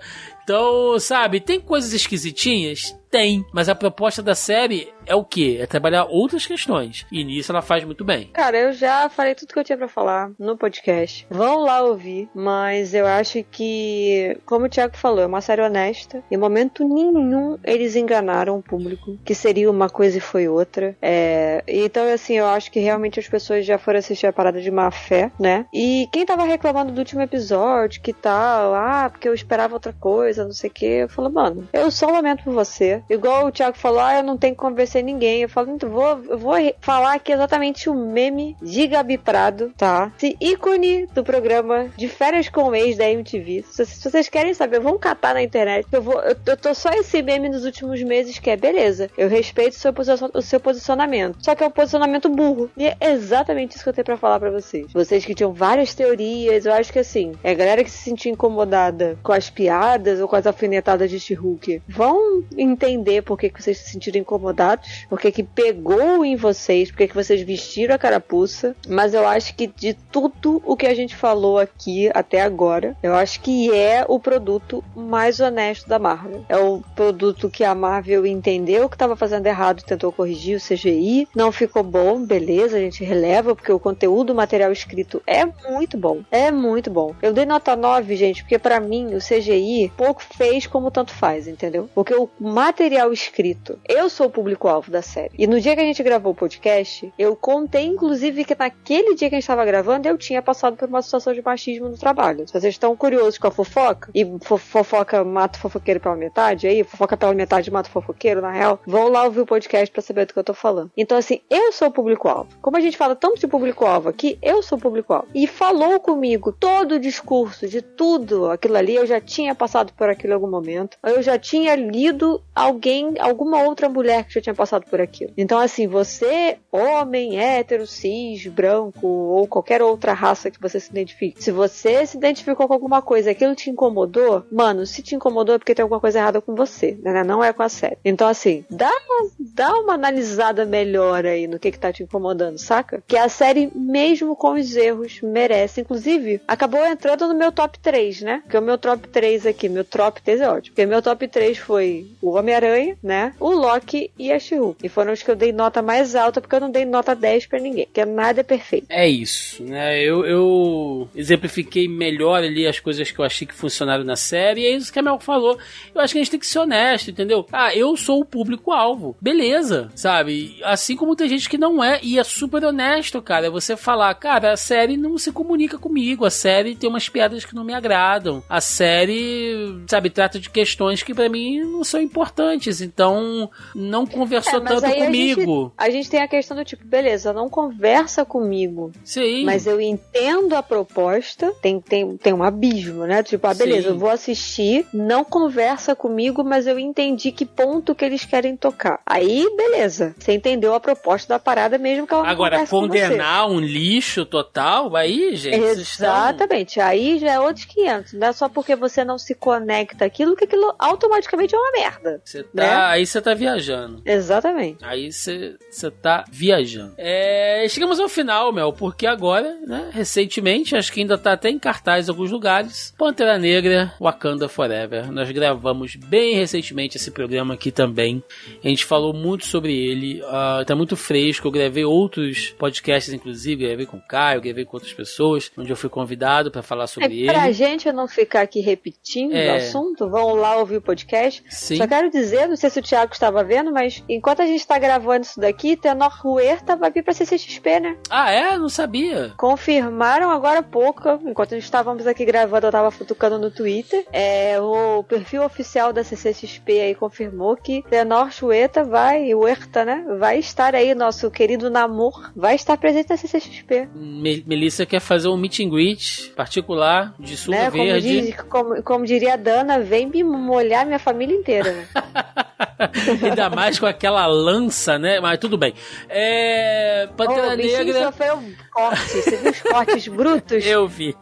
Então, sabe, tem coisas esquisitinhas? Tem, mas a proposta da série é o quê? É trabalhar outras questões. E nisso ela faz muito bem. Cara, eu já falei tudo que eu tinha para falar no podcast. Vão lá ouvir, mas eu acho que, como o Thiago falou, é uma série honesta. Em momento nenhum eles enganaram o público, que seria uma coisa e foi outra. É... Então, assim, eu acho que realmente as pessoas já foram assistir a parada de má fé, né? E quem tava reclamando do último episódio, que tal, ah, porque eu esperava outra coisa, não sei o que, eu falo, mano, eu só lamento por você. Igual o Thiago falou, ah, eu não tenho que convencer ninguém. Eu falo, então vou, eu vou falar aqui exatamente o meme de Gabi Prado, tá? Esse ícone do programa de férias com o ex da MTV. Se, se vocês querem saber, vão catar na internet. Eu vou, eu, eu, tô só esse meme nos últimos meses que é beleza. Eu respeito o seu, o seu posicionamento. Só que é um posicionamento burro. E é exatamente isso que eu tenho pra falar pra vocês. Vocês que tinham várias teorias, eu acho que assim, é a galera que se sentiu incomodada com as piadas ou com as alfinetadas de She-Hulk, vão entender por que, que vocês se sentiram incomodados, por que, que pegou em vocês, por que, que vocês vestiram a carapuça. Mas eu acho que de tudo o que a gente falou aqui até agora, eu acho que é o produto mais honesto da Marvel. É o produto que a Marvel entendeu que estava fazendo errado, tentou corrigir o CGI, não ficou bom, beleza, a gente releva, porque o conteúdo, o material escrito é muito bom. É muito bom. Eu dei nota 9, gente, porque para mim o CGI pouco fez como tanto faz, entendeu? Porque o material escrito, eu sou o público-alvo da série. E no dia que a gente gravou o podcast, eu contei, inclusive, que naquele dia que a gente estava gravando, eu tinha passado por uma situação de machismo no trabalho. Se vocês estão curiosos com a fofoca, e fofoca mata fofoqueiro pela metade, aí, fofoca pela metade mata fofoqueiro, na real, vão lá ouvir o podcast para saber do que eu tô falando. Então, assim, eu sou o público-alvo. Como a gente fala tanto de público-alvo aqui, eu sou o público-alvo. E falou comigo todo o discurso de tudo aquilo ali, eu já tinha passado por aquilo em algum momento. Eu já tinha lido alguém, alguma outra mulher que já tinha passado por aquilo. Então, assim, você, homem, hétero, cis, branco, ou qualquer outra raça que você se identifique, se você se identificou com alguma coisa, aquilo te incomodou, mano, se te incomodou é porque tem alguma coisa errada com você, né? Não é com a série. Então, assim, dá, dá uma analisada melhor aí no que que tá te incomodando, saca? Que a série, mesmo com os erros, merece. Inclusive, acabou entrando no meu top 3, né? Porque o meu top 3 aqui, meu top 3 é ótimo. Porque meu top 3 foi o Homem Homem-Aranha, né? O Loki e a she E foram os que eu dei nota mais alta, porque eu não dei nota 10 para ninguém, porque nada é perfeito. É isso, né? Eu, eu exemplifiquei melhor ali as coisas que eu achei que funcionaram na série, e é isso que a Mel falou. Eu acho que a gente tem que ser honesto, entendeu? Ah, eu sou o público-alvo. Beleza, sabe? Assim como tem gente que não é, e é super honesto, cara. É você falar, cara, a série não se comunica comigo, a série tem umas piadas que não me agradam, a série, sabe, trata de questões que para mim não são importantes, então não conversou é, tanto comigo. A gente, a gente, tem a questão do tipo, beleza, não conversa comigo. Sim. Mas eu entendo a proposta, tem, tem, tem um abismo, né? Tipo, ah, beleza, Sim. eu vou assistir, não conversa comigo, mas eu entendi que ponto que eles querem tocar. Aí, beleza. Você entendeu a proposta da parada mesmo que ela não Agora, condenar um lixo total, aí, gente. Exatamente. Estão... Aí já é outros 500. Não é só porque você não se conecta aquilo que aquilo automaticamente é uma merda. Você tá, né? Aí você tá viajando. Exatamente. Aí você tá viajando. É, chegamos ao final, Mel, porque agora, né, recentemente, acho que ainda tá até em cartaz em alguns lugares, Pantera Negra, Wakanda Forever. Nós gravamos bem recentemente esse programa aqui também. A gente falou muito sobre ele, uh, tá muito fresco. Eu gravei outros podcasts, inclusive, gravei com o Caio, gravei com outras pessoas, onde eu fui convidado para falar sobre é, ele. Pra gente não ficar aqui repetindo é... o assunto, vão lá ouvir o podcast. Sim. Só quero dizer, não sei se o Thiago estava vendo, mas enquanto a gente está gravando isso daqui, Tenor Huerta vai vir pra CCXP, né? Ah, é? Não sabia. Confirmaram agora há pouco, enquanto estávamos aqui gravando, eu tava futucando no Twitter. É, o perfil oficial da CCXP aí confirmou que Tenor Huerta vai, Huerta, né? Vai estar aí, nosso querido Namor, vai estar presente na CCXP. Melissa quer fazer um meet and greet particular de suco né? verde. Como, diz, como, como diria a Dana, vem me molhar minha família inteira, né? Ainda mais com aquela lança, né? Mas tudo bem. É. Pantera oh, Negra. sofreu corte. Você viu os cortes brutos? Eu vi.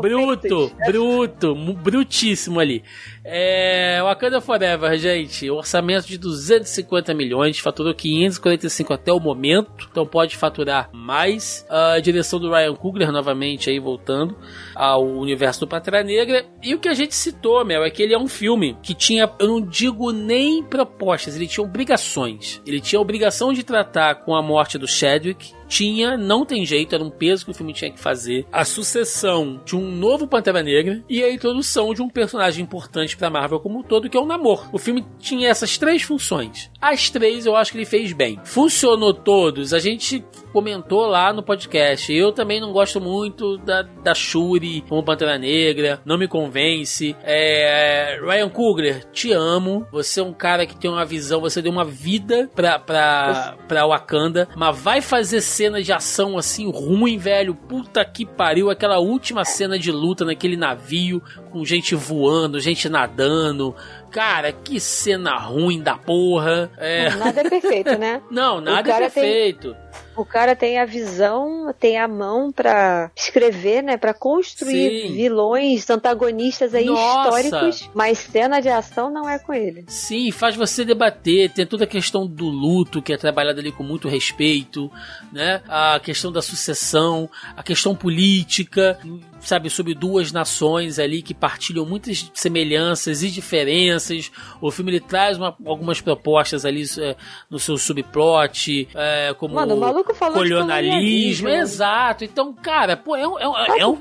Bruto, bruto, brutíssimo ali. É, Wakanda Forever, gente, orçamento de 250 milhões, faturou 545 até o momento, então pode faturar mais. A direção do Ryan Coogler, novamente aí voltando ao universo do Pantera Negra. E o que a gente citou, Mel, é que ele é um filme que tinha, eu não digo nem propostas, ele tinha obrigações. Ele tinha a obrigação de tratar com a morte do Chadwick, tinha, não tem jeito, era um peso que o filme tinha que fazer. A sucessão de um novo Pantera Negra e a introdução de um personagem importante para Marvel como um todo, que é o Namor. O filme tinha essas três funções. As três eu acho que ele fez bem. Funcionou todos. A gente comentou lá no podcast. Eu também não gosto muito da, da Shuri como Pantera Negra. Não me convence. É, Ryan Coogler, te amo. Você é um cara que tem uma visão. Você deu uma vida pra, pra, pra Wakanda. Mas vai fazer cena de ação assim ruim, velho. Puta que pariu. Aquela última cena de luta naquele navio com gente voando, gente nadando. Cara, que cena ruim da porra. É... Nada é perfeito, né? Não, nada é perfeito. Tem o cara tem a visão, tem a mão para escrever, né, para construir Sim. vilões, antagonistas aí Nossa. históricos, mas cena de ação não é com ele. Sim, faz você debater, tem toda a questão do luto que é trabalhada ali com muito respeito, né? A questão da sucessão, a questão política, sabe, sobre duas nações ali que partilham muitas semelhanças e diferenças. O filme ele traz uma, algumas propostas ali é, no seu subplot, é, como Mano, o colonialismo. Exato. Então, cara, pô, é um, é um, é um,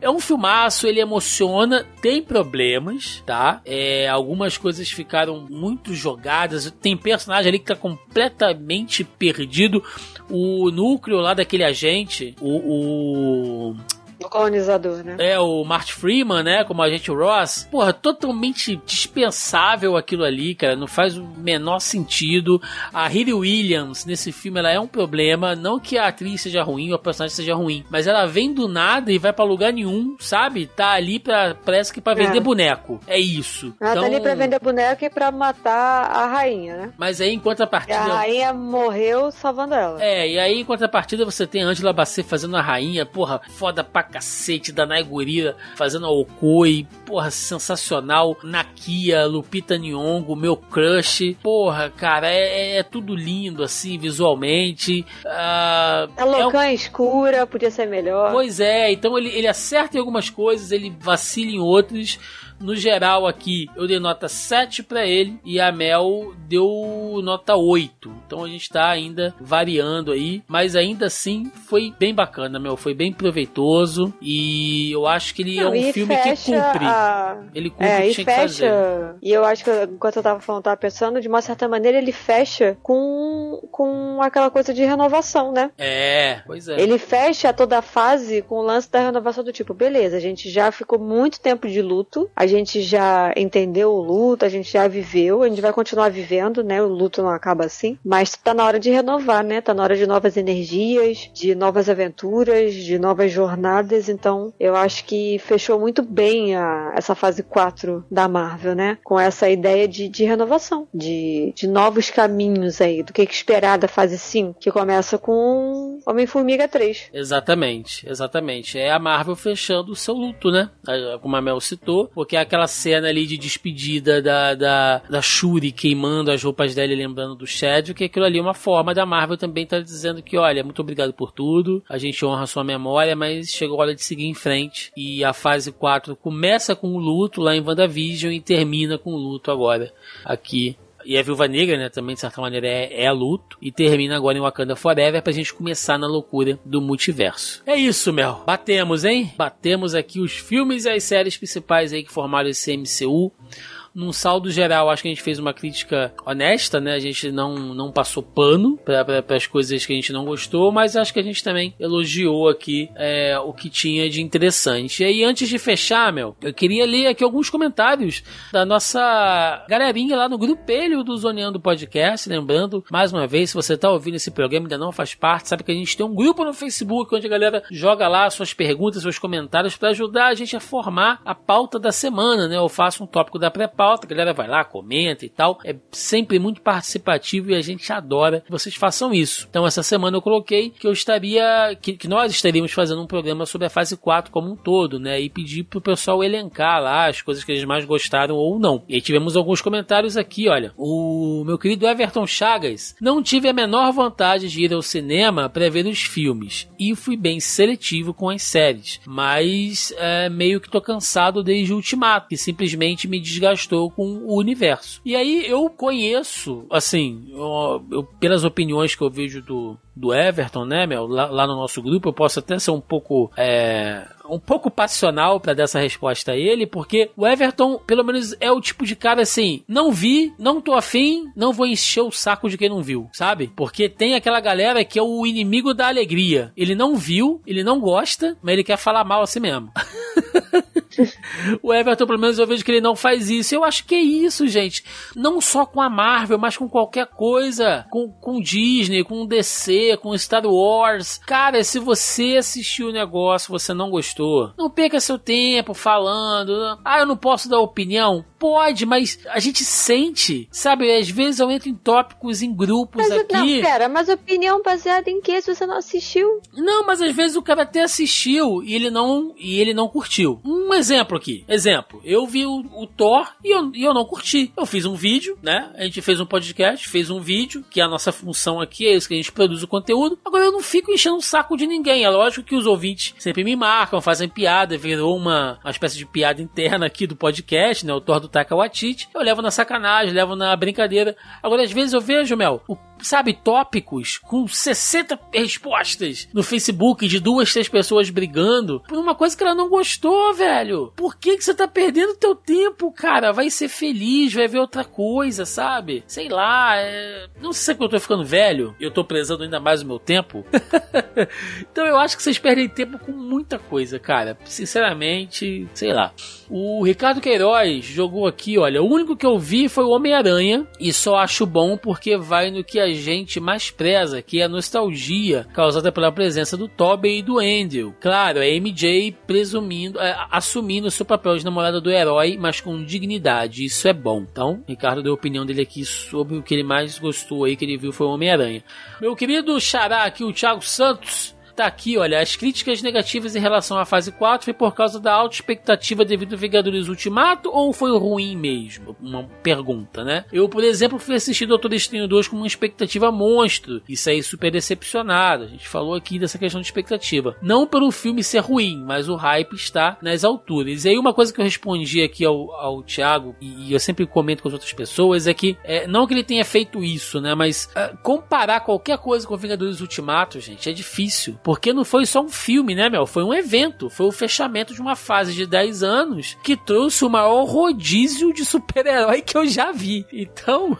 é um filmaço, ele emociona, tem problemas, tá? É, algumas coisas ficaram muito jogadas. Tem personagem ali que tá completamente perdido. O núcleo lá daquele agente, o, o do colonizador, né? É, o Marty Freeman, né? Como agente Ross. Porra, totalmente dispensável aquilo ali, cara. Não faz o menor sentido. A Hilly Williams, nesse filme, ela é um problema. Não que a atriz seja ruim ou a personagem seja ruim. Mas ela vem do nada e vai para lugar nenhum, sabe? Tá ali pra, parece que pra vender é. boneco. É isso. Ela então... tá ali pra então vender boneco e pra matar a rainha, né? Mas aí, enquanto a partida... A rainha morreu salvando ela. É, e aí, enquanto a partida, você tem Angela Bassett fazendo a rainha. Porra, foda pra cacete da Naigurira fazendo a Okoi, porra, sensacional. Nakia, Lupita Nyong'o, meu crush. Porra, cara, é, é tudo lindo assim, visualmente. A Locan é um... escura, podia ser melhor. Pois é, então ele, ele acerta em algumas coisas, ele vacila em outras no geral aqui eu dei nota 7 para ele e a Mel deu nota 8. Então a gente tá ainda variando aí, mas ainda assim foi bem bacana, meu, foi bem proveitoso e eu acho que ele Não, é um filme que cumpre. A... Ele cumpre é, o que tinha fecha... que fazer. E eu acho que enquanto eu tava falando, tava pensando, de uma certa maneira ele fecha com com aquela coisa de renovação, né? É, pois é. Ele fecha toda a fase com o lance da renovação do tipo, beleza, a gente já ficou muito tempo de luto, a gente já entendeu o luto, a gente já viveu, a gente vai continuar vivendo, né? O luto não acaba assim, mas tá na hora de renovar, né? Tá na hora de novas energias, de novas aventuras, de novas jornadas, então eu acho que fechou muito bem a, essa fase 4 da Marvel, né? Com essa ideia de, de renovação, de, de novos caminhos aí, do que, que esperar da fase 5, que começa com Homem-Formiga 3. Exatamente, exatamente. É a Marvel fechando o seu luto, né? Como a Mel citou, porque é aquela cena ali de despedida da, da, da Shuri queimando as roupas dela e lembrando do Chadwick, que aquilo ali é uma forma da Marvel também estar tá dizendo que, olha, muito obrigado por tudo, a gente honra a sua memória, mas chegou a hora de seguir em frente. E a fase 4 começa com o luto lá em WandaVision e termina com o luto agora aqui e a Viúva Negra, né, também de certa maneira é, é luto. E termina agora em Wakanda Forever pra gente começar na loucura do multiverso. É isso, Mel. Batemos, hein? Batemos aqui os filmes e as séries principais aí que formaram esse MCU num saldo geral, acho que a gente fez uma crítica honesta, né? A gente não, não passou pano para as coisas que a gente não gostou, mas acho que a gente também elogiou aqui é, o que tinha de interessante. E aí, antes de fechar, Mel, eu queria ler aqui alguns comentários da nossa galerinha lá no grupelho do Zoneando Podcast. Lembrando, mais uma vez, se você está ouvindo esse programa e ainda não faz parte, sabe que a gente tem um grupo no Facebook onde a galera joga lá suas perguntas, seus comentários para ajudar a gente a formar a pauta da semana, né? Eu faço um tópico da pré pauta, a galera vai lá, comenta e tal. É sempre muito participativo e a gente adora que vocês façam isso. Então, essa semana eu coloquei que eu estaria, que, que nós estaríamos fazendo um programa sobre a fase 4 como um todo, né? E pedir pro pessoal elencar lá as coisas que eles mais gostaram ou não. E tivemos alguns comentários aqui, olha. O meu querido Everton Chagas, não tive a menor vontade de ir ao cinema para ver os filmes e fui bem seletivo com as séries, mas é, meio que tô cansado desde o Ultimato, que simplesmente me desgastou com o universo. E aí eu conheço, assim, eu, eu, pelas opiniões que eu vejo do, do Everton, né, Mel, lá, lá, no nosso grupo, eu posso até ser um pouco. É, um pouco passional para dar essa resposta a ele, porque o Everton, pelo menos, é o tipo de cara assim: não vi, não tô afim, não vou encher o saco de quem não viu, sabe? Porque tem aquela galera que é o inimigo da alegria. Ele não viu, ele não gosta, mas ele quer falar mal assim mesmo. o Everton, pelo menos, eu vejo que ele não faz isso. Eu acho que é isso, gente. Não só com a Marvel, mas com qualquer coisa. Com, com Disney, com DC, com Star Wars. Cara, se você assistiu o negócio você não gostou, não perca seu tempo falando. Ah, eu não posso dar opinião? Pode, mas a gente sente, sabe? Às vezes eu entro em tópicos, em grupos mas, aqui. Não, pera, mas opinião baseada em que se você não assistiu? Não, mas às vezes o cara até assistiu e ele não, e ele não curtiu. Um exemplo aqui. Exemplo, eu vi o, o Thor e eu, e eu não curti. Eu fiz um vídeo, né? A gente fez um podcast, fez um vídeo, que é a nossa função aqui, é isso que a gente produz o conteúdo. Agora eu não fico enchendo o saco de ninguém. É lógico que os ouvintes sempre me marcam, fazem piada, virou uma, uma espécie de piada interna aqui do podcast, né? O Thor do Taika Waititi. Eu levo na sacanagem, levo na brincadeira. Agora, às vezes eu vejo, Mel, o sabe, tópicos com 60 respostas no Facebook de duas, três pessoas brigando por uma coisa que ela não gostou, velho. Por que, que você tá perdendo teu tempo, cara? Vai ser feliz, vai ver outra coisa, sabe? Sei lá, é... não sei se é eu tô ficando velho eu tô prezando ainda mais o meu tempo. então eu acho que vocês perdem tempo com muita coisa, cara. Sinceramente, sei lá. O Ricardo Queiroz jogou aqui, olha, o único que eu vi foi o Homem-Aranha e só acho bom porque vai no que a gente mais preza, que é a nostalgia causada pela presença do Tobey e do Andrew. Claro, a MJ presumindo, é, assumindo seu papel de namorada do herói, mas com dignidade. Isso é bom. Então, Ricardo deu a opinião dele aqui sobre o que ele mais gostou aí, que ele viu foi o Homem-Aranha. Meu querido xará aqui, o Thiago Santos, Tá aqui, olha, as críticas negativas em relação à fase 4 foi por causa da alta expectativa devido ao Vingadores Ultimato ou foi ruim mesmo? Uma pergunta, né? Eu, por exemplo, fui assistir Doutor Estranho 2 com uma expectativa monstro e saí super decepcionado. A gente falou aqui dessa questão de expectativa. Não pelo filme ser ruim, mas o hype está nas alturas. E aí uma coisa que eu respondi aqui ao, ao Thiago, e eu sempre comento com as outras pessoas, é que, é, não que ele tenha feito isso, né? Mas uh, comparar qualquer coisa com Vingadores Ultimato, gente, é difícil. Porque não foi só um filme, né, Mel? Foi um evento. Foi o fechamento de uma fase de 10 anos que trouxe o maior rodízio de super-herói que eu já vi. Então,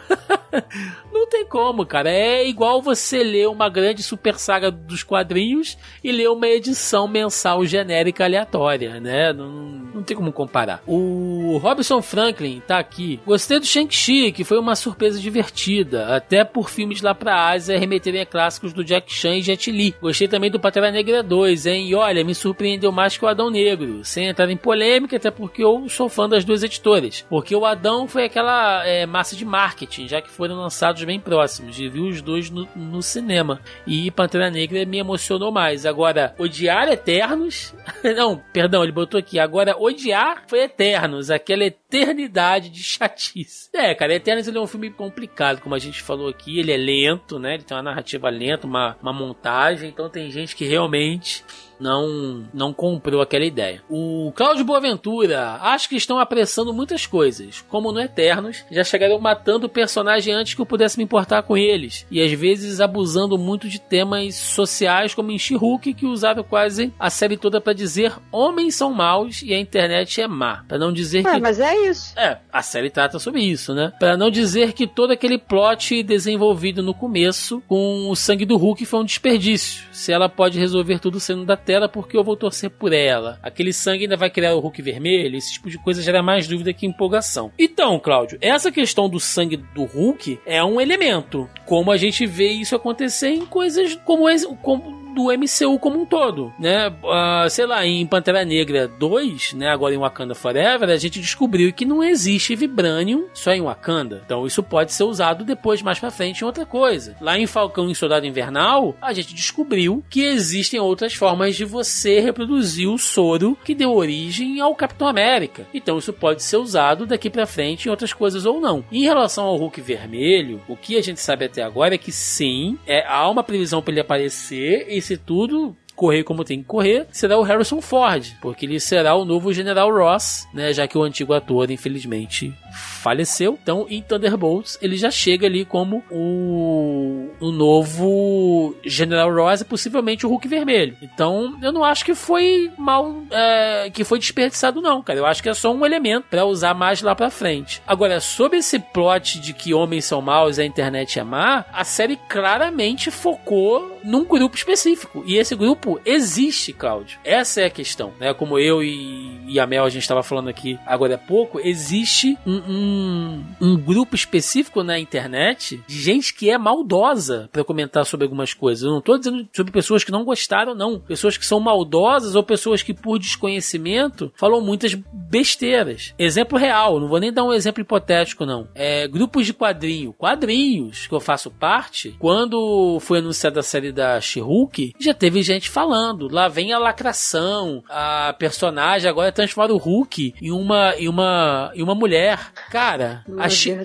não tem como, cara. É igual você ler uma grande super saga dos quadrinhos e ler uma edição mensal genérica aleatória, né? Não, não tem como comparar. O Robson Franklin tá aqui. Gostei do Shang-Chi, que foi uma surpresa divertida, até por filmes lá pra Ásia remeterem a clássicos do Jack Chan e Jet Li. Gostei também do Pantera Negra 2, hein? E olha, me surpreendeu mais que o Adão Negro, sem entrar em polêmica, até porque eu sou fã das duas editoras. Porque o Adão foi aquela é, massa de marketing, já que foram lançados bem próximos, e vi os dois no, no cinema. E Pantera Negra me emocionou mais. Agora, odiar Eternos. Não, perdão, ele botou aqui. Agora, odiar foi Eternos, aquela eternidade de chatice. É, cara, Eternos ele é um filme complicado, como a gente falou aqui. Ele é lento, né? Ele tem uma narrativa lenta, uma, uma montagem. Então tem gente que realmente não não comprou aquela ideia. O Cláudio Boaventura, acho que estão apressando muitas coisas, como no Eternos, já chegaram matando o personagem antes que eu pudesse me importar com eles, e às vezes abusando muito de temas sociais, como em She-Hulk, que usaram quase a série toda para dizer homens são maus e a internet é má. Para não dizer é, que. Mas é isso. É, a série trata sobre isso, né? Para não dizer que todo aquele plot desenvolvido no começo com o sangue do Hulk foi um desperdício. Se ela pode resolver tudo sendo da tela porque eu vou torcer por ela. Aquele sangue ainda vai criar o Hulk vermelho, esse tipo de coisa gera mais dúvida que empolgação. Então, Cláudio, essa questão do sangue do Hulk é um elemento. Como a gente vê isso acontecer em coisas como, como do MCU como um todo, né? Uh, sei lá, em Pantera Negra 2, né? Agora em Wakanda Forever, a gente descobriu que não existe Vibranium só em Wakanda. Então isso pode ser usado depois, mais pra frente, em outra coisa. Lá em Falcão e Soldado Invernal, a gente descobriu que existem outras formas de você reproduzir o soro que deu origem ao Capitão América. Então isso pode ser usado daqui para frente em outras coisas ou não. Em relação ao Hulk vermelho, o que a gente sabe até agora é que sim, é, há uma previsão para ele aparecer e se tudo correr como tem que correr, será o Harrison Ford, porque ele será o novo General Ross, né, já que o antigo ator, infelizmente, faleceu. Então, em Thunderbolts, ele já chega ali como o, o novo General Ross e possivelmente o Hulk vermelho. Então, eu não acho que foi mal, é, que foi desperdiçado não, cara. Eu acho que é só um elemento para usar mais lá para frente. Agora, sobre esse plot de que homens são maus e a internet é má, a série claramente focou num grupo específico. E esse grupo existe, Cláudio. Essa é a questão, né? Como eu e, e a Mel a gente estava falando aqui agora há pouco, existe um, um, um, grupo específico na internet de gente que é maldosa para comentar sobre algumas coisas. Eu não tô dizendo sobre pessoas que não gostaram, não. Pessoas que são maldosas ou pessoas que, por desconhecimento, falam muitas besteiras. Exemplo real, não vou nem dar um exemplo hipotético, não. É, grupos de quadrinho. Quadrinhos que eu faço parte, quando foi anunciada a série da She-Hulk, já teve gente falando. Lá vem a lacração, a personagem agora transforma o Hulk em uma, em uma, em uma mulher. Cara, Meu a, She,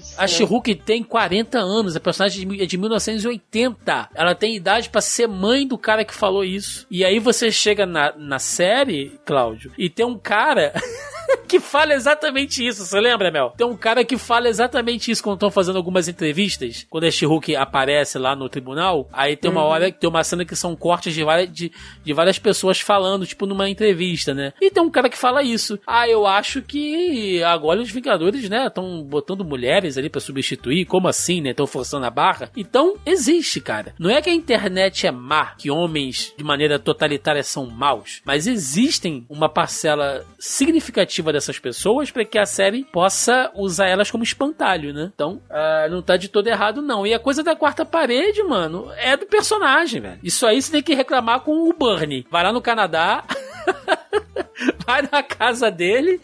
tem 40 anos, a personagem é de 1980. Ela tem idade para ser mãe do cara que falou isso. E aí você chega na, na série, Cláudio, e tem um cara. que fala exatamente isso, você lembra, Mel? Tem um cara que fala exatamente isso quando estão fazendo algumas entrevistas, quando a She-Hulk aparece lá no tribunal, aí tem uma uhum. hora, tem uma cena que são cortes de várias, de, de várias pessoas falando, tipo numa entrevista, né? E tem um cara que fala isso. Ah, eu acho que agora os Vingadores, né, estão botando mulheres ali para substituir, como assim, né? Estão forçando a barra. Então, existe, cara. Não é que a internet é má, que homens de maneira totalitária são maus, mas existem uma parcela significativa dessas pessoas para que a série possa usar elas como espantalho, né? Então, uh, não tá de todo errado, não. E a coisa da quarta parede, mano, é do personagem, velho. Isso aí você tem que reclamar com o Bernie. Vai lá no Canadá. vai na casa dele,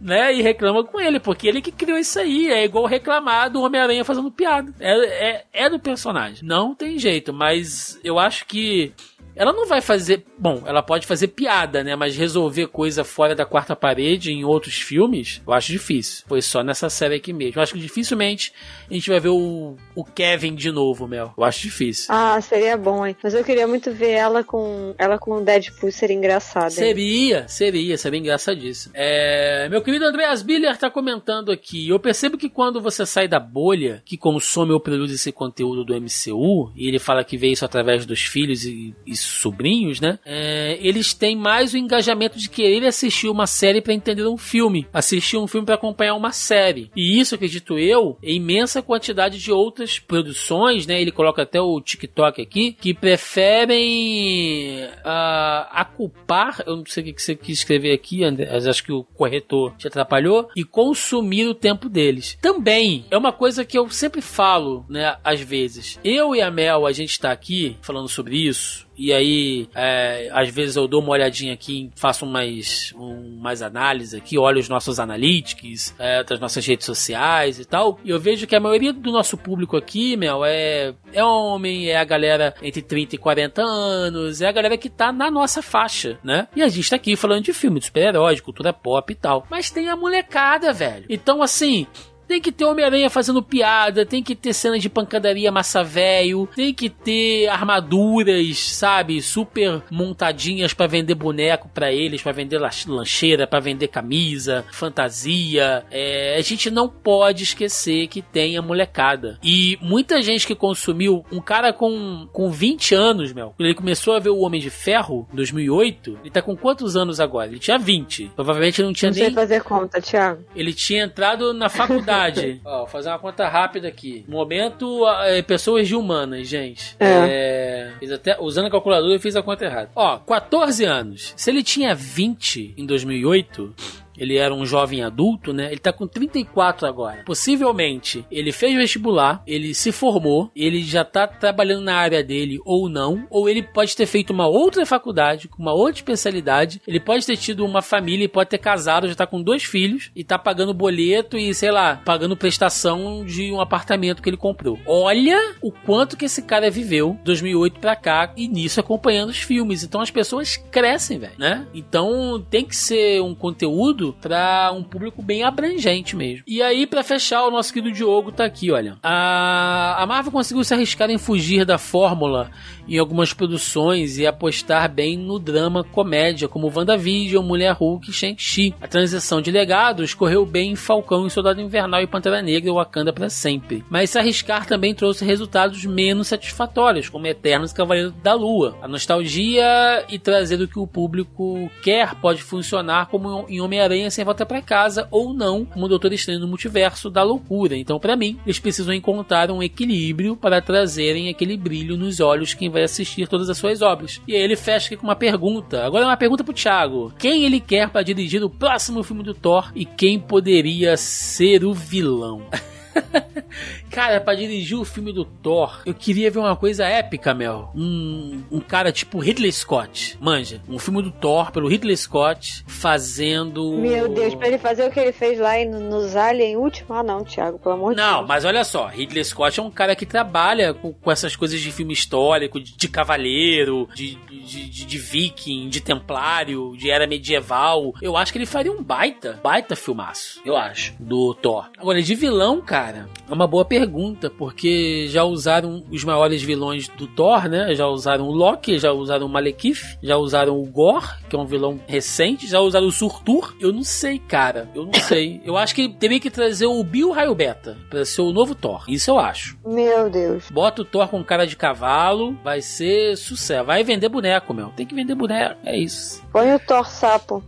né, e reclama com ele, porque ele que criou isso aí. É igual reclamar do Homem-Aranha fazendo piada. É, é, é do personagem. Não tem jeito, mas eu acho que ela não vai fazer. Bom, ela pode fazer piada, né? Mas resolver coisa fora da quarta parede em outros filmes, eu acho difícil. Foi só nessa série aqui mesmo. Eu acho que dificilmente a gente vai ver o, o Kevin de novo, Mel. Eu acho difícil. Ah, seria bom, hein? Mas eu queria muito ver ela com ela com o Deadpool, seria engraçado. Seria, seria, seria engraçadíssimo. É, meu querido Andreas Biller tá comentando aqui. Eu percebo que quando você sai da bolha que consome ou produz esse conteúdo do MCU, e ele fala que vê isso através dos filhos e, e sobrinhos, né? É, eles têm mais o engajamento de querer assistir uma série para entender um filme, assistir um filme para acompanhar uma série. E isso, acredito eu, é imensa quantidade de outras produções, né? Ele coloca até o TikTok aqui, que preferem uh, aculpar, eu não sei o que você quis escrever aqui, André, acho que o corretor te atrapalhou, e consumir o tempo deles. Também é uma coisa que eu sempre falo, né, às vezes. Eu e a Mel, a gente está aqui falando sobre isso, e aí é, às vezes eu dou uma olhadinha aqui, faço mais, um, mais análise aqui, olho os nossos analytics é, das nossas redes sociais e tal, e eu vejo que a maioria do nosso público aqui, Mel, é, é homem, é a galera entre 30 e 40 anos, é a galera que tá na nossa faixa, né? E a gente tá aqui falando de filme, de super-herói, de cultura pop e tal. Mas tem a molecada, velho. Então, assim, tem que ter Homem-Aranha fazendo piada, tem que ter cena de pancadaria massa velho, tem que ter armaduras, sabe, super montadinhas para vender boneco para eles, para vender lancheira, para vender camisa, fantasia. É, a gente não pode esquecer que tem a molecada. E muita gente que consumiu, um cara com, com 20 anos, meu, ele começou a ver o Homem de Ferro em 2008, ele tá com quantos anos agora? Ele tinha 20. Provavelmente não tinha não nem... Não sei fazer conta, Thiago. Ele tinha entrado na faculdade verdade, ó, vou fazer uma conta rápida aqui. Momento, é, pessoas de humanas, gente. É. é até, usando a calculadora, eu fiz a conta errada. Ó, 14 anos. Se ele tinha 20 em 2008, ele era um jovem adulto, né? Ele tá com 34 agora. Possivelmente, ele fez vestibular, ele se formou, ele já tá trabalhando na área dele ou não, ou ele pode ter feito uma outra faculdade, com uma outra especialidade, ele pode ter tido uma família, pode ter casado, já tá com dois filhos e tá pagando boleto e, sei lá, pagando prestação de um apartamento que ele comprou. Olha o quanto que esse cara viveu 2008 pra cá e nisso acompanhando os filmes. Então as pessoas crescem, velho, né? Então tem que ser um conteúdo para um público bem abrangente mesmo. E aí, para fechar, o nosso querido Diogo tá aqui, olha. A, a Marvel conseguiu se arriscar em fugir da fórmula em algumas produções e apostar bem no drama comédia, como WandaVision, Mulher Hulk e Shang-Chi. A transição de legados correu bem em Falcão e Soldado Invernal e Pantera Negra e Wakanda para sempre. Mas se arriscar também trouxe resultados menos satisfatórios, como Eternos e Cavaleiro da Lua. A nostalgia e trazer o que o público quer pode funcionar como em Homem-Aranha sem volta para casa ou não, como Doutor Estranho no Multiverso da Loucura. Então, para mim, eles precisam encontrar um equilíbrio para trazerem aquele brilho nos olhos quem vai vai assistir todas as suas obras. E aí ele fecha aqui com uma pergunta. Agora é uma pergunta pro Thiago. Quem ele quer para dirigir o próximo filme do Thor e quem poderia ser o vilão? cara, pra dirigir o filme do Thor, eu queria ver uma coisa épica, Mel. Um, um cara tipo Ridley Scott. Manja, um filme do Thor pelo Ridley Scott fazendo. Meu Deus, pra ele fazer o que ele fez lá nos Alien Último? Ah, não, Thiago, pelo amor de Deus. Não, mas olha só, Ridley Scott é um cara que trabalha com, com essas coisas de filme histórico, de, de cavaleiro, de, de, de, de viking, de templário, de era medieval. Eu acho que ele faria um baita, baita filmaço, eu acho, do Thor. Agora, de vilão, cara, é uma boa pergunta, porque já usaram os maiores vilões do Thor, né? Já usaram o Loki, já usaram o Malekith, já usaram o Gore, que é um vilão recente, já usaram o Surtur. Eu não sei, cara. Eu não sei. Eu acho que teria que trazer o Bill Raio Beta pra ser o novo Thor. Isso eu acho. Meu Deus. Bota o Thor com cara de cavalo, vai ser sucesso. Vai vender boneco, meu. Tem que vender boneco. É isso. Põe o Thor sapo.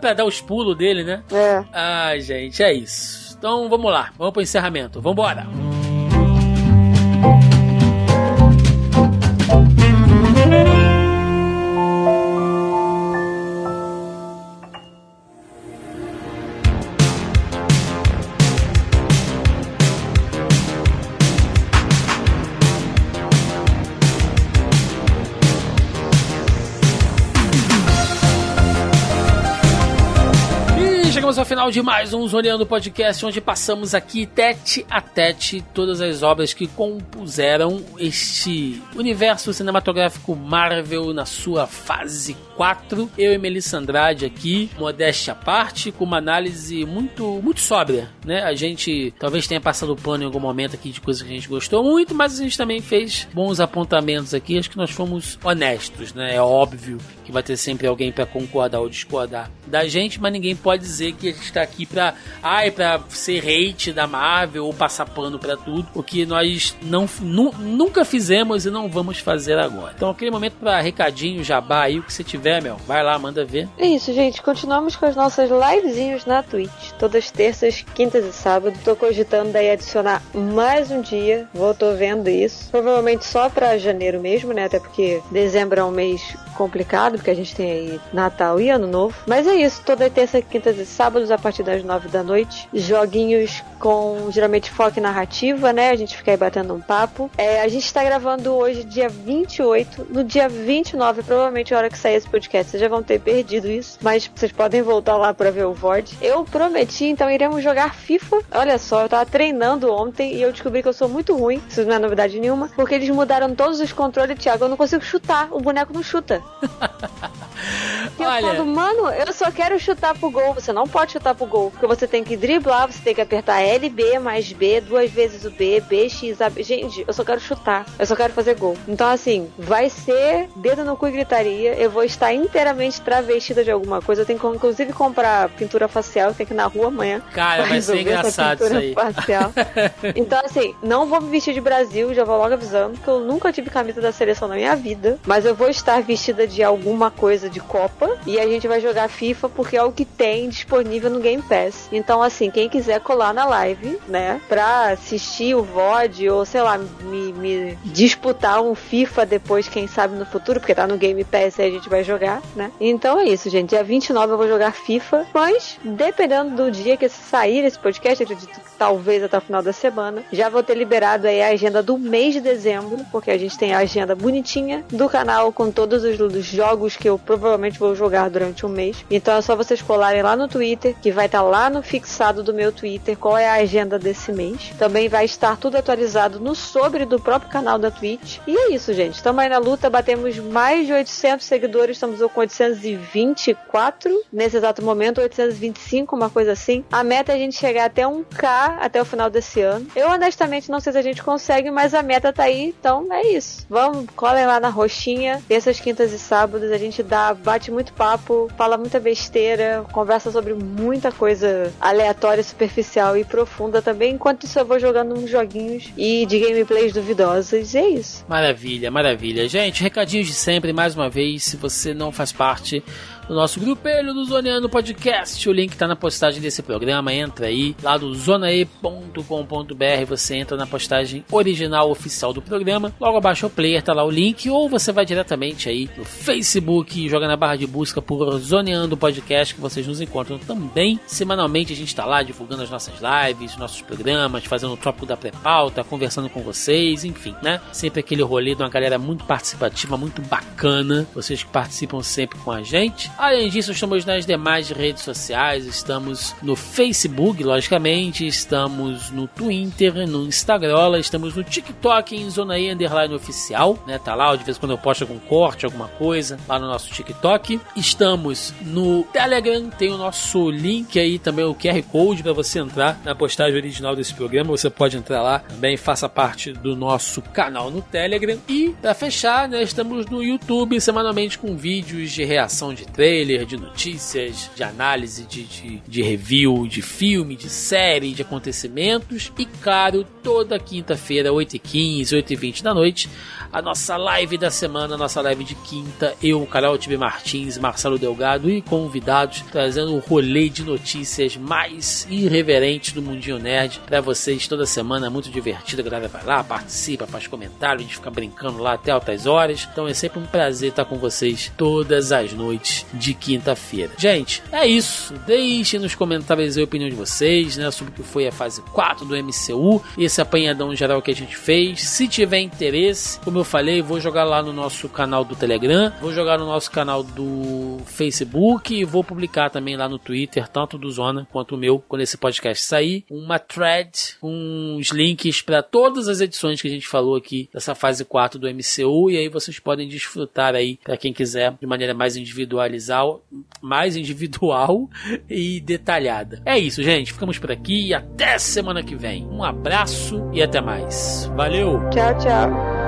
pra dar os pulos dele, né? É. Ai, gente, é isso. Então vamos lá, vamos pro encerramento. Vambora! chegamos final de mais um Zoneando Podcast, onde passamos aqui tete a tete todas as obras que compuseram este universo cinematográfico Marvel na sua fase 4. Eu e Melissa Andrade aqui, modéstia à parte, com uma análise muito, muito sóbria, né? A gente talvez tenha passado pano em algum momento aqui de coisas que a gente gostou muito, mas a gente também fez bons apontamentos aqui. Acho que nós fomos honestos, né? É óbvio que vai ter sempre alguém para concordar ou discordar da gente, mas ninguém pode dizer que a gente tá aqui pra, ai, pra ser hate da Marvel ou passar pano pra tudo, o que nós não, nu, nunca fizemos e não vamos fazer agora. Então, aquele momento pra recadinho, jabá aí, o que você tiver, meu, vai lá, manda ver. É isso, gente. Continuamos com as nossas livezinhos na Twitch, todas terças, quintas e sábados. Tô cogitando daí adicionar mais um dia, vou tô vendo isso. Provavelmente só pra janeiro mesmo, né? Até porque dezembro é um mês complicado, porque a gente tem aí Natal e Ano Novo. Mas é isso, toda terça, quinta e sábados, a partir das nove da noite. Joguinhos com geralmente foco em narrativa, né? A gente fica aí batendo um papo. É, a gente tá gravando hoje, dia 28. No dia 29, provavelmente a hora que sair esse podcast, vocês já vão ter perdido isso. Mas vocês podem voltar lá pra ver o VOD. Eu prometi, então iremos jogar FIFA. Olha só, eu tava treinando ontem e eu descobri que eu sou muito ruim. Isso não é novidade nenhuma. Porque eles mudaram todos os controles, Thiago. Eu não consigo chutar. O boneco não chuta. E eu Olha. falo, mano, eu só quero chutar pro gol. Você não pode chutar pro gol. Porque você tem que driblar, você tem que apertar L, B mais B, duas vezes o B, B, X, A, B. Gente, eu só quero chutar. Eu só quero fazer gol. Então, assim, vai ser dedo no cu e gritaria. Eu vou estar inteiramente travestida de alguma coisa. Eu tenho que, inclusive, comprar pintura facial. Eu tenho que ir na rua amanhã. Cara, vai ser engraçado isso aí. Facial. Então, assim, não vou me vestir de Brasil, já vou logo avisando, que eu nunca tive camisa da seleção na minha vida. Mas eu vou estar vestida de alguma coisa de Copa. E a gente vai jogar FIFA porque é o que tem disponível no Game Pass. Então, assim, quem quiser colar na live, né, pra assistir o VOD ou, sei lá, me, me disputar um FIFA depois, quem sabe no futuro, porque tá no Game Pass e a gente vai jogar, né? Então é isso, gente. Dia 29 eu vou jogar FIFA, mas dependendo do dia que sair esse podcast, acredito que talvez até o final da semana, já vou ter liberado aí a agenda do mês de dezembro, porque a gente tem a agenda bonitinha do canal com todos os, os jogos que eu provavelmente vou jogar durante um mês. Então é só vocês colarem lá no Twitter, que vai estar lá no fixado do meu Twitter, qual é a agenda desse mês. Também vai estar tudo atualizado no sobre do próprio canal da Twitch. E é isso, gente. Estamos aí na luta, batemos mais de 800 seguidores, estamos com 824 nesse exato momento, 825, uma coisa assim. A meta é a gente chegar até 1k até o final desse ano. Eu honestamente não sei se a gente consegue, mas a meta tá aí, então é isso. Vamos, colhem lá na roxinha, terças, quintas e sábados, a gente dá, bate muito papo, fala muita besteira, conversa sobre muita coisa aleatória, superficial e profunda também, enquanto isso eu vou jogando uns joguinhos e de gameplays duvidosas, e é isso. Maravilha, maravilha. Gente, recadinhos de sempre, mais uma vez, se você não faz parte do nosso grupelho do Zoneando Podcast, o link tá na postagem desse programa, entra aí, lá do zonae.com.br, você entra na postagem original oficial do programa, logo abaixo o player tá lá o link, ou você vai diretamente aí no Facebook e joga na barra de busca por Zoneando Podcast, que vocês nos encontram também. Semanalmente a gente tá lá divulgando as nossas lives, nossos programas, fazendo o tópico da pré-pauta, conversando com vocês, enfim, né? Sempre aquele rolê de uma galera muito participativa, muito bacana, vocês que participam sempre com a gente. Além disso, estamos nas demais redes sociais, estamos no Facebook, logicamente, estamos no Twitter, no Instagram, estamos no TikTok em Zona E Underline Oficial, né? Tá lá, de vez em quando eu posto algum corte, alguma coisa, lá no nosso TikTok. Estamos no Telegram, tem o nosso link aí também, o QR Code para você entrar na postagem original desse programa. Você pode entrar lá também, faça parte do nosso canal no Telegram. E para fechar, né, estamos no YouTube semanalmente com vídeos de reação de trailer, de notícias, de análise, de, de, de review, de filme, de série, de acontecimentos. E claro, toda quinta-feira, 8h15, 8h20 da noite, a nossa live da semana, a nossa live de quinta, eu, Carol Tibe Martins, Marcelo Delgado e convidados, trazendo o rolê de notícias mais irreverentes do Mundinho Nerd para vocês toda semana, é muito divertido, a galera vai lá, participa, faz comentário, a gente fica brincando lá até altas horas, então é sempre um prazer estar com vocês todas as noites de quinta-feira. Gente, é isso, deixem nos comentários a opinião de vocês, né, sobre o que foi a fase 4 do MCU, esse apanhadão geral que a gente fez, se tiver interesse, como como eu falei, vou jogar lá no nosso canal do Telegram, vou jogar no nosso canal do Facebook e vou publicar também lá no Twitter, tanto do Zona quanto o meu, quando esse podcast sair, uma thread com os links para todas as edições que a gente falou aqui dessa fase 4 do MCU e aí vocês podem desfrutar aí para quem quiser de maneira mais individualizal, mais individual e detalhada. É isso, gente. Ficamos por aqui e até semana que vem. Um abraço e até mais. Valeu. Tchau, tchau.